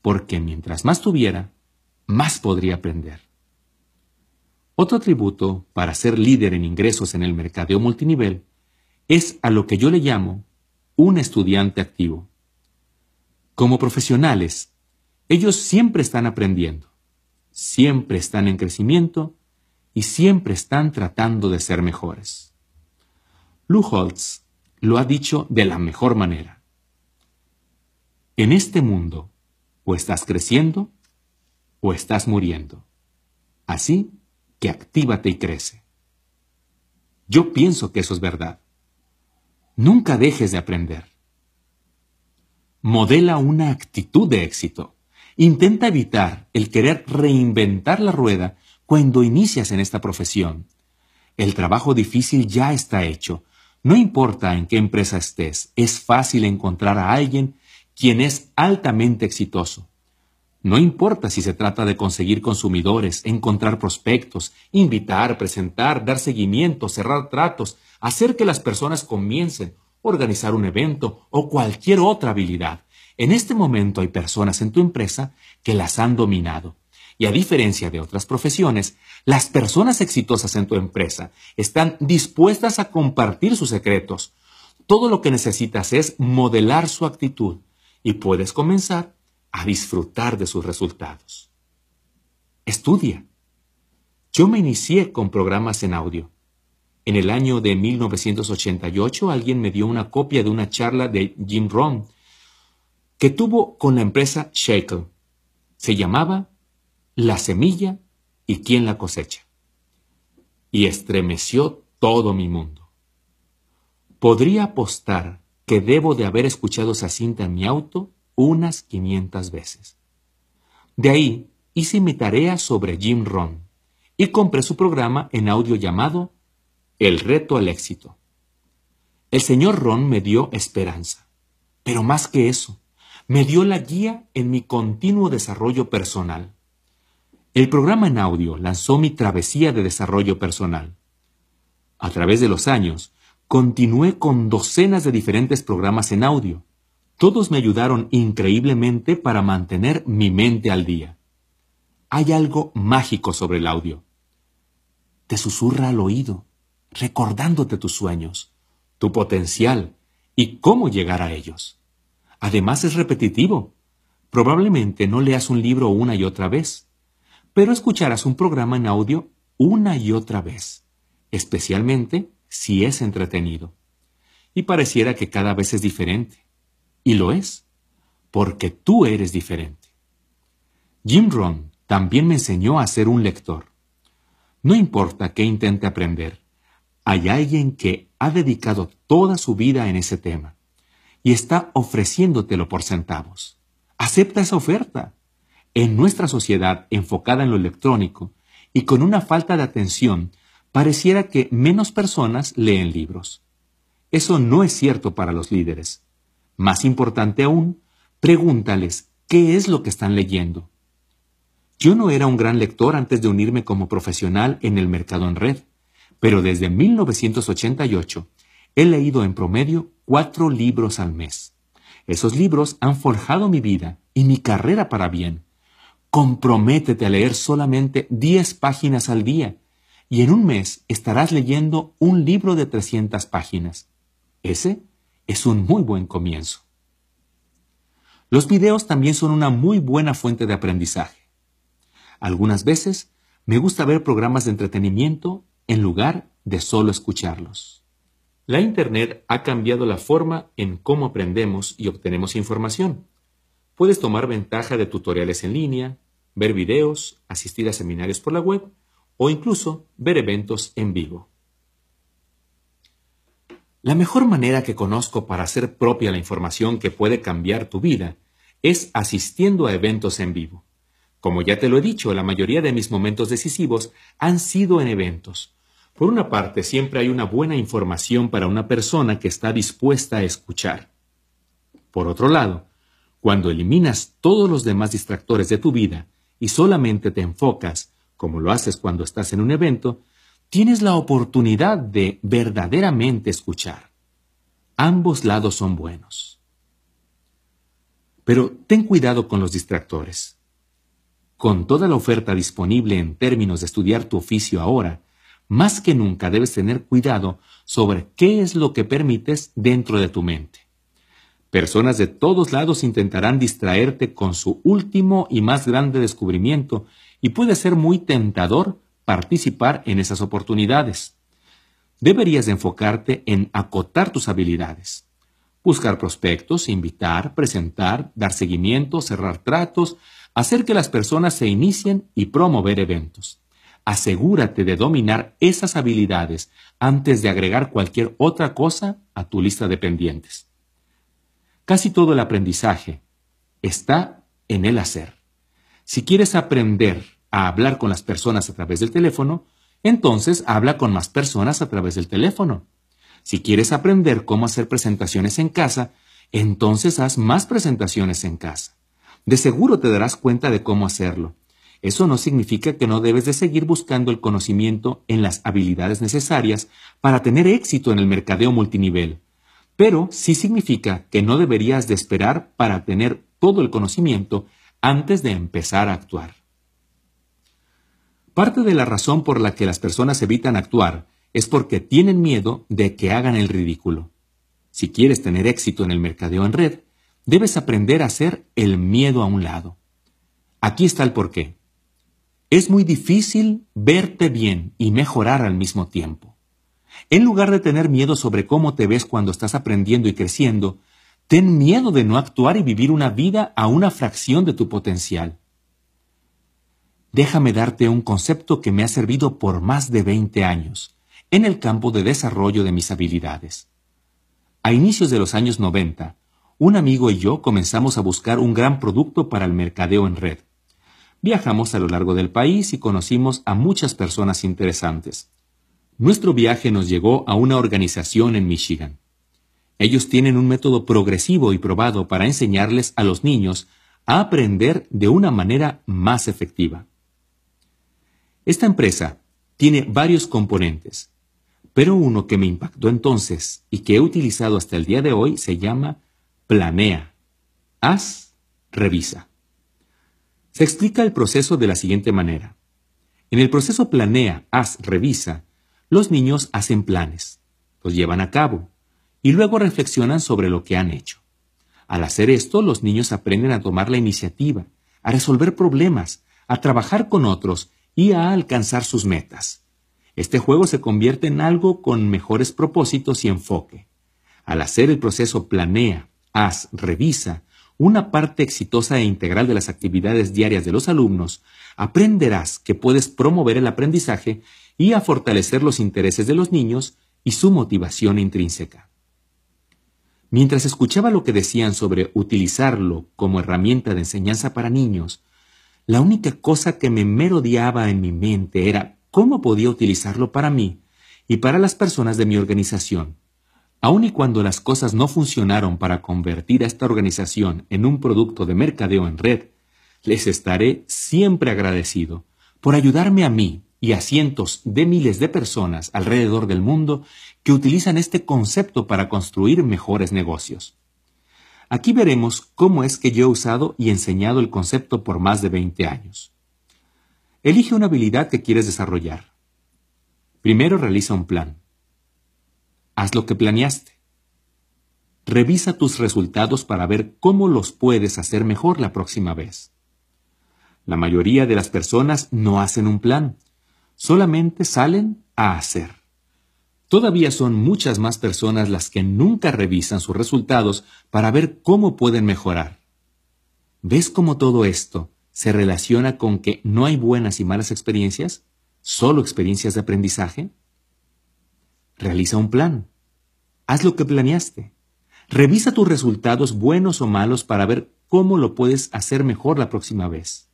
porque mientras más tuviera, más podría aprender. Otro tributo para ser líder en ingresos en el mercadeo multinivel es a lo que yo le llamo un estudiante activo. Como profesionales, ellos siempre están aprendiendo, siempre están en crecimiento y siempre están tratando de ser mejores. Lou Holtz lo ha dicho de la mejor manera. En este mundo, o estás creciendo o estás muriendo. Así que actívate y crece. Yo pienso que eso es verdad. Nunca dejes de aprender. Modela una actitud de éxito. Intenta evitar el querer reinventar la rueda cuando inicias en esta profesión. El trabajo difícil ya está hecho. No importa en qué empresa estés, es fácil encontrar a alguien quien es altamente exitoso. No importa si se trata de conseguir consumidores, encontrar prospectos, invitar, presentar, dar seguimiento, cerrar tratos, hacer que las personas comiencen, organizar un evento o cualquier otra habilidad. En este momento hay personas en tu empresa que las han dominado. Y a diferencia de otras profesiones, las personas exitosas en tu empresa están dispuestas a compartir sus secretos. Todo lo que necesitas es modelar su actitud y puedes comenzar a disfrutar de sus resultados. Estudia. Yo me inicié con programas en audio. En el año de 1988 alguien me dio una copia de una charla de Jim Rohn que tuvo con la empresa Shackle. Se llamaba La semilla y quién la cosecha. Y estremeció todo mi mundo. Podría apostar que debo de haber escuchado esa cinta en mi auto unas 500 veces. De ahí hice mi tarea sobre Jim Rohn y compré su programa en audio llamado El reto al éxito. El señor Ron me dio esperanza, pero más que eso, me dio la guía en mi continuo desarrollo personal. El programa en audio lanzó mi travesía de desarrollo personal. A través de los años, continué con docenas de diferentes programas en audio. Todos me ayudaron increíblemente para mantener mi mente al día. Hay algo mágico sobre el audio. Te susurra al oído, recordándote tus sueños, tu potencial y cómo llegar a ellos. Además es repetitivo. Probablemente no leas un libro una y otra vez pero escucharás un programa en audio una y otra vez, especialmente si es entretenido. Y pareciera que cada vez es diferente. Y lo es, porque tú eres diferente. Jim Rohn también me enseñó a ser un lector. No importa qué intente aprender, hay alguien que ha dedicado toda su vida en ese tema y está ofreciéndotelo por centavos. Acepta esa oferta en nuestra sociedad enfocada en lo electrónico y con una falta de atención, pareciera que menos personas leen libros. Eso no es cierto para los líderes. Más importante aún, pregúntales qué es lo que están leyendo. Yo no era un gran lector antes de unirme como profesional en el mercado en red, pero desde 1988 he leído en promedio cuatro libros al mes. Esos libros han forjado mi vida y mi carrera para bien, Comprométete a leer solamente 10 páginas al día y en un mes estarás leyendo un libro de 300 páginas. Ese es un muy buen comienzo. Los videos también son una muy buena fuente de aprendizaje. Algunas veces me gusta ver programas de entretenimiento en lugar de solo escucharlos. La Internet ha cambiado la forma en cómo aprendemos y obtenemos información. Puedes tomar ventaja de tutoriales en línea, ver videos, asistir a seminarios por la web o incluso ver eventos en vivo. La mejor manera que conozco para hacer propia la información que puede cambiar tu vida es asistiendo a eventos en vivo. Como ya te lo he dicho, la mayoría de mis momentos decisivos han sido en eventos. Por una parte, siempre hay una buena información para una persona que está dispuesta a escuchar. Por otro lado, cuando eliminas todos los demás distractores de tu vida y solamente te enfocas, como lo haces cuando estás en un evento, tienes la oportunidad de verdaderamente escuchar. Ambos lados son buenos. Pero ten cuidado con los distractores. Con toda la oferta disponible en términos de estudiar tu oficio ahora, más que nunca debes tener cuidado sobre qué es lo que permites dentro de tu mente. Personas de todos lados intentarán distraerte con su último y más grande descubrimiento y puede ser muy tentador participar en esas oportunidades. deberías enfocarte en acotar tus habilidades. Buscar prospectos, invitar, presentar, dar seguimiento, cerrar tratos, hacer que las personas se inicien y promover eventos. Asegúrate de dominar esas habilidades antes de agregar cualquier otra cosa a tu lista de pendientes. Casi todo el aprendizaje está en el hacer. Si quieres aprender a hablar con las personas a través del teléfono, entonces habla con más personas a través del teléfono. Si quieres aprender cómo hacer presentaciones en casa, entonces haz más presentaciones en casa. De seguro te darás cuenta de cómo hacerlo. Eso no significa que no debes de seguir buscando el conocimiento en las habilidades necesarias para tener éxito en el mercadeo multinivel. Pero sí significa que no deberías de esperar para tener todo el conocimiento antes de empezar a actuar. Parte de la razón por la que las personas evitan actuar es porque tienen miedo de que hagan el ridículo. Si quieres tener éxito en el mercadeo en red, debes aprender a hacer el miedo a un lado. Aquí está el porqué. Es muy difícil verte bien y mejorar al mismo tiempo. En lugar de tener miedo sobre cómo te ves cuando estás aprendiendo y creciendo, ten miedo de no actuar y vivir una vida a una fracción de tu potencial. Déjame darte un concepto que me ha servido por más de 20 años en el campo de desarrollo de mis habilidades. A inicios de los años 90, un amigo y yo comenzamos a buscar un gran producto para el mercadeo en red. Viajamos a lo largo del país y conocimos a muchas personas interesantes. Nuestro viaje nos llegó a una organización en Michigan. Ellos tienen un método progresivo y probado para enseñarles a los niños a aprender de una manera más efectiva. Esta empresa tiene varios componentes, pero uno que me impactó entonces y que he utilizado hasta el día de hoy se llama Planea. Haz, revisa. Se explica el proceso de la siguiente manera. En el proceso planea, haz, revisa, los niños hacen planes, los llevan a cabo y luego reflexionan sobre lo que han hecho. Al hacer esto, los niños aprenden a tomar la iniciativa, a resolver problemas, a trabajar con otros y a alcanzar sus metas. Este juego se convierte en algo con mejores propósitos y enfoque. Al hacer el proceso planea, haz, revisa, una parte exitosa e integral de las actividades diarias de los alumnos, aprenderás que puedes promover el aprendizaje y a fortalecer los intereses de los niños y su motivación intrínseca. Mientras escuchaba lo que decían sobre utilizarlo como herramienta de enseñanza para niños, la única cosa que me merodeaba en mi mente era cómo podía utilizarlo para mí y para las personas de mi organización. Aun y cuando las cosas no funcionaron para convertir a esta organización en un producto de mercadeo en red, les estaré siempre agradecido por ayudarme a mí y a cientos de miles de personas alrededor del mundo que utilizan este concepto para construir mejores negocios. Aquí veremos cómo es que yo he usado y enseñado el concepto por más de 20 años. Elige una habilidad que quieres desarrollar. Primero realiza un plan. Haz lo que planeaste. Revisa tus resultados para ver cómo los puedes hacer mejor la próxima vez. La mayoría de las personas no hacen un plan, solamente salen a hacer. Todavía son muchas más personas las que nunca revisan sus resultados para ver cómo pueden mejorar. ¿Ves cómo todo esto se relaciona con que no hay buenas y malas experiencias, solo experiencias de aprendizaje? Realiza un plan. Haz lo que planeaste. Revisa tus resultados buenos o malos para ver cómo lo puedes hacer mejor la próxima vez.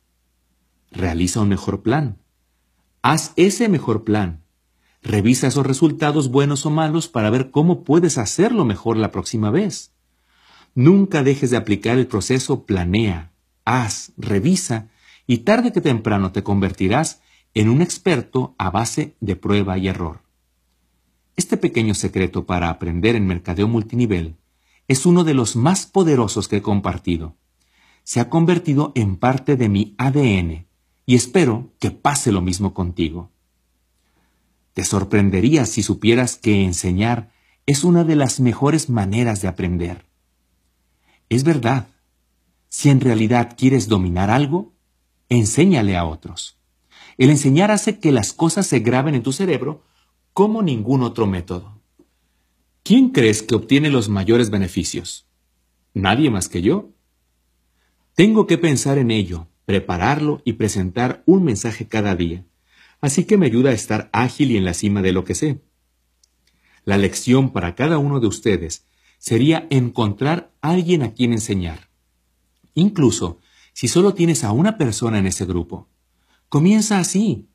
Realiza un mejor plan. Haz ese mejor plan. Revisa esos resultados buenos o malos para ver cómo puedes hacerlo mejor la próxima vez. Nunca dejes de aplicar el proceso planea, haz, revisa y tarde que temprano te convertirás en un experto a base de prueba y error. Este pequeño secreto para aprender en mercadeo multinivel es uno de los más poderosos que he compartido. Se ha convertido en parte de mi ADN y espero que pase lo mismo contigo. Te sorprenderías si supieras que enseñar es una de las mejores maneras de aprender. Es verdad. Si en realidad quieres dominar algo, enséñale a otros. El enseñar hace que las cosas se graben en tu cerebro como ningún otro método. ¿Quién crees que obtiene los mayores beneficios? Nadie más que yo. Tengo que pensar en ello, prepararlo y presentar un mensaje cada día, así que me ayuda a estar ágil y en la cima de lo que sé. La lección para cada uno de ustedes sería encontrar alguien a quien enseñar. Incluso si solo tienes a una persona en ese grupo. Comienza así.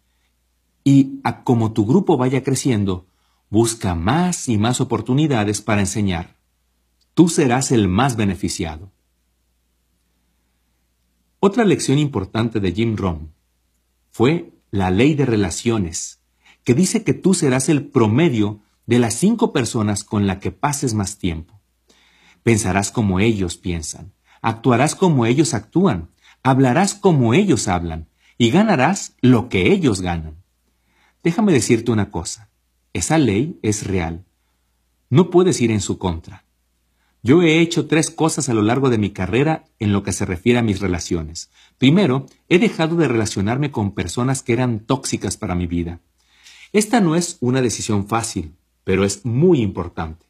Y a como tu grupo vaya creciendo, busca más y más oportunidades para enseñar. Tú serás el más beneficiado. Otra lección importante de Jim Rohn fue la ley de relaciones, que dice que tú serás el promedio de las cinco personas con las que pases más tiempo. Pensarás como ellos piensan, actuarás como ellos actúan, hablarás como ellos hablan y ganarás lo que ellos ganan. Déjame decirte una cosa, esa ley es real. No puedes ir en su contra. Yo he hecho tres cosas a lo largo de mi carrera en lo que se refiere a mis relaciones. Primero, he dejado de relacionarme con personas que eran tóxicas para mi vida. Esta no es una decisión fácil, pero es muy importante.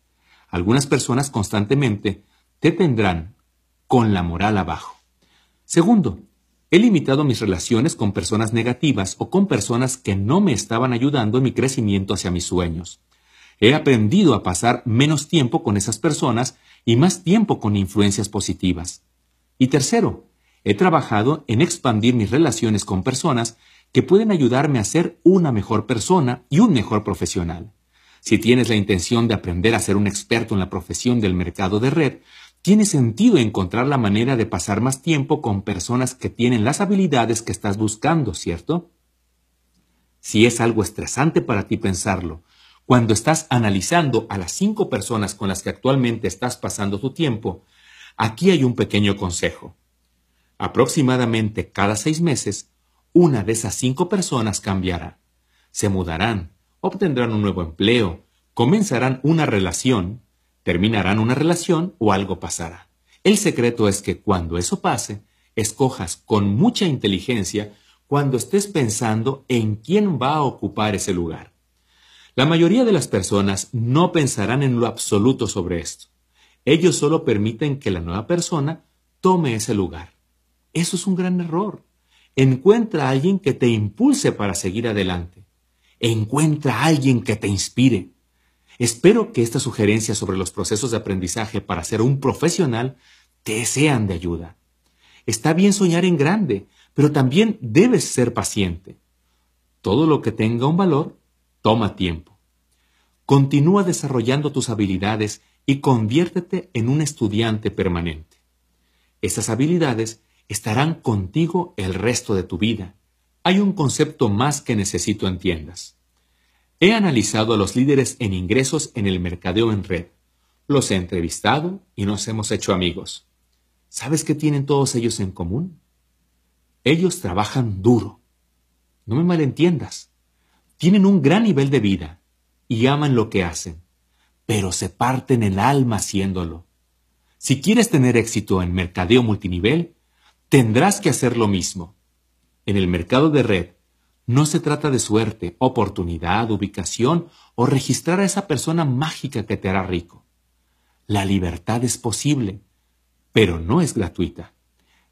Algunas personas constantemente te tendrán con la moral abajo. Segundo, he limitado mis relaciones con personas negativas o con personas que no me estaban ayudando en mi crecimiento hacia mis sueños. He aprendido a pasar menos tiempo con esas personas y más tiempo con influencias positivas. Y tercero, he trabajado en expandir mis relaciones con personas que pueden ayudarme a ser una mejor persona y un mejor profesional. Si tienes la intención de aprender a ser un experto en la profesión del mercado de red, tiene sentido encontrar la manera de pasar más tiempo con personas que tienen las habilidades que estás buscando, ¿cierto? Si es algo estresante para ti pensarlo, cuando estás analizando a las cinco personas con las que actualmente estás pasando tu tiempo, aquí hay un pequeño consejo. Aproximadamente cada seis meses, una de esas cinco personas cambiará. Se mudarán, obtendrán un nuevo empleo, comenzarán una relación terminarán una relación o algo pasará. El secreto es que cuando eso pase, escojas con mucha inteligencia cuando estés pensando en quién va a ocupar ese lugar. La mayoría de las personas no pensarán en lo absoluto sobre esto. Ellos solo permiten que la nueva persona tome ese lugar. Eso es un gran error. Encuentra a alguien que te impulse para seguir adelante. Encuentra a alguien que te inspire. Espero que estas sugerencias sobre los procesos de aprendizaje para ser un profesional te sean de ayuda. Está bien soñar en grande, pero también debes ser paciente. Todo lo que tenga un valor toma tiempo. Continúa desarrollando tus habilidades y conviértete en un estudiante permanente. Esas habilidades estarán contigo el resto de tu vida. Hay un concepto más que necesito entiendas. He analizado a los líderes en ingresos en el mercadeo en red. Los he entrevistado y nos hemos hecho amigos. ¿Sabes qué tienen todos ellos en común? Ellos trabajan duro. No me malentiendas. Tienen un gran nivel de vida y aman lo que hacen, pero se parten el alma haciéndolo. Si quieres tener éxito en mercadeo multinivel, tendrás que hacer lo mismo. En el mercado de red, no se trata de suerte, oportunidad, ubicación o registrar a esa persona mágica que te hará rico. La libertad es posible, pero no es gratuita.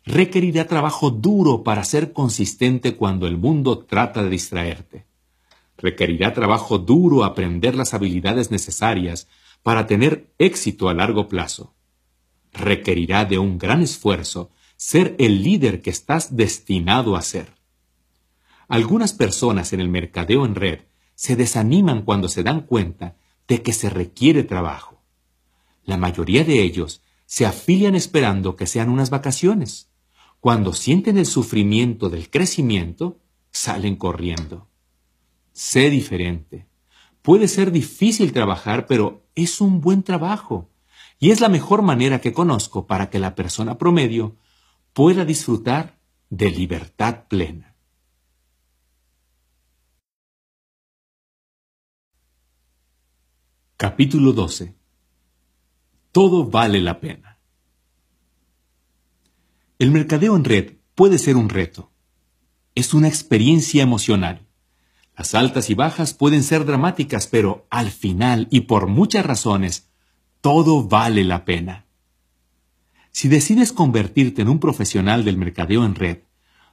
Requerirá trabajo duro para ser consistente cuando el mundo trata de distraerte. Requerirá trabajo duro aprender las habilidades necesarias para tener éxito a largo plazo. Requerirá de un gran esfuerzo ser el líder que estás destinado a ser. Algunas personas en el mercadeo en red se desaniman cuando se dan cuenta de que se requiere trabajo. La mayoría de ellos se afilian esperando que sean unas vacaciones. Cuando sienten el sufrimiento del crecimiento, salen corriendo. Sé diferente. Puede ser difícil trabajar, pero es un buen trabajo. Y es la mejor manera que conozco para que la persona promedio pueda disfrutar de libertad plena. Capítulo 12. Todo vale la pena. El mercadeo en red puede ser un reto. Es una experiencia emocional. Las altas y bajas pueden ser dramáticas, pero al final y por muchas razones, todo vale la pena. Si decides convertirte en un profesional del mercadeo en red,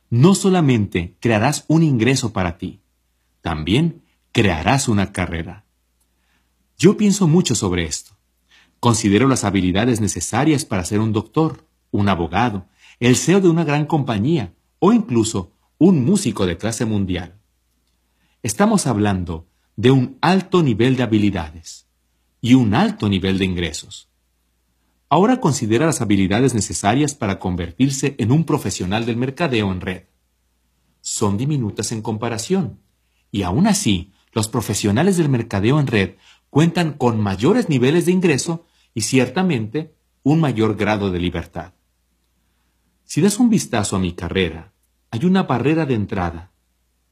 no solamente crearás un ingreso para ti, también crearás una carrera. Yo pienso mucho sobre esto. Considero las habilidades necesarias para ser un doctor, un abogado, el CEO de una gran compañía o incluso un músico de clase mundial. Estamos hablando de un alto nivel de habilidades y un alto nivel de ingresos. Ahora considera las habilidades necesarias para convertirse en un profesional del mercadeo en red. Son diminutas en comparación, y aún así, los profesionales del mercadeo en red cuentan con mayores niveles de ingreso y ciertamente un mayor grado de libertad. Si das un vistazo a mi carrera, hay una barrera de entrada,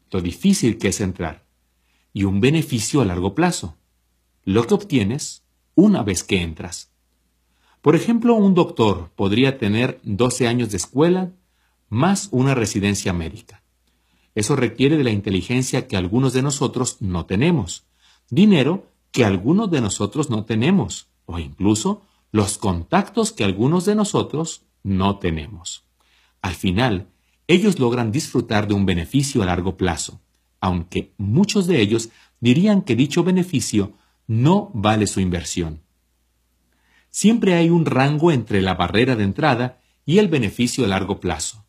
lo difícil que es entrar, y un beneficio a largo plazo, lo que obtienes una vez que entras. Por ejemplo, un doctor podría tener 12 años de escuela más una residencia médica. Eso requiere de la inteligencia que algunos de nosotros no tenemos, dinero que algunos de nosotros no tenemos, o incluso los contactos que algunos de nosotros no tenemos. Al final, ellos logran disfrutar de un beneficio a largo plazo, aunque muchos de ellos dirían que dicho beneficio no vale su inversión. Siempre hay un rango entre la barrera de entrada y el beneficio a largo plazo.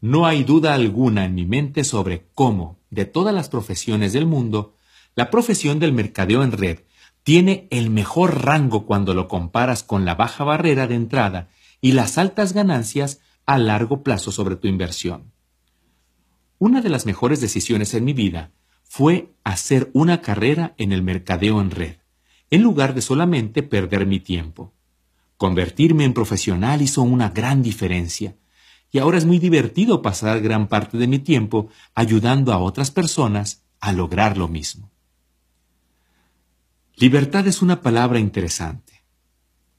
No hay duda alguna en mi mente sobre cómo, de todas las profesiones del mundo, la profesión del mercadeo en red tiene el mejor rango cuando lo comparas con la baja barrera de entrada y las altas ganancias a largo plazo sobre tu inversión. Una de las mejores decisiones en mi vida fue hacer una carrera en el mercadeo en red, en lugar de solamente perder mi tiempo. Convertirme en profesional hizo una gran diferencia, y ahora es muy divertido pasar gran parte de mi tiempo ayudando a otras personas a lograr lo mismo. Libertad es una palabra interesante.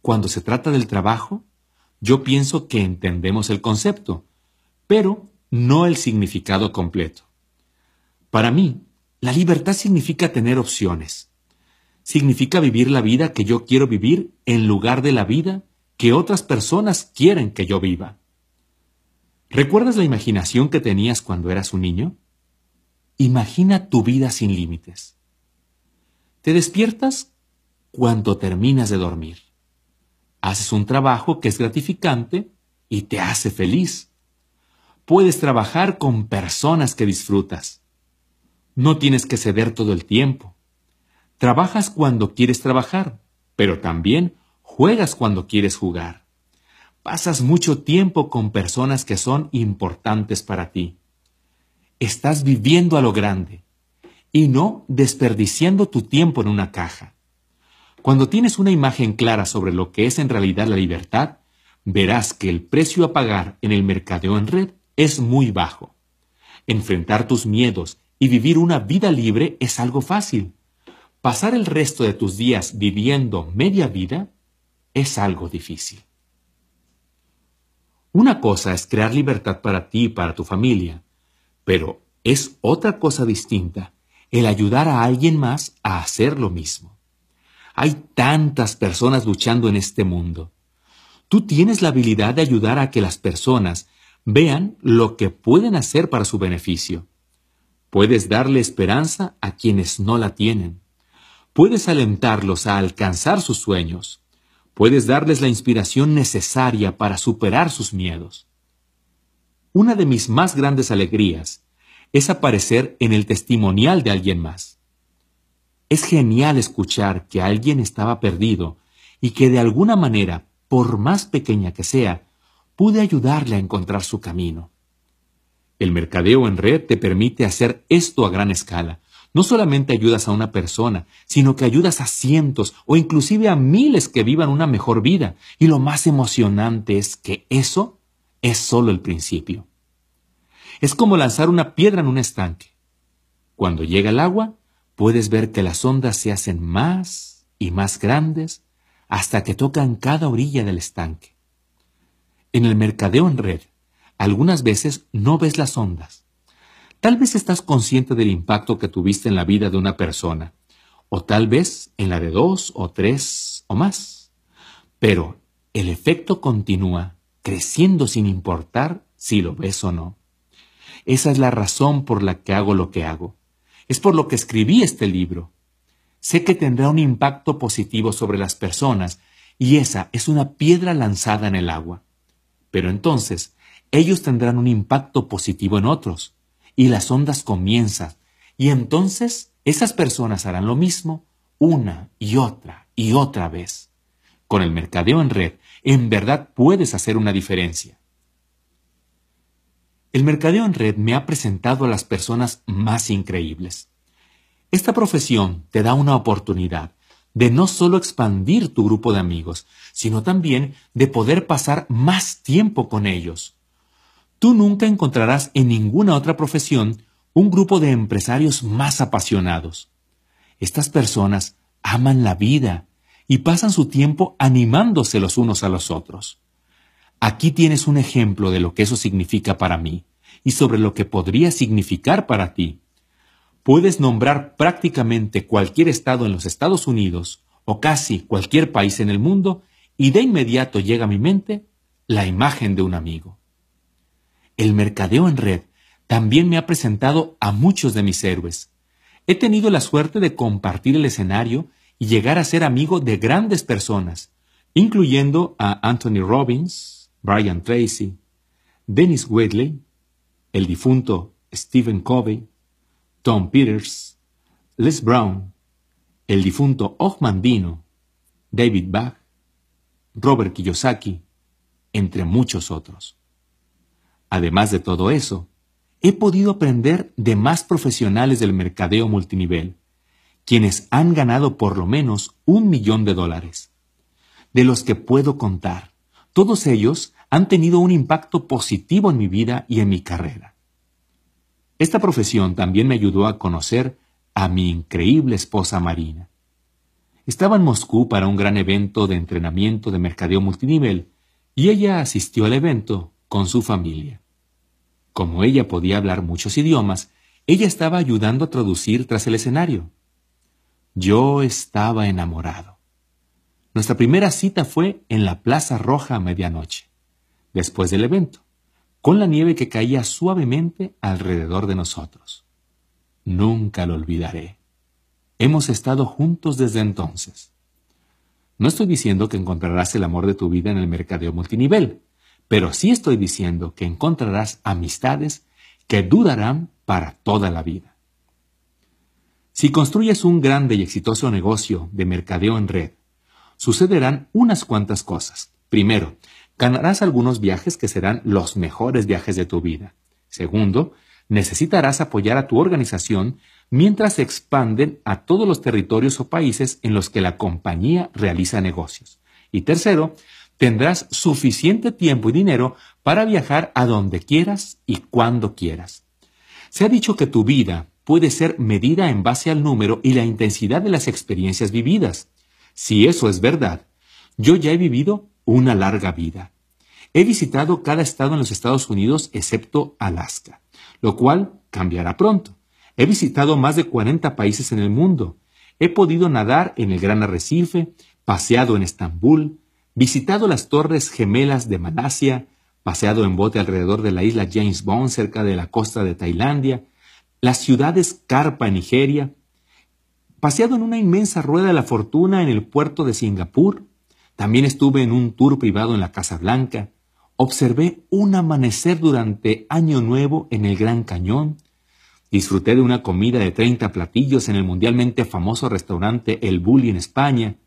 Cuando se trata del trabajo, yo pienso que entendemos el concepto, pero no el significado completo. Para mí, la libertad significa tener opciones. Significa vivir la vida que yo quiero vivir en lugar de la vida que otras personas quieren que yo viva. ¿Recuerdas la imaginación que tenías cuando eras un niño? Imagina tu vida sin límites. Te despiertas cuando terminas de dormir. Haces un trabajo que es gratificante y te hace feliz. Puedes trabajar con personas que disfrutas. No tienes que ceder todo el tiempo. Trabajas cuando quieres trabajar, pero también juegas cuando quieres jugar. Pasas mucho tiempo con personas que son importantes para ti. Estás viviendo a lo grande y no desperdiciando tu tiempo en una caja. Cuando tienes una imagen clara sobre lo que es en realidad la libertad, verás que el precio a pagar en el mercadeo en red es muy bajo. Enfrentar tus miedos y vivir una vida libre es algo fácil. Pasar el resto de tus días viviendo media vida es algo difícil. Una cosa es crear libertad para ti y para tu familia, pero es otra cosa distinta el ayudar a alguien más a hacer lo mismo. Hay tantas personas luchando en este mundo. Tú tienes la habilidad de ayudar a que las personas vean lo que pueden hacer para su beneficio. Puedes darle esperanza a quienes no la tienen. Puedes alentarlos a alcanzar sus sueños puedes darles la inspiración necesaria para superar sus miedos. Una de mis más grandes alegrías es aparecer en el testimonial de alguien más. Es genial escuchar que alguien estaba perdido y que de alguna manera, por más pequeña que sea, pude ayudarle a encontrar su camino. El mercadeo en red te permite hacer esto a gran escala, no solamente ayudas a una persona, sino que ayudas a cientos o inclusive a miles que vivan una mejor vida. Y lo más emocionante es que eso es solo el principio. Es como lanzar una piedra en un estanque. Cuando llega el agua, puedes ver que las ondas se hacen más y más grandes hasta que tocan cada orilla del estanque. En el mercadeo en red, algunas veces no ves las ondas, Tal vez estás consciente del impacto que tuviste en la vida de una persona, o tal vez en la de dos o tres o más. Pero el efecto continúa creciendo sin importar si lo ves o no. Esa es la razón por la que hago lo que hago. Es por lo que escribí este libro. Sé que tendrá un impacto positivo sobre las personas y esa es una piedra lanzada en el agua. Pero entonces, ellos tendrán un impacto positivo en otros y las ondas comienzan y entonces esas personas harán lo mismo una y otra y otra vez. Con el mercadeo en red, en verdad puedes hacer una diferencia. El mercadeo en red me ha presentado a las personas más increíbles. Esta profesión te da una oportunidad de no solo expandir tu grupo de amigos, sino también de poder pasar más tiempo con ellos. Tú nunca encontrarás en ninguna otra profesión un grupo de empresarios más apasionados. Estas personas aman la vida y pasan su tiempo animándose los unos a los otros. Aquí tienes un ejemplo de lo que eso significa para mí y sobre lo que podría significar para ti. Puedes nombrar prácticamente cualquier estado en los Estados Unidos o casi cualquier país en el mundo y de inmediato llega a mi mente la imagen de un amigo. El mercadeo en red también me ha presentado a muchos de mis héroes. He tenido la suerte de compartir el escenario y llegar a ser amigo de grandes personas, incluyendo a Anthony Robbins, Brian Tracy, Dennis Whitley, el difunto Stephen Covey, Tom Peters, Les Brown, el difunto Ochman Dino, David Bach, Robert Kiyosaki, entre muchos otros. Además de todo eso, he podido aprender de más profesionales del mercadeo multinivel, quienes han ganado por lo menos un millón de dólares. De los que puedo contar, todos ellos han tenido un impacto positivo en mi vida y en mi carrera. Esta profesión también me ayudó a conocer a mi increíble esposa Marina. Estaba en Moscú para un gran evento de entrenamiento de mercadeo multinivel y ella asistió al evento con su familia. Como ella podía hablar muchos idiomas, ella estaba ayudando a traducir tras el escenario. Yo estaba enamorado. Nuestra primera cita fue en la Plaza Roja a medianoche, después del evento, con la nieve que caía suavemente alrededor de nosotros. Nunca lo olvidaré. Hemos estado juntos desde entonces. No estoy diciendo que encontrarás el amor de tu vida en el mercadeo multinivel, pero sí estoy diciendo que encontrarás amistades que durarán para toda la vida. Si construyes un grande y exitoso negocio de mercadeo en red, sucederán unas cuantas cosas. Primero, ganarás algunos viajes que serán los mejores viajes de tu vida. Segundo, necesitarás apoyar a tu organización mientras se expanden a todos los territorios o países en los que la compañía realiza negocios. Y tercero, tendrás suficiente tiempo y dinero para viajar a donde quieras y cuando quieras. Se ha dicho que tu vida puede ser medida en base al número y la intensidad de las experiencias vividas. Si eso es verdad, yo ya he vivido una larga vida. He visitado cada estado en los Estados Unidos excepto Alaska, lo cual cambiará pronto. He visitado más de 40 países en el mundo. He podido nadar en el Gran Arrecife, paseado en Estambul, visitado las Torres Gemelas de Malasia, paseado en bote alrededor de la isla James Bond cerca de la costa de Tailandia, las ciudades Carpa en Nigeria, paseado en una inmensa rueda de la fortuna en el puerto de Singapur, también estuve en un tour privado en la Casa Blanca, observé un amanecer durante Año Nuevo en el Gran Cañón, disfruté de una comida de 30 platillos en el mundialmente famoso restaurante El Bulli en España,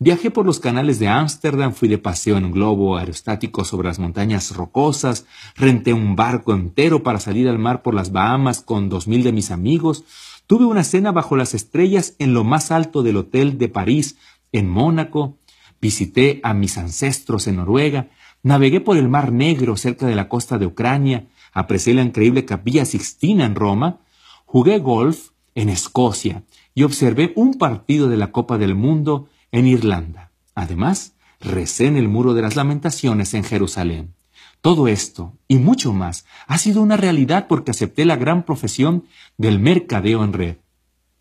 Viajé por los canales de Ámsterdam, fui de paseo en un globo aerostático sobre las montañas rocosas, renté un barco entero para salir al mar por las Bahamas con dos mil de mis amigos, tuve una cena bajo las estrellas en lo más alto del Hotel de París, en Mónaco, visité a mis ancestros en Noruega, navegué por el Mar Negro cerca de la costa de Ucrania, aprecié la increíble capilla Sixtina en Roma, jugué golf en Escocia y observé un partido de la Copa del Mundo en Irlanda. Además, recé en el Muro de las Lamentaciones en Jerusalén. Todo esto, y mucho más, ha sido una realidad porque acepté la gran profesión del mercadeo en red.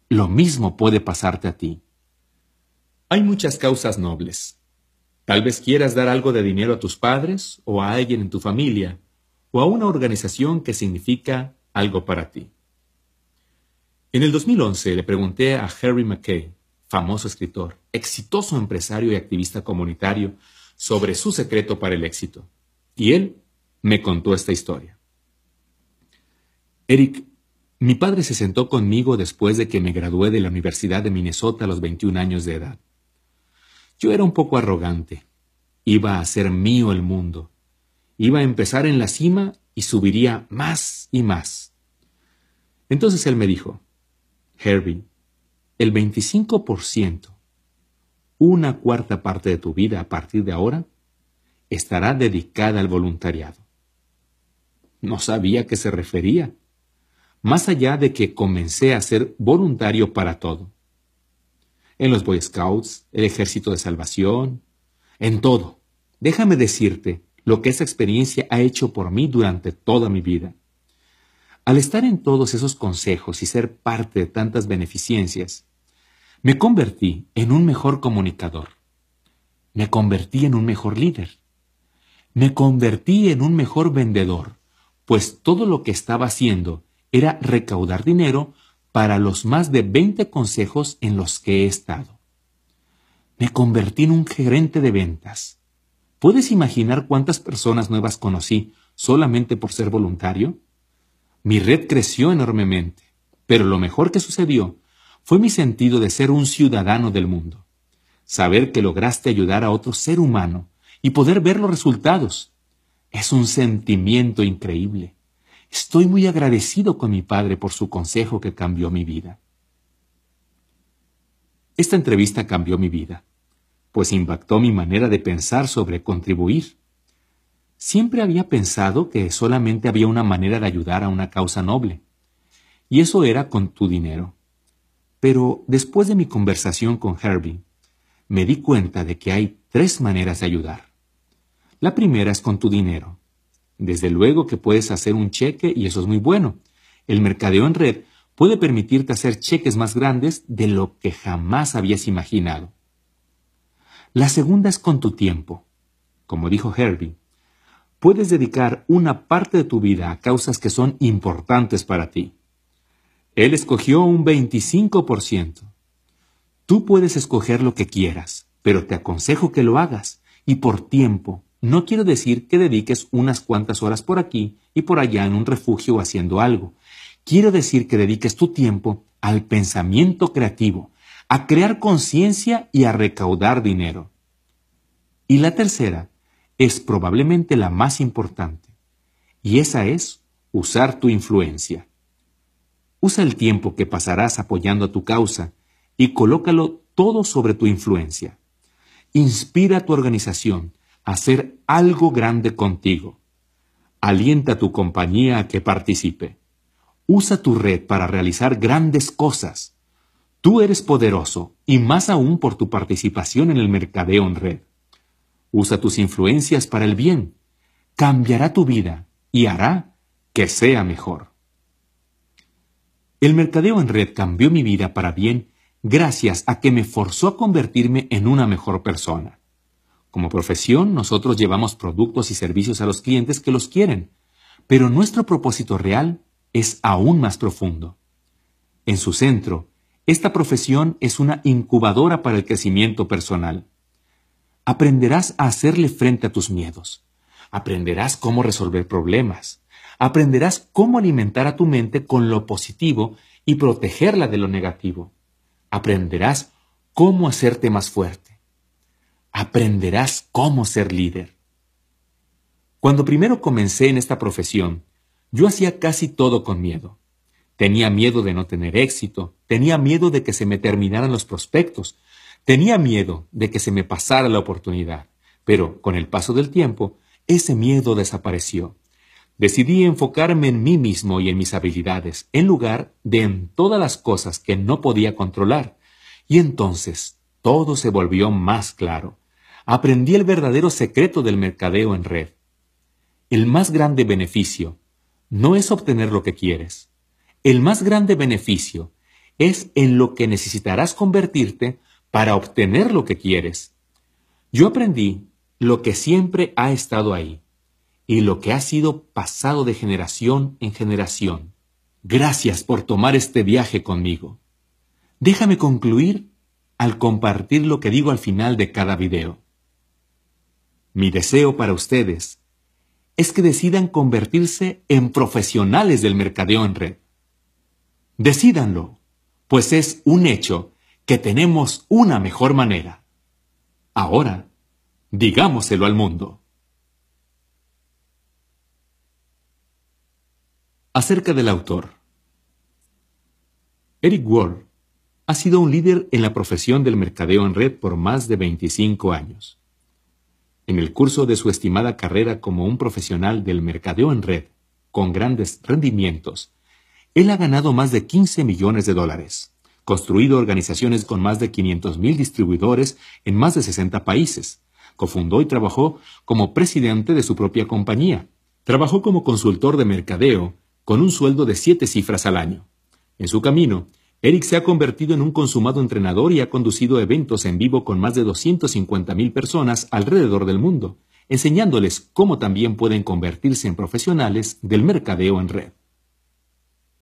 Lo mismo puede pasarte a ti. Hay muchas causas nobles. Tal vez quieras dar algo de dinero a tus padres o a alguien en tu familia o a una organización que significa algo para ti. En el 2011 le pregunté a Harry McKay, famoso escritor, exitoso empresario y activista comunitario, sobre su secreto para el éxito. Y él me contó esta historia. Eric, mi padre se sentó conmigo después de que me gradué de la Universidad de Minnesota a los 21 años de edad. Yo era un poco arrogante. Iba a ser mío el mundo. Iba a empezar en la cima y subiría más y más. Entonces él me dijo, Herbie, el 25%, una cuarta parte de tu vida a partir de ahora, estará dedicada al voluntariado. No sabía a qué se refería, más allá de que comencé a ser voluntario para todo. En los Boy Scouts, el Ejército de Salvación, en todo. Déjame decirte lo que esa experiencia ha hecho por mí durante toda mi vida. Al estar en todos esos consejos y ser parte de tantas beneficencias, me convertí en un mejor comunicador. Me convertí en un mejor líder. Me convertí en un mejor vendedor, pues todo lo que estaba haciendo era recaudar dinero para los más de 20 consejos en los que he estado. Me convertí en un gerente de ventas. ¿Puedes imaginar cuántas personas nuevas conocí solamente por ser voluntario? Mi red creció enormemente, pero lo mejor que sucedió fue mi sentido de ser un ciudadano del mundo. Saber que lograste ayudar a otro ser humano y poder ver los resultados. Es un sentimiento increíble. Estoy muy agradecido con mi padre por su consejo que cambió mi vida. Esta entrevista cambió mi vida, pues impactó mi manera de pensar sobre contribuir. Siempre había pensado que solamente había una manera de ayudar a una causa noble, y eso era con tu dinero. Pero después de mi conversación con Herbie, me di cuenta de que hay tres maneras de ayudar. La primera es con tu dinero. Desde luego que puedes hacer un cheque y eso es muy bueno. El mercadeo en red puede permitirte hacer cheques más grandes de lo que jamás habías imaginado. La segunda es con tu tiempo. Como dijo Herbie, puedes dedicar una parte de tu vida a causas que son importantes para ti. Él escogió un 25%. Tú puedes escoger lo que quieras, pero te aconsejo que lo hagas, y por tiempo. No quiero decir que dediques unas cuantas horas por aquí y por allá en un refugio haciendo algo. Quiero decir que dediques tu tiempo al pensamiento creativo, a crear conciencia y a recaudar dinero. Y la tercera es probablemente la más importante, y esa es usar tu influencia. Usa el tiempo que pasarás apoyando a tu causa y colócalo todo sobre tu influencia. Inspira a tu organización a hacer algo grande contigo. Alienta a tu compañía a que participe. Usa tu red para realizar grandes cosas. Tú eres poderoso y más aún por tu participación en el mercadeo en red. Usa tus influencias para el bien. Cambiará tu vida y hará que sea mejor. El mercadeo en red cambió mi vida para bien gracias a que me forzó a convertirme en una mejor persona. Como profesión, nosotros llevamos productos y servicios a los clientes que los quieren, pero nuestro propósito real es aún más profundo. En su centro, esta profesión es una incubadora para el crecimiento personal aprenderás a hacerle frente a tus miedos. Aprenderás cómo resolver problemas. Aprenderás cómo alimentar a tu mente con lo positivo y protegerla de lo negativo. Aprenderás cómo hacerte más fuerte. Aprenderás cómo ser líder. Cuando primero comencé en esta profesión, yo hacía casi todo con miedo. Tenía miedo de no tener éxito, tenía miedo de que se me terminaran los prospectos, Tenía miedo de que se me pasara la oportunidad, pero con el paso del tiempo, ese miedo desapareció. Decidí enfocarme en mí mismo y en mis habilidades, en lugar de en todas las cosas que no podía controlar. Y entonces todo se volvió más claro. Aprendí el verdadero secreto del mercadeo en red. el más grande beneficio no es obtener lo que quieres. El más grande beneficio es en lo que necesitarás convertirte para obtener lo que quieres. Yo aprendí lo que siempre ha estado ahí y lo que ha sido pasado de generación en generación. Gracias por tomar este viaje conmigo. Déjame concluir al compartir lo que digo al final de cada video. Mi deseo para ustedes es que decidan convertirse en profesionales del mercadeo en red. Decídanlo, pues es un hecho que tenemos una mejor manera. Ahora, digámoselo al mundo. Acerca del autor. Eric Ward ha sido un líder en la profesión del mercadeo en red por más de 25 años. En el curso de su estimada carrera como un profesional del mercadeo en red, con grandes rendimientos, él ha ganado más de 15 millones de dólares construido organizaciones con más de 500.000 distribuidores en más de 60 países. Cofundó y trabajó como presidente de su propia compañía. Trabajó como consultor de mercadeo con un sueldo de siete cifras al año. En su camino, Eric se ha convertido en un consumado entrenador y ha conducido eventos en vivo con más de 250.000 personas alrededor del mundo, enseñándoles cómo también pueden convertirse en profesionales del mercadeo en red.